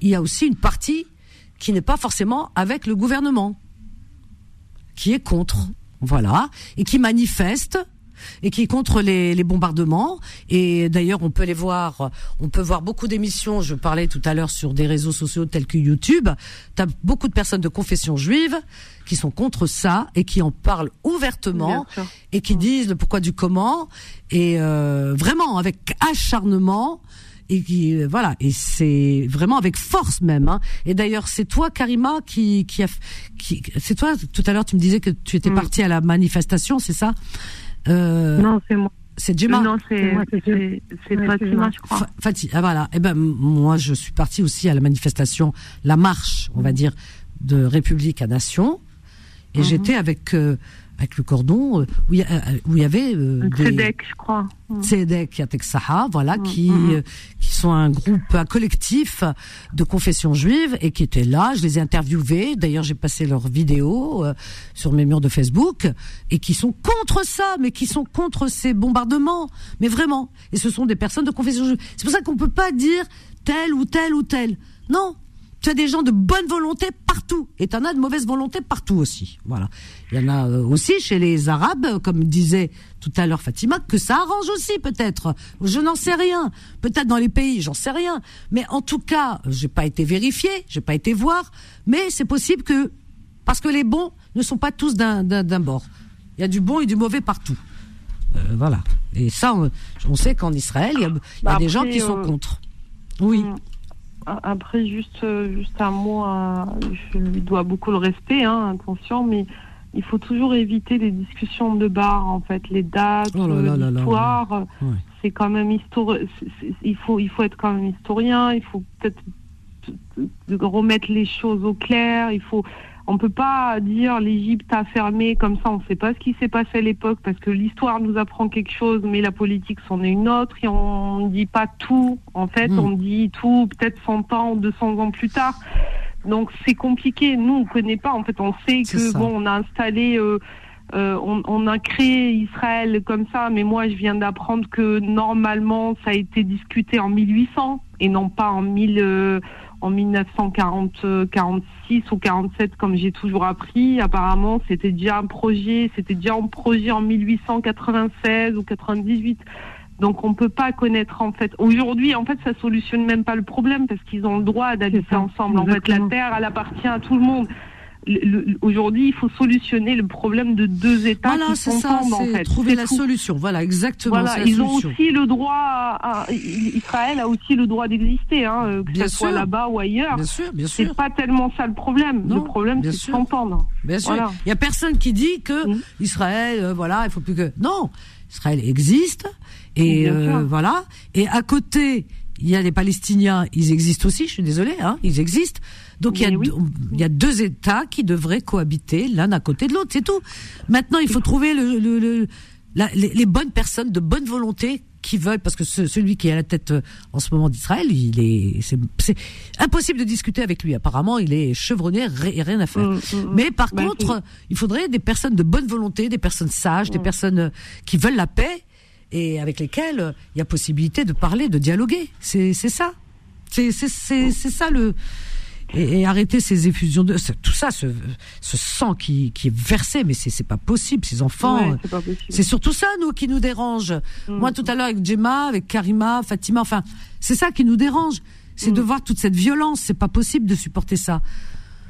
il y a aussi une partie qui n'est pas forcément avec le gouvernement, qui est contre, voilà, et qui manifeste et qui est contre les, les bombardements. Et d'ailleurs, on peut les voir, on peut voir beaucoup d'émissions. Je parlais tout à l'heure sur des réseaux sociaux tels que YouTube. Tu as beaucoup de personnes de confession juive qui sont contre ça et qui en parlent ouvertement et qui disent le pourquoi du comment et euh, vraiment avec acharnement et qui euh, voilà et c'est vraiment avec force même hein. et d'ailleurs c'est toi Karima qui qui a qui c'est toi tout à l'heure tu me disais que tu étais mm. partie à la manifestation c'est ça? Euh, non c'est moi. c'est Juma non c'est Fatima je crois. Fatih ah voilà. Eh ben moi je suis partie aussi à la manifestation la marche on va dire de République à Nation. Et mm-hmm. j'étais avec euh, avec le cordon euh, où il y, euh, où il y avait euh, des je crois. Tzedek Yatek voilà, mm, qui mm, mm. qui sont un groupe, un collectif de confession juive et qui étaient là. Je les ai interviewés. D'ailleurs, j'ai passé leurs vidéos sur mes murs de Facebook et qui sont contre ça, mais qui sont contre ces bombardements. Mais vraiment. Et ce sont des personnes de confession juive. C'est pour ça qu'on peut pas dire tel ou tel ou tel. Non, tu as des gens de bonne volonté partout et tu en as de mauvaise volonté partout aussi. Voilà. Il y en a euh, aussi chez les Arabes, comme disait tout à l'heure Fatima, que ça arrange aussi peut-être. Je n'en sais rien. Peut-être dans les pays, j'en sais rien. Mais en tout cas, j'ai pas été vérifié, j'ai pas été voir, mais c'est possible que parce que les bons ne sont pas tous d'un bord. Il y a du bon et du mauvais partout. Euh, voilà. Et ça, on, sait qu'en Israël, il y a, bah, des gens qui sont euh, contre. Oui. Mm. Après, juste, euh, juste un mot, je lui dois beaucoup le respect, hein, attention, mais il faut toujours éviter les discussions de bar, en fait, les dates, oh l'histoire. C'est quand même historique. Il faut, il faut être quand même historien. Il faut peut-être remettre les choses au clair. Il faut on peut pas dire l'Égypte a fermé comme ça. On ne sait pas ce qui s'est passé à l'époque parce que l'histoire nous apprend quelque chose, mais la politique c'en est une autre. Et on ne dit pas tout. En fait, hmm. on dit tout peut-être 100 ans ou 200 ans plus tard. Donc c'est compliqué. Nous, on connaît pas. En fait, on sait que bon, on a installé. Euh, euh, on, on, a créé Israël comme ça, mais moi je viens d'apprendre que normalement ça a été discuté en 1800 et non pas en 1000 en 1946 ou 47, comme j'ai toujours appris. Apparemment, c'était déjà un projet, c'était déjà un projet en 1896 ou 98. Donc on peut pas connaître en fait. Aujourd'hui, en fait, ça solutionne même pas le problème parce qu'ils ont le droit d'habiter ensemble. En fait, la terre, elle appartient à tout le monde aujourd'hui, il faut solutionner le problème de deux États voilà, qui s'entendent en fait. Trouver la solution. Voilà, exactement. Voilà, ils ont aussi le droit. À, Israël a aussi le droit d'exister, hein, que ce soit là-bas ou ailleurs. Bien sûr, bien sûr. C'est pas tellement ça le problème. le problème, c'est de s'entendre. Bien sûr. Il y a personne qui dit que mmh. Israël, euh, voilà, il faut plus que. Non, Israël existe et euh, voilà. Et à côté, il y a les Palestiniens. Ils existent aussi. Je suis désolée, hein, ils existent. Donc il y, a, il y a deux États qui devraient cohabiter l'un à côté de l'autre, c'est tout. Maintenant, il faut trouver le, le, les, bonnes personnes de bonne volonté qui veulent, parce que celui qui est à la tête euh, en ce moment d'Israël, il est, c'est impossible de discuter avec lui. Apparemment, il est chevronné et rien à faire. Mm, mm, mm. Mais par bah, contre, il faudrait des personnes de bonne volonté, des personnes sages, des personnes euh, qui veulent la paix et avec lesquels il y a possibilité de parler, de dialoguer. C'est ça. C'est ça le et, arrêter ces effusions de tout ça, ce, ce sang qui, qui est versé, mais c'est pas possible, ces enfants. c'est surtout ça nous qui nous dérange. Mm. Moi tout à l'heure avec Gemma, avec Karima, Fatima, enfin c'est ça qui nous dérange, c'est de mm. voir toute cette violence. C'est pas possible de supporter ça.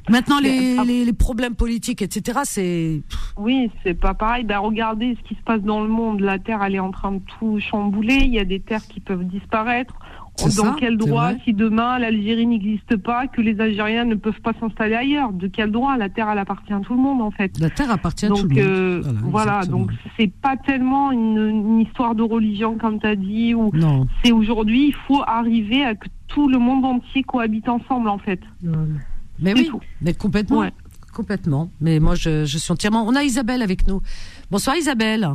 Maintenant, les, les, les, problèmes politiques, etc., c'est... Oui, c'est pas pareil. Ben, regardez ce qui se passe dans le monde. La Terre, elle est en train de tout chambouler. Il y a des terres qui peuvent disparaître. Dans quel droit, si demain l'Algérie n'existe pas, que les Algériens ne peuvent pas s'installer ailleurs? De quel droit? La terre, elle appartient à tout le monde, en fait. La terre appartient à tout le monde. Euh, voilà, donc c'est pas tellement une, histoire de religion, comme tu as dit. Ou C'est aujourd'hui, il faut arriver à que tout le monde entier cohabite ensemble, en fait. Mais oui, mais complètement. Complètement. Mais moi, je, je suis entièrement. On a Isabelle avec nous. Bonsoir, Isabelle.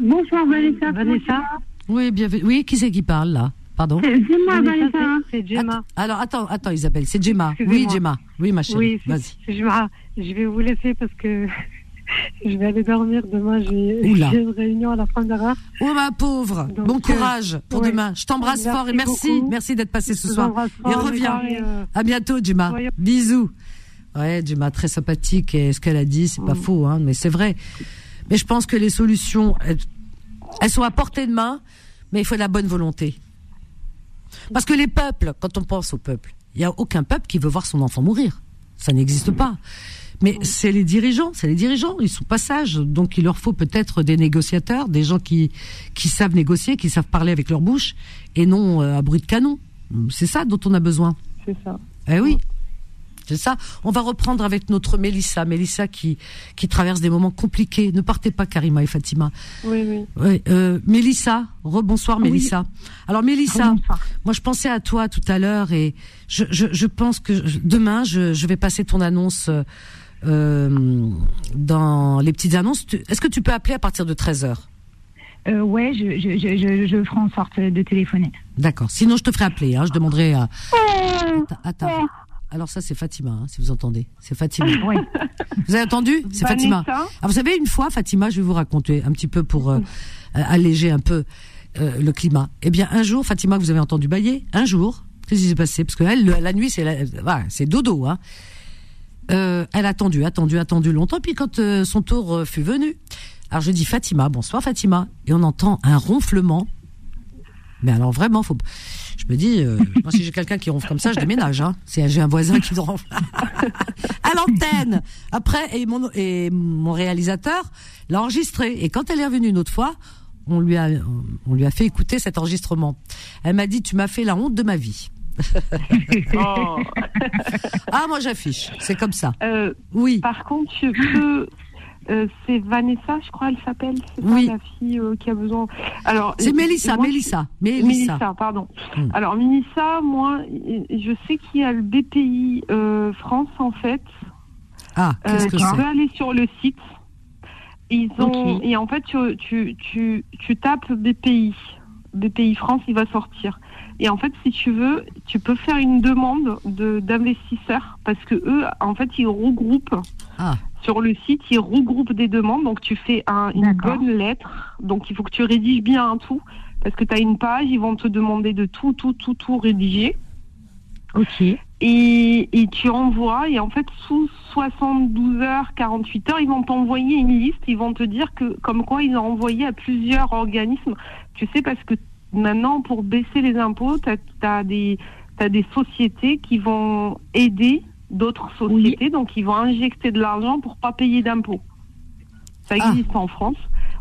Bonsoir, Vanessa. Vanessa. Oui, bienvenue. Oui, qui c'est qui parle là? Pardon C'est Gemma, C'est Gemma. alors, attends, attends, Isabelle, c'est Gemma. Oui, Gemma. Oui, ma chérie. Oui, vas-y. Gemma. Je vais vous laisser parce que je vais aller dormir. Demain, j'ai une réunion à la fin de Oh, ma pauvre. bon euh, courage pour demain. Je t'embrasse fort et merci. Merci d'être passé ce soir. Et reviens. Euh, à bientôt, Gemma. Bisous. Ouais, Gemma, très sympathique. Et ce qu'elle a dit, c'est pas mm. faux, hein, mais c'est vrai. Mais je pense que les solutions, elles, elles sont à portée de main, mais il faut de la bonne volonté. Parce que les peuples, quand on pense aux peuples, il n'y a aucun peuple qui veut voir son enfant mourir. Ça n'existe pas. Mais c'est les dirigeants, c'est les dirigeants, ils sont pas sages, donc il leur faut peut-être des négociateurs, des gens qui qui savent négocier, qui savent parler avec leur bouche et non euh, à bruit de canon. C'est ça dont on a besoin. C'est ça. Eh oui. C'est ça. On va reprendre avec notre Mélissa. Mélissa qui, qui traverse des moments compliqués. Ne partez pas, Karima et Fatima. Oui, oui. Euh, Mélissa, rebonsoir Mélissa. Alors Mélissa, moi je pensais à toi tout à l'heure et je, je, je, pense que demain je, je vais passer ton annonce euh, dans les petites annonces. Est-ce que tu peux appeler à partir de 13h euh, ouais, je, je, je, je, ferai en sorte de téléphoner. D'accord. Sinon, je te ferai appeler. Hein. Je demanderai à. Attends. Alors ça, c'est Fatima, hein, si vous entendez. C'est Fatima. Oui. Vous avez entendu? C'est Fatima? Alors, vous savez, une fois, Fatima, je vais vous raconter un petit peu pour euh, euh, alléger un peu euh, le climat. Eh bien, un jour, Fatima, que vous avez entendu bailler, un jour, qu'est-ce qui s'est passé? Parce que elle, la nuit, c'est voilà, c'est dodo. Hein. elle a attendu, attendu, attendu longtemps. Puis quand son tour fut venu, alors je dis Fatima, bonsoir Fatima, et on entend un ronflement. Mais alors vraiment, faut je me dis, euh, moi si j'ai quelqu'un qui ronfle comme ça, je déménage. Hein. Si j'ai un voisin qui ronfle à l'antenne. Après, et mon, et mon réalisateur l'a enregistré. Et quand elle est revenue une autre fois, on lui a, on lui a fait écouter cet enregistrement. Elle m'a dit, tu m'as fait la honte de ma vie. oh. ah, moi j'affiche, c'est comme ça. Euh, oui. Par contre, je peux euh, c'est Vanessa, je crois, elle s'appelle. C'est oui. la fille euh, qui a besoin. Alors. C'est Mélissa, Mélissa, Mélissa. pardon. Hmm. Alors Mélissa, moi, je sais qu'il y a le BPI euh, France en fait. Ah, qu'est-ce que c'est Tu peux aller sur le site. Ils ont et en fait tu, tu, tu, tu tapes BPI. BPI France, il va sortir. Et en fait, si tu veux, tu peux faire une demande de d'investisseurs parce que eux, en fait, ils regroupent ah sur le site, ils regroupent des demandes. Donc, tu fais une bonne lettre. Donc, il faut que tu rédiges bien un tout. Parce que tu as une page, ils vont te demander de tout, tout, tout, tout rédiger. Ok. Et, et tu envoies. Et en fait, sous 72 heures, 48 heures, ils vont t'envoyer une liste. Ils vont te dire que, comme quoi, ils ont envoyé à plusieurs organismes. Tu sais, parce que maintenant, pour baisser les impôts, tu as, des, as des sociétés qui vont aider d'autres sociétés, donc ils vont injecter de l'argent pour pas payer d'impôts. Ça ah. existe en France.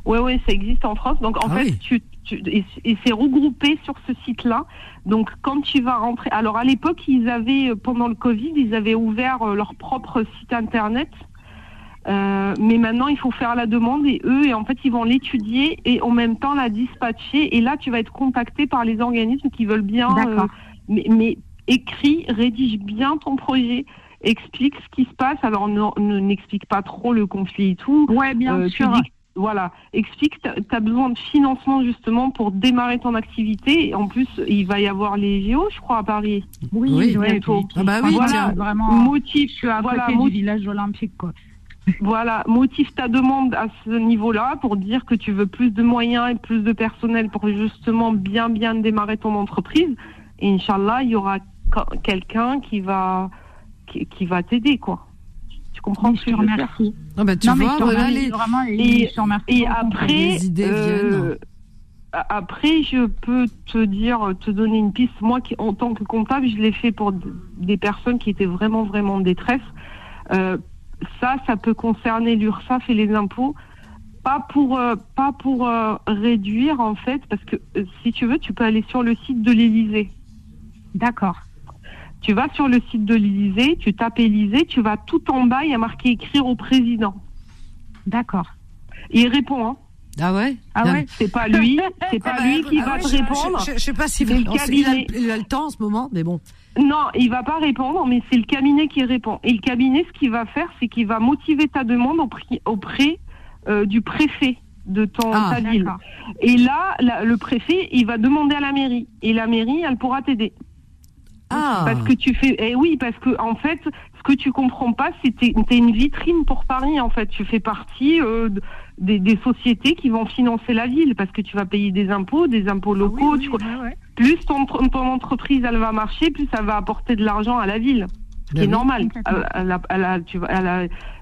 Ouais, ouais, ça existe en France. Donc en ah fait, tu, et, c'est regroupé sur ce site-là. Donc quand tu vas rentrer, alors à l'époque, ils avaient pendant le Covid, ils avaient ouvert euh, leur propre site internet. Euh, mais maintenant, il faut faire la demande et eux, et en fait, ils vont l'étudier et en même temps la dispatcher. Et là, tu vas être contacté par les organismes qui veulent bien. Euh, mais, mais écris, rédige bien ton projet explique ce qui se passe. Alors, ne n'explique pas trop le conflit et tout. Ouais, bien euh, sûr. voilà, explique, tu as besoin de financement justement pour démarrer ton activité. Et en plus, il va y avoir les géos, je crois, à Paris. Oui, bientôt. Ah bah oui, voilà, vraiment. Motif, je suis à voilà, côté du village olympique, quoi. Voilà, motive ta demande à ce niveau-là pour dire que tu veux plus de moyens et plus de personnel pour justement bien bien démarrer ton entreprise. Et Inch'Allah, il y aura quelqu'un qui va qui, va t'aider quoi. Tu comprends ce que je remercie. Ah bah, tu vois, et, et, après, euh, après, je peux te dire, te donner une piste. Moi, qui, en tant que comptable, je l'ai fait pour des personnes qui étaient vraiment, vraiment en détresse. Euh, ça, ça peut concerner l'URSSAF et les impôts. Pas pour, euh, pas pour euh, réduire, en fait, parce que si tu veux, tu peux aller sur le site de l'Élysée. D'accord. Tu vas sur le site de l'Élysée, tu tapes Élysée, tu vas tout en bas, il y a marqué écrire au président. D'accord. Il répond, hein. Ah ouais Ah ouais C'est pas lui, c'est pas ah lui bah, qui va te répondre. Je, sais pas s'il il, a, le temps en ce moment, mais bon. Non, il va pas répondre, mais c'est le cabinet qui répond. Et le cabinet, ce qu'il va faire, c'est qu'il va motiver ta demande auprès, euh, du préfet de ton ah, ta ville. Et là, le préfet, il va demander à la mairie, et la mairie, elle pourra t'aider. Ah. Parce que tu fais, eh oui, parce que en fait, ce que tu comprends pas, c'est que t'es une vitrine pour Paris. En fait, tu fais partie euh, des, sociétés qui vont financer la ville parce que tu vas payer des impôts, des impôts ah locaux. Plus ton, ton, entreprise elle va marcher, plus ça va apporter de l'argent à la ville. Ce qui est normal. tu,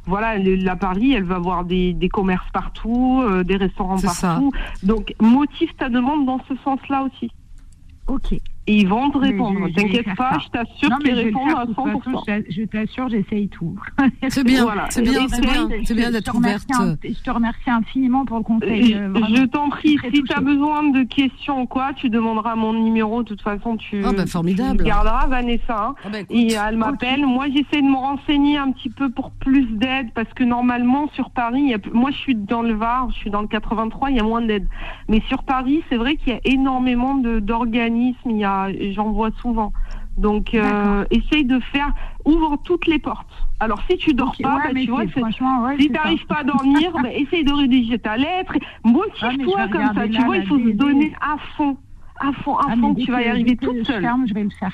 voilà, la Paris, elle va avoir des, des commerces partout, euh, des restaurants partout. Donc, motive ta demande dans ce sens-là aussi. Ok. Et ils vont te répondre. T'inquiète pas, je t'assure qu'ils répondent à 100%. je t'assure, j'essaye tout. C'est bien, c'est bien, c'est bien, c'est bien d'être ouverte. je te remercie infiniment pour le conseil. Euh, je t'en prie, si tu as besoin de questions ou quoi, tu demanderas mon numéro. De toute façon, tu, oh formidable. garderas Vanessa. Hein. Ah bah, et elle m'appelle. Moi, j'essaie de me renseigner un petit peu pour plus d'aide parce que normalement, sur Paris, y a, moi, je suis dans le Var, je suis dans le 83, il y a moins d'aide. Mais sur Paris, c'est vrai qu'il y a énormément d'organismes. Il y a j'en vois souvent. Donc, euh, essaye de faire, ouvre toutes les portes. Alors, si tu dors pas, bah, tu vois, si tu n'arrives pas à dormir, bah, essaye de rédiger ta lettre. Motive-toi ah, comme ça. Tu vois, il faut se donner à fond, à fond, à ah, fond. Tu vas y arriver toute seule. je vais le faire.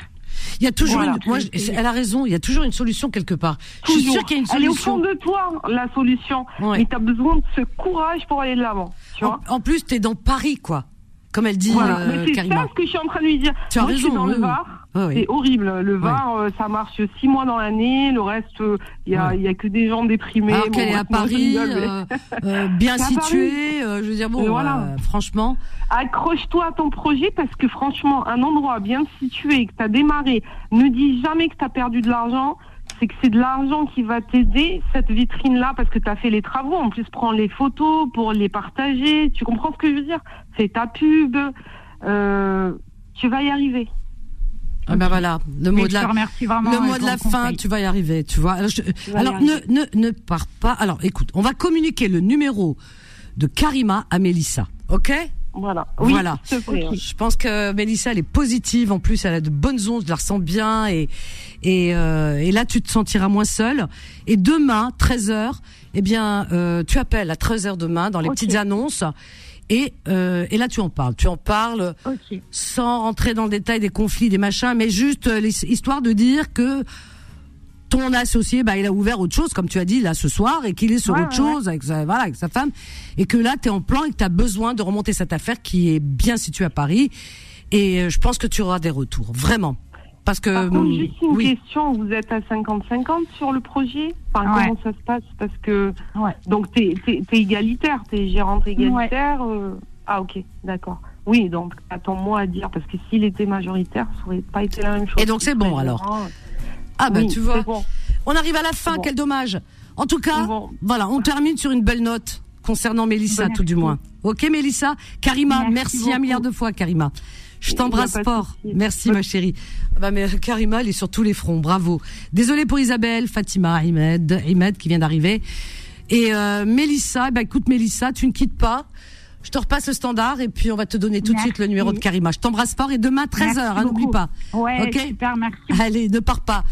Il y a toujours une, moi, elle a raison, il y a toujours une solution quelque part. Je suis sûre qu'il y a une solution. Elle est au fond de toi, la solution. Mais tu as besoin de ce courage pour aller de l'avant. En, en, plus, tu es dans Paris, quoi comme elle dit voilà. Euh, c'est ça ce que je suis en train de lui dire. Tu as Moi, raison, je suis dans le Var. C'est horrible. Le Var, euh, ça marche six mois dans l'année. Le reste, il euh, y, a, y a que des gens déprimés. Alors qu'elle est à Paris, bien située. je veux dire, bon, voilà. franchement. Accroche-toi à ton projet parce que franchement, un endroit bien situé, que tu as démarré, ne dis jamais que tu as perdu de l'argent c'est que c'est de l'argent qui va t'aider, cette vitrine-là, parce que tu as fait les travaux. En plus, prends les photos pour les partager. Tu comprends ce que je veux dire? Fais ta pub. Euh, tu vas y arriver. Ah ben voilà, le mot de la, le mot de la fin, tu vas y arriver, tu vois. Alors, ne, ne, ne pars pas. Alors écoute, on va communiquer le numéro de Karima à Mélissa, ok? Voilà. voilà. Je pense que Mélissa, elle est positive. En plus, elle a de bonnes ondes. Je la ressens bien. Et, et, euh, et là, tu te sentiras moins seule. Et demain, 13h, eh bien, euh, tu appelles à 13h demain dans les petites annonces. Et, euh, et là, tu en parles. Tu en parles sans rentrer dans le détail des conflits, des machins, mais juste l'histoire de dire que ton associé, bah, il a ouvert autre chose, comme tu as dit là ce soir, et qu'il est sur autre chose avec sa, voilà, avec sa femme, et que là, tu es en plan et que tu as besoin de remonter cette affaire qui est bien située à Paris. Et euh, je pense que tu auras des retours, vraiment. Parce que. Par contre, juste une question, vous êtes à 50-50 sur le projet? Enfin, Comment ça se passe? Parce que. Donc, tu es, égalitaire, tu es gérante égalitaire. Euh, ah, ok, d'accord. Oui, donc attends-moi à dire, parce que s'il était majoritaire, ça aurait pas été la même chose. Et donc c'est bon alors ah bah tu vois. On arrive à la fin, quel dommage. En tout cas, voilà, on termine sur une belle note concernant Mélissa, tout du moins. Ok Mélissa? Karima, merci, un milliard de fois Karima. Je t'embrasse fort. Merci ma chérie. Ah bah mais Karima, elle est sur tous les fronts. Bravo. Désolée pour Isabelle, Fatima, Ahmed, Ahmed qui vient d'arriver. Et euh, Mélissa, bah écoute Mélissa, tu ne quittes pas. Je te repasse le standard et puis on va te donner tout de suite le numéro de Karima. Je t'embrasse fort et demain 13h, hein, n'oublie pas. Ouais, super, merci. Allez, ne pars pas.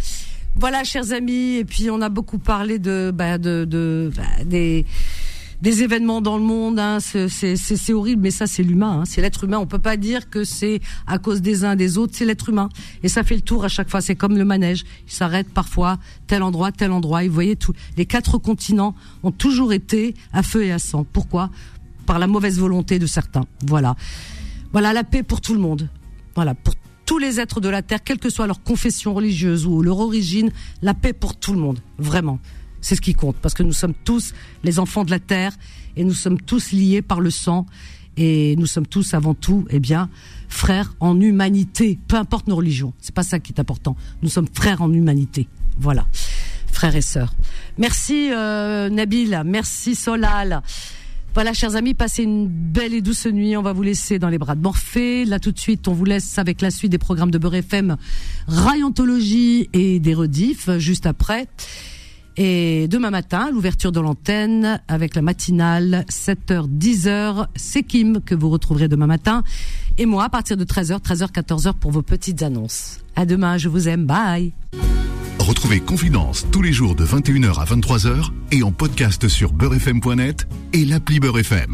Voilà, chers amis, et puis on a beaucoup parlé de, bah, de, de bah, des des événements dans le monde. Hein, c'est horrible, mais ça c'est l'humain, hein, c'est l'être humain. On peut pas dire que c'est à cause des uns des autres, c'est l'être humain. Et ça fait le tour à chaque fois. C'est comme le manège, il s'arrête parfois tel endroit, tel endroit. Et vous voyez, tout, les quatre continents ont toujours été à feu et à sang. Pourquoi? Par la mauvaise volonté de certains. Voilà, voilà la paix pour tout le monde. Voilà pour tous les êtres de la terre, quelle que soit leur confession religieuse ou leur origine, la paix pour tout le monde, vraiment c'est ce qui compte, parce que nous sommes tous les enfants de la terre et nous sommes tous liés par le sang et nous sommes tous avant tout, eh bien, frères en humanité, peu importe nos religions. C'est pas ça qui est important. Nous sommes frères en humanité. Voilà, frères et sœurs. Merci euh, Nabil, merci Solal. Voilà, chers amis, passez une belle et douce nuit. On va vous laisser dans les bras de Morphée. Là, tout de suite, on vous laisse avec la suite des programmes de Beurre FM, Rayantologie et des rediffs juste après. Et demain matin, l'ouverture de l'antenne avec la matinale 7h 10h, c'est Kim que vous retrouverez demain matin et moi à partir de 13h 13h 14h pour vos petites annonces. À demain, je vous aime. Bye. Retrouvez Confidence tous les jours de 21h à 23h et en podcast sur beurrefm.net et l'appli Beurrefm.